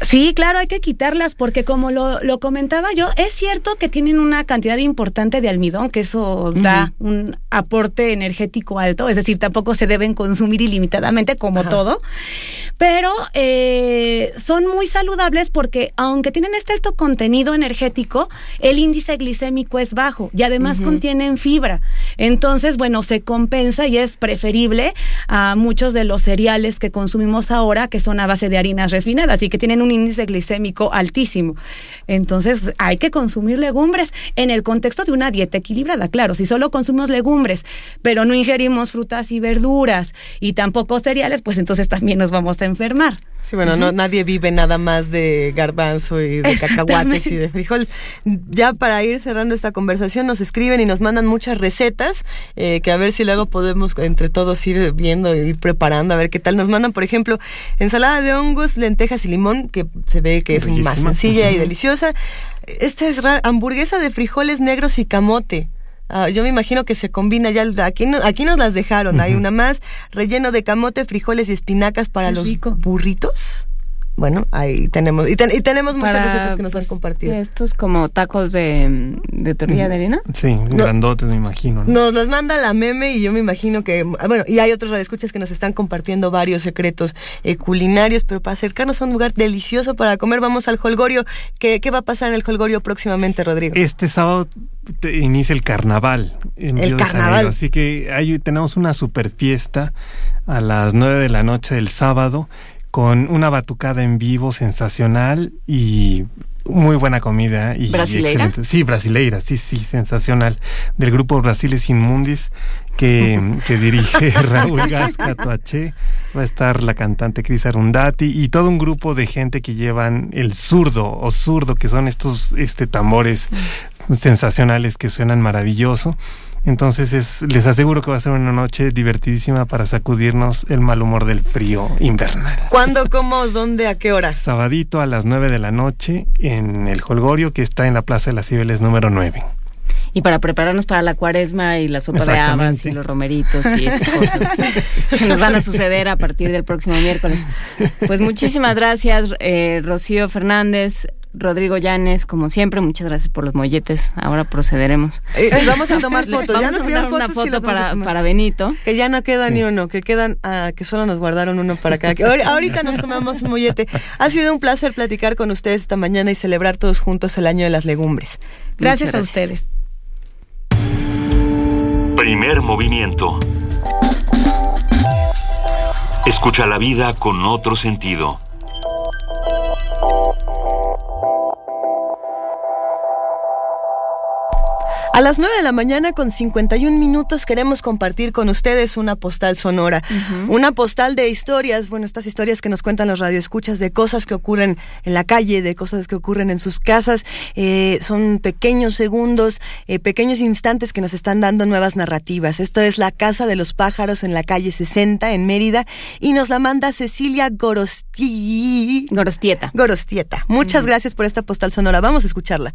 Speaker 32: Sí, claro, hay que quitarlas porque como lo, lo, comentaba yo, es cierto que tienen una cantidad importante de almidón, que eso da un aporte energético alto, es decir, tampoco se deben consumir ilimitadamente como todo, pero eh, son muy saludables porque aunque tienen este alto contenido energético, el índice glicémico es bajo y además contienen fibra. Entonces, bueno, se compensa y es preferible a muchos de los cereales que consumimos ahora, que son a base de harinas refinadas y que tienen un índice glicémico altísimo. Entonces hay que consumir legumbres en el contexto de una dieta equilibrada. Claro, si solo consumimos legumbres, pero no ingerimos frutas y verduras y tampoco cereales, pues entonces también nos vamos a enfermar.
Speaker 9: Sí, bueno, no, nadie vive nada más de garbanzo y de cacahuates y de frijoles. Ya para ir cerrando esta conversación, nos escriben y nos mandan muchas recetas eh, que a ver si luego podemos entre todos ir viendo y ir preparando, a ver qué tal. Nos mandan, por ejemplo, ensalada de hongos, lentejas y limón, que se ve que es más sencilla y deliciosa. Esta es rara, hamburguesa de frijoles negros y camote. Ah, yo me imagino que se combina ya, aquí, aquí nos las dejaron, hay una más, relleno de camote, frijoles y espinacas para los burritos. Bueno, ahí tenemos, y, tenemos muchas recetas que nos han pues, compartido.
Speaker 10: Estos como tacos de, tortilla de harina.
Speaker 22: Sí, grandotes me imagino.
Speaker 9: Nos las manda la meme y yo me imagino que, bueno, y hay otros radioescuchas que nos están compartiendo varios secretos eh, culinarios, pero para acercarnos a un lugar delicioso para comer, vamos al Holgorio. ¿Qué, qué va a pasar en el Holgorio próximamente, Rodrigo?
Speaker 22: Este sábado inicia el carnaval.
Speaker 9: el carnaval.
Speaker 22: así que ahí tenemos una super fiesta a las nueve de la noche del sábado con una batucada en vivo sensacional y muy buena comida y
Speaker 10: ¿Brasileira?
Speaker 22: Sí, brasileira, sí, sí, sensacional. Del grupo Brasiles Inmundis que, que dirige Raúl Gasca Toache. Va a estar la cantante Cris Arundati y todo un grupo de gente que llevan el zurdo o zurdo, que son estos este tambores mm. sensacionales que suenan maravilloso. Entonces es, les aseguro que va a ser una noche divertidísima para sacudirnos el mal humor del frío invernal.
Speaker 9: ¿Cuándo, cómo, dónde, a qué hora?
Speaker 22: Sabadito a las 9 de la noche en el Holgorio que está en la Plaza de las Cibeles número 9
Speaker 10: y para prepararnos para la cuaresma y la sopa de habas y los romeritos y esas cosas que nos van a suceder a partir del próximo miércoles. Pues muchísimas gracias, eh, Rocío Fernández, Rodrigo Llanes, como siempre, muchas gracias por los molletes. Ahora procederemos.
Speaker 9: Eh, vamos a tomar fotos.
Speaker 10: ya nos a una foto para, para Benito.
Speaker 9: Que ya no queda ni uno, que quedan, ah, que solo nos guardaron uno para cada. Ahorita nos comemos un mollete. Ha sido un placer platicar con ustedes esta mañana y celebrar todos juntos el año de las legumbres.
Speaker 32: Gracias, a ustedes.
Speaker 2: Primer movimiento. Escucha la vida con otro sentido.
Speaker 9: A las 9 de la mañana con 51 minutos queremos compartir con ustedes una postal sonora, una postal de historias, bueno, estas historias que nos cuentan los radioescuchas de cosas que ocurren en la calle, de cosas que ocurren en sus casas, eh, son pequeños segundos, eh, pequeños instantes que nos están dando nuevas narrativas. Esto es La Casa de los Pájaros en la calle 60 en Mérida y nos la manda Cecilia Gorosti...
Speaker 10: Gorostieta.
Speaker 9: Gorostieta. Muchas gracias por esta postal sonora. Vamos a escucharla.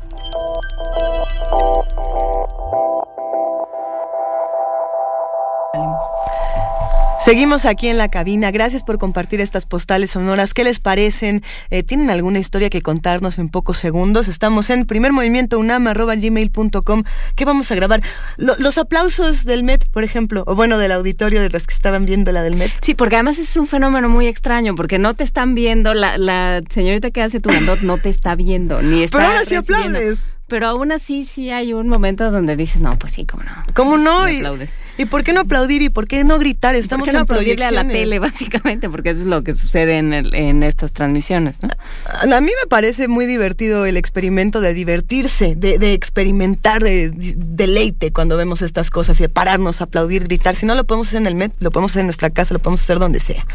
Speaker 9: Seguimos aquí en la cabina. Gracias por compartir estas postales sonoras. ¿Qué les parecen? Eh, ¿Tienen alguna historia que contarnos en pocos segundos? Estamos en primer movimiento unam.gmail.com. ¿Qué vamos a grabar? los aplausos del Met, por ejemplo, o bueno, del auditorio de los que estaban viendo la del Met.
Speaker 10: Sí, porque además es un fenómeno muy extraño, porque no te están viendo, la, la señorita que hace tu bandot no te está viendo, ni está
Speaker 9: Pero ahora sí aplaudes
Speaker 10: pero aún así sí hay un momento donde dices, no, pues sí, cómo no.
Speaker 9: ¿Cómo no? Y, y, por qué no aplaudir y por qué no gritar? Estamos ¿Por qué no aplaudirle a
Speaker 10: la tele, básicamente, porque eso es lo que sucede en, en estas transmisiones, ¿no?
Speaker 9: A, mí me parece muy divertido el experimento de divertirse, de, de experimentar de, deleite cuando vemos estas cosas y de pararnos, aplaudir, gritar. Si no lo podemos hacer en el Met, lo podemos hacer en nuestra casa, lo podemos hacer donde sea.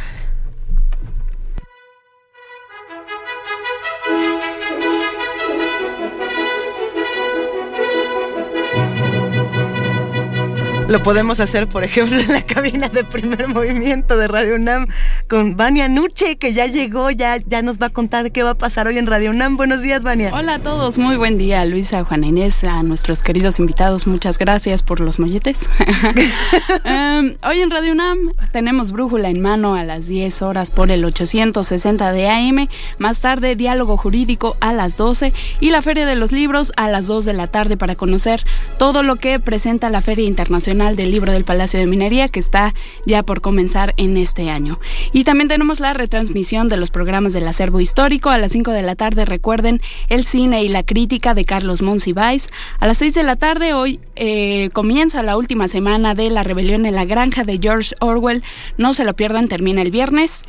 Speaker 9: Lo podemos hacer, por ejemplo, en la cabina de primer movimiento de Radio UNAM con Vania Nuche, que ya llegó, ya, ya nos va a contar qué va a pasar hoy en Radio UNAM. Buenos días, Vania.
Speaker 31: Hola a todos, muy buen día, Luisa, Juana Inés, a nuestros queridos invitados, muchas gracias por los molletes. Em, hoy en Radio UNAM tenemos Brújula en mano a las 10 horas por el 860 de AM, más tarde Diálogo Jurídico a las 12 y la Feria de los Libros a las 2 de la tarde para conocer todo lo que presenta la Feria Internacional del Libro del Palacio de Minería que está ya por comenzar en este año. Y también tenemos la retransmisión de los programas del acervo histórico a las 5 de la tarde. Recuerden el cine y la crítica de Carlos Monsiváis. A las 6 de la tarde hoy eh, comienza la última semana de la rebelión en la granja de George Orwell. No se lo pierdan, termina el viernes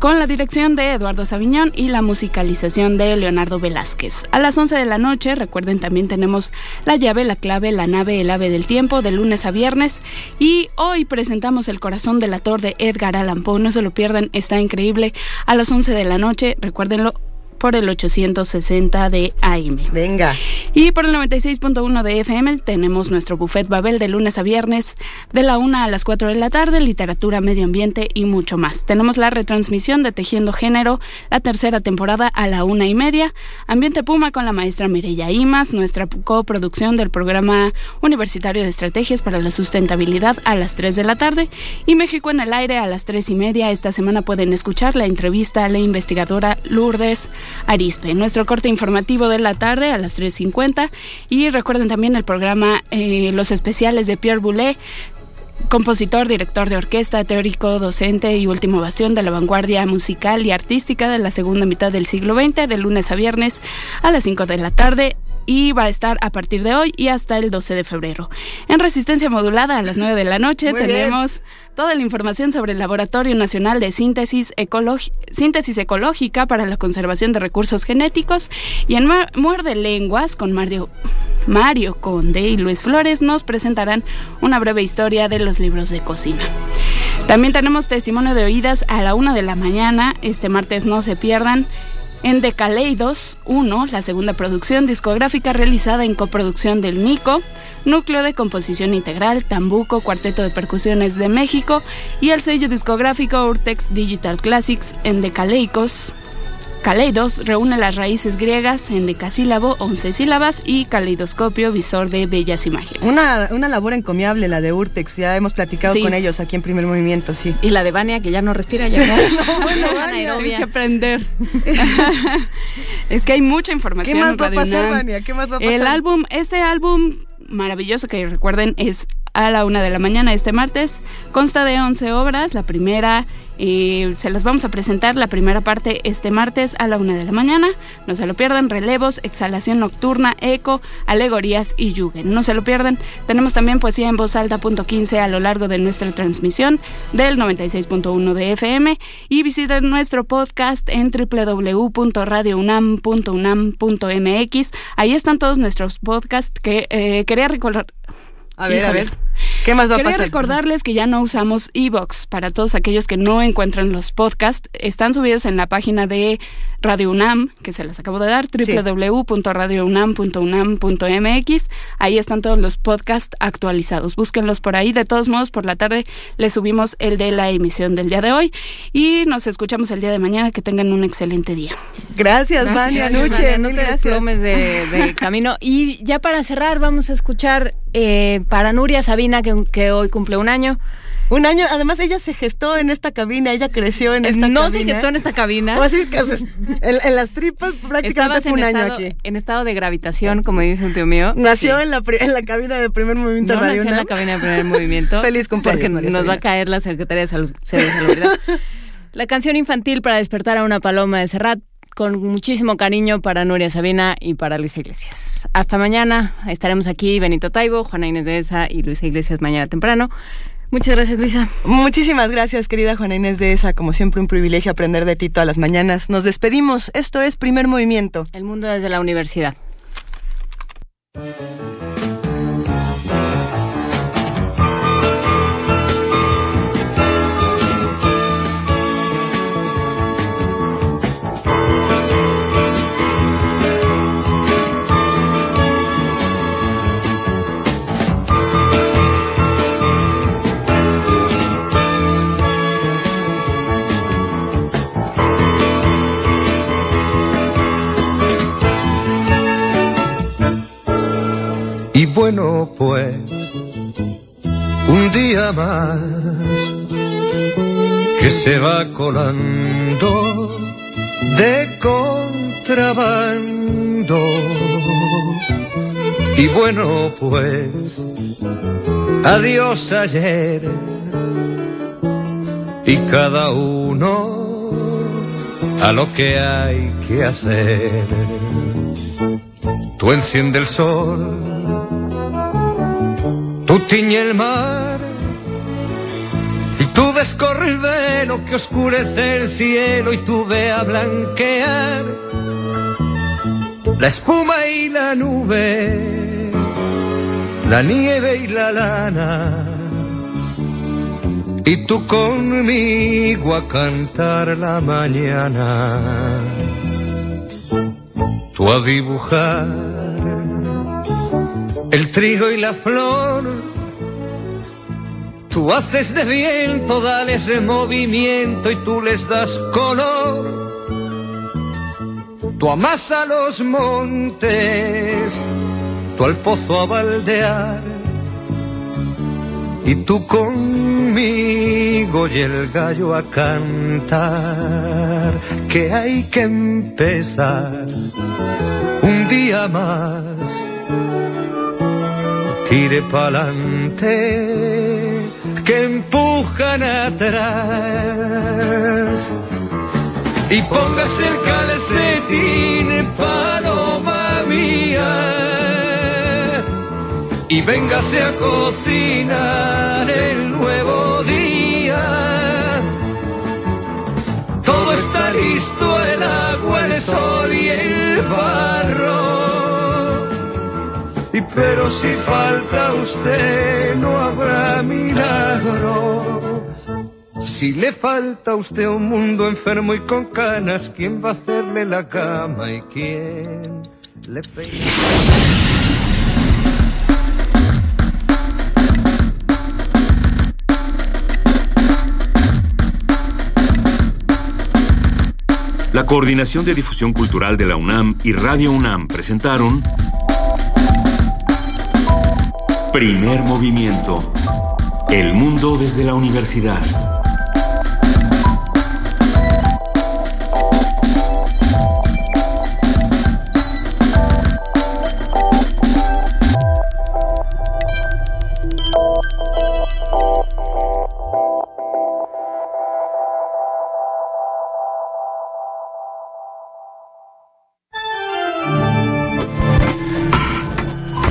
Speaker 31: con la dirección de Eduardo Sabiñón y la musicalización de Leonardo Velázquez. A las 11 de la noche, recuerden, también tenemos La llave, la clave, la nave, el ave del tiempo, de lunes a viernes. Y hoy presentamos El corazón del ator de Edgar Allan Poe. No se lo pierdan, está increíble. A las 11 de la noche, recuérdenlo, por el 860 de AM.
Speaker 9: Venga.
Speaker 31: Y por el 96.1 de FM tenemos nuestro buffet Babel de lunes a viernes de la 1 a las 4 de la tarde, literatura, medio ambiente y mucho más. Tenemos la retransmisión de Tejiendo Género, la tercera temporada a la una y media, Ambiente Puma con la maestra Mireya Imas, nuestra coproducción del programa universitario de estrategias para la sustentabilidad a las 3 de la tarde y México en el aire a las 3 y media. Esta semana pueden escuchar la entrevista a la investigadora Lourdes Arispe. Nuestro corte informativo de la tarde a las 3.50 y recuerden también el programa eh, Los Especiales de Pierre Boulet compositor, director de orquesta, teórico, docente y último bastión de la vanguardia musical y artística de la segunda mitad del siglo XX, de lunes a viernes a las 5 de la tarde y va a estar a partir de hoy y hasta el 12 de febrero. En resistencia modulada a las 9 de la noche tenemos toda la información sobre el Laboratorio Nacional de Síntesis, Síntesis Ecológica para la Conservación de Recursos Genéticos y en Muerde Lenguas con Mario, Mario Conde y Luis Flores nos presentarán una breve historia de los libros de cocina. También tenemos testimonio de oídas a la una de la mañana. Este martes no se pierdan en Decaleidos 1, la segunda producción discográfica realizada en coproducción del Nico, Núcleo de Composición Integral, Tambuco, Cuarteto de Percusiones de México y el sello discográfico Urtex Digital Classics en Decaleicos Caleidos reúne las raíces griegas en decasílabo, once sílabas y caleidoscopio, visor de bellas imágenes.
Speaker 9: Una, una labor encomiable la de Urtex, ya hemos platicado con ellos aquí en Primer Movimiento, sí.
Speaker 10: Y la de Vania, que ya no respira, ya no.
Speaker 31: no bueno, Vania, hay que aprender. es que hay mucha información.
Speaker 9: ¿Qué más va a pasar, Vania? ¿Qué más va a pasar?
Speaker 31: El álbum, este álbum maravilloso que recuerden es a la una de la mañana este martes. Consta de 11 obras. La primera eh, se las vamos a presentar la primera parte este martes a la una de la mañana. No se lo pierdan. Relevos, exhalación nocturna, eco, alegorías y yugen. No se lo pierdan. Tenemos también poesía en voz alta punto 15 a lo largo de nuestra transmisión del 96.1 de FM y visiten nuestro podcast en www.radiounam.unam.mx. Ahí están todos nuestros podcasts que eh, quería recordar.
Speaker 9: A ver, a ver. ¿Qué más va
Speaker 31: a
Speaker 9: pasar?
Speaker 31: recordarles que ya no usamos Evox. Para todos aquellos que no encuentran los podcasts, están subidos en la página de Radio UNAM, que se las acabo de dar, www.radiounam.unam.mx. Ahí están todos los podcasts actualizados. Búsquenlos por ahí. De todos modos, por la tarde les subimos el de la emisión del día de hoy y nos escuchamos el día de mañana. Que tengan un excelente día.
Speaker 9: Gracias, Vania Nuche.
Speaker 10: No te de, de camino. Y ya para cerrar, vamos a escuchar eh, para Nuria Sabina, que, que hoy cumple un año.
Speaker 9: Un año, además ella se gestó en esta cabina, ella creció en esta
Speaker 10: no
Speaker 9: cabina.
Speaker 10: No se gestó en esta cabina.
Speaker 9: O así que en, en, las tripas prácticamente fue un año
Speaker 10: estado,
Speaker 9: aquí.
Speaker 10: En estado de gravitación, como dice un tío mío.
Speaker 9: Nació sí. en, la, en la cabina de primer movimiento
Speaker 10: no
Speaker 9: Radio
Speaker 10: nació en la cabina de primer movimiento.
Speaker 9: Feliz cumpleaños.
Speaker 10: Porque María nos Sabina. va a caer la Secretaría de Salud, de Salubridad. la canción infantil para despertar a una paloma de Serrat con muchísimo cariño para Nuria Sabina y para Luisa Iglesias. Hasta mañana estaremos aquí Benito Taibo, Juana Inés de Esa y Luisa Iglesias mañana temprano. Muchas gracias, Luisa.
Speaker 9: Muchísimas gracias, querida Juana Inés de Esa. Como siempre, un privilegio aprender de ti todas las mañanas. Nos despedimos. Esto es Primer Movimiento.
Speaker 10: El mundo desde la universidad.
Speaker 33: Y bueno, pues, un día más que se va colando de contrabando. Y bueno, pues, adiós ayer. Y cada uno a lo que hay que hacer. Tú enciende el sol Tú tiñe el mar y tú descorre el velo que oscurece el cielo y tú ve a blanquear la espuma y la nube, la nieve y la lana. Y tú conmigo a cantar la mañana, tú a dibujar el trigo y la flor. Tú haces de viento, dales movimiento y tú les das color. Tú amas a los montes, tú al pozo a baldear. Y tú conmigo y el gallo a cantar, que hay que empezar un día más tire pa'lante, que empujan atrás. Y póngase el calcetín, paloma mía, y véngase a cocinar el nuevo día. Todo está listo, el agua, el sol y el barro. Y pero si falta usted no habrá milagro. Si le falta a usted un mundo enfermo y con canas, ¿quién va a hacerle la cama y quién le peina?
Speaker 2: La Coordinación de Difusión Cultural de la UNAM y Radio UNAM presentaron Primer movimiento. El mundo desde la universidad.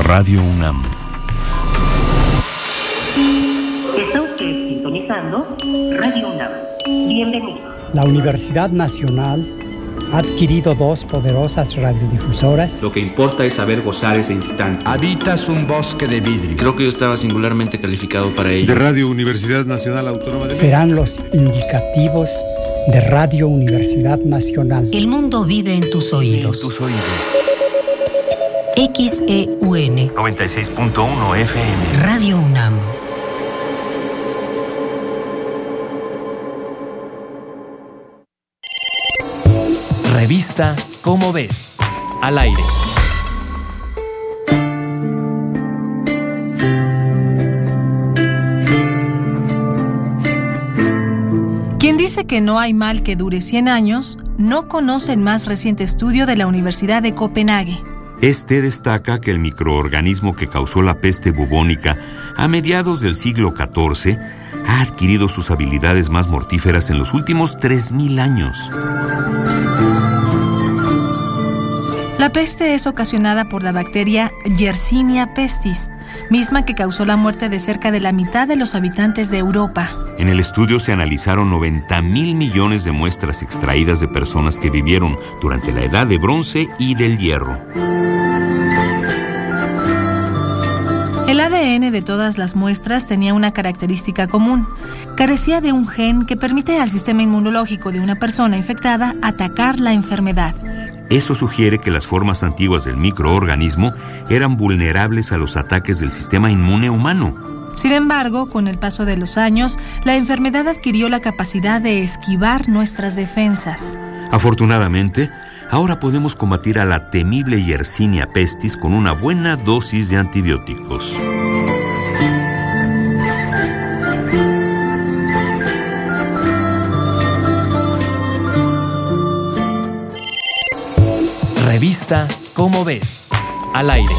Speaker 2: Radio UNAM.
Speaker 34: Bienvenido.
Speaker 35: La Universidad Nacional ha adquirido dos poderosas radiodifusoras.
Speaker 36: Lo que importa es saber gozar ese instante.
Speaker 37: Habitas un bosque de vidrio.
Speaker 36: Creo que yo estaba singularmente calificado para ello.
Speaker 38: De Radio Universidad Nacional Autónoma de México.
Speaker 35: Serán los indicativos de Radio Universidad Nacional.
Speaker 27: El mundo vive en tus oídos.
Speaker 36: En tus oídos.
Speaker 27: XEUN
Speaker 2: 96.1 FM.
Speaker 27: Radio UNAM.
Speaker 28: Revista Cómo ves, al aire.
Speaker 39: Quien dice que no hay mal que dure 100 años, no conoce el más reciente estudio de la Universidad de Copenhague.
Speaker 2: Este destaca que el microorganismo que causó la peste bubónica a mediados del siglo XIV ha adquirido sus habilidades más mortíferas en los últimos 3.000 años.
Speaker 39: La peste es ocasionada por la bacteria Yersinia pestis, misma que causó la muerte de cerca de la mitad de los habitantes de Europa.
Speaker 2: En el estudio se analizaron 90 mil millones de muestras extraídas de personas que vivieron durante la edad de bronce y del hierro.
Speaker 39: El ADN de todas las muestras tenía una característica común. Carecía de un gen que permite al sistema inmunológico de una persona infectada atacar la enfermedad.
Speaker 2: Eso sugiere que las formas antiguas del microorganismo eran vulnerables a los ataques del sistema inmune humano.
Speaker 39: Sin embargo, con el paso de los años, la enfermedad adquirió la capacidad de esquivar nuestras defensas.
Speaker 2: Afortunadamente, ahora podemos combatir a la temible Yersinia pestis con una buena dosis de antibióticos.
Speaker 40: Revista Cómo ves, al aire.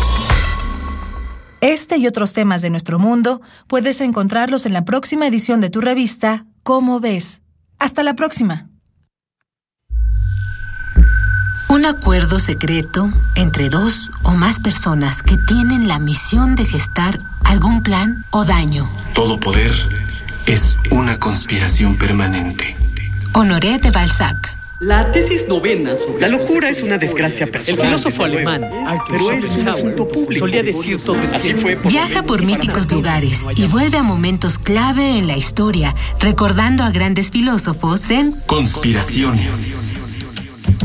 Speaker 39: Este y otros temas de nuestro mundo puedes encontrarlos en la próxima edición de tu revista Cómo ves. Hasta la próxima.
Speaker 41: Un acuerdo secreto entre dos o más personas que tienen la misión de gestar algún plan o daño.
Speaker 42: Todo poder es una conspiración permanente.
Speaker 41: Honoré de Balzac.
Speaker 43: La tesis novena sobre
Speaker 44: la locura es una desgracia personal.
Speaker 43: El filósofo alemán,
Speaker 44: pero es un asunto público.
Speaker 43: Solía decir todo el
Speaker 44: Así fue
Speaker 41: Viaja por míticos lugares y vuelve a momentos clave en la historia, recordando a grandes filósofos en
Speaker 42: Conspiraciones.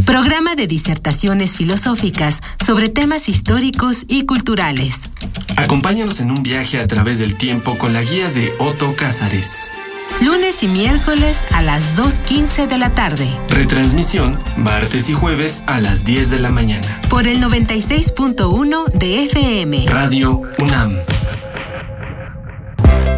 Speaker 41: Programa de disertaciones filosóficas sobre temas históricos y culturales.
Speaker 42: Acompáñanos en un viaje a través del tiempo con la guía de Otto Cázares.
Speaker 41: Lunes y miércoles a las 2.15 de la tarde.
Speaker 42: Retransmisión martes y jueves a las 10 de la mañana.
Speaker 41: Por el 96.1 de FM.
Speaker 42: Radio UNAM.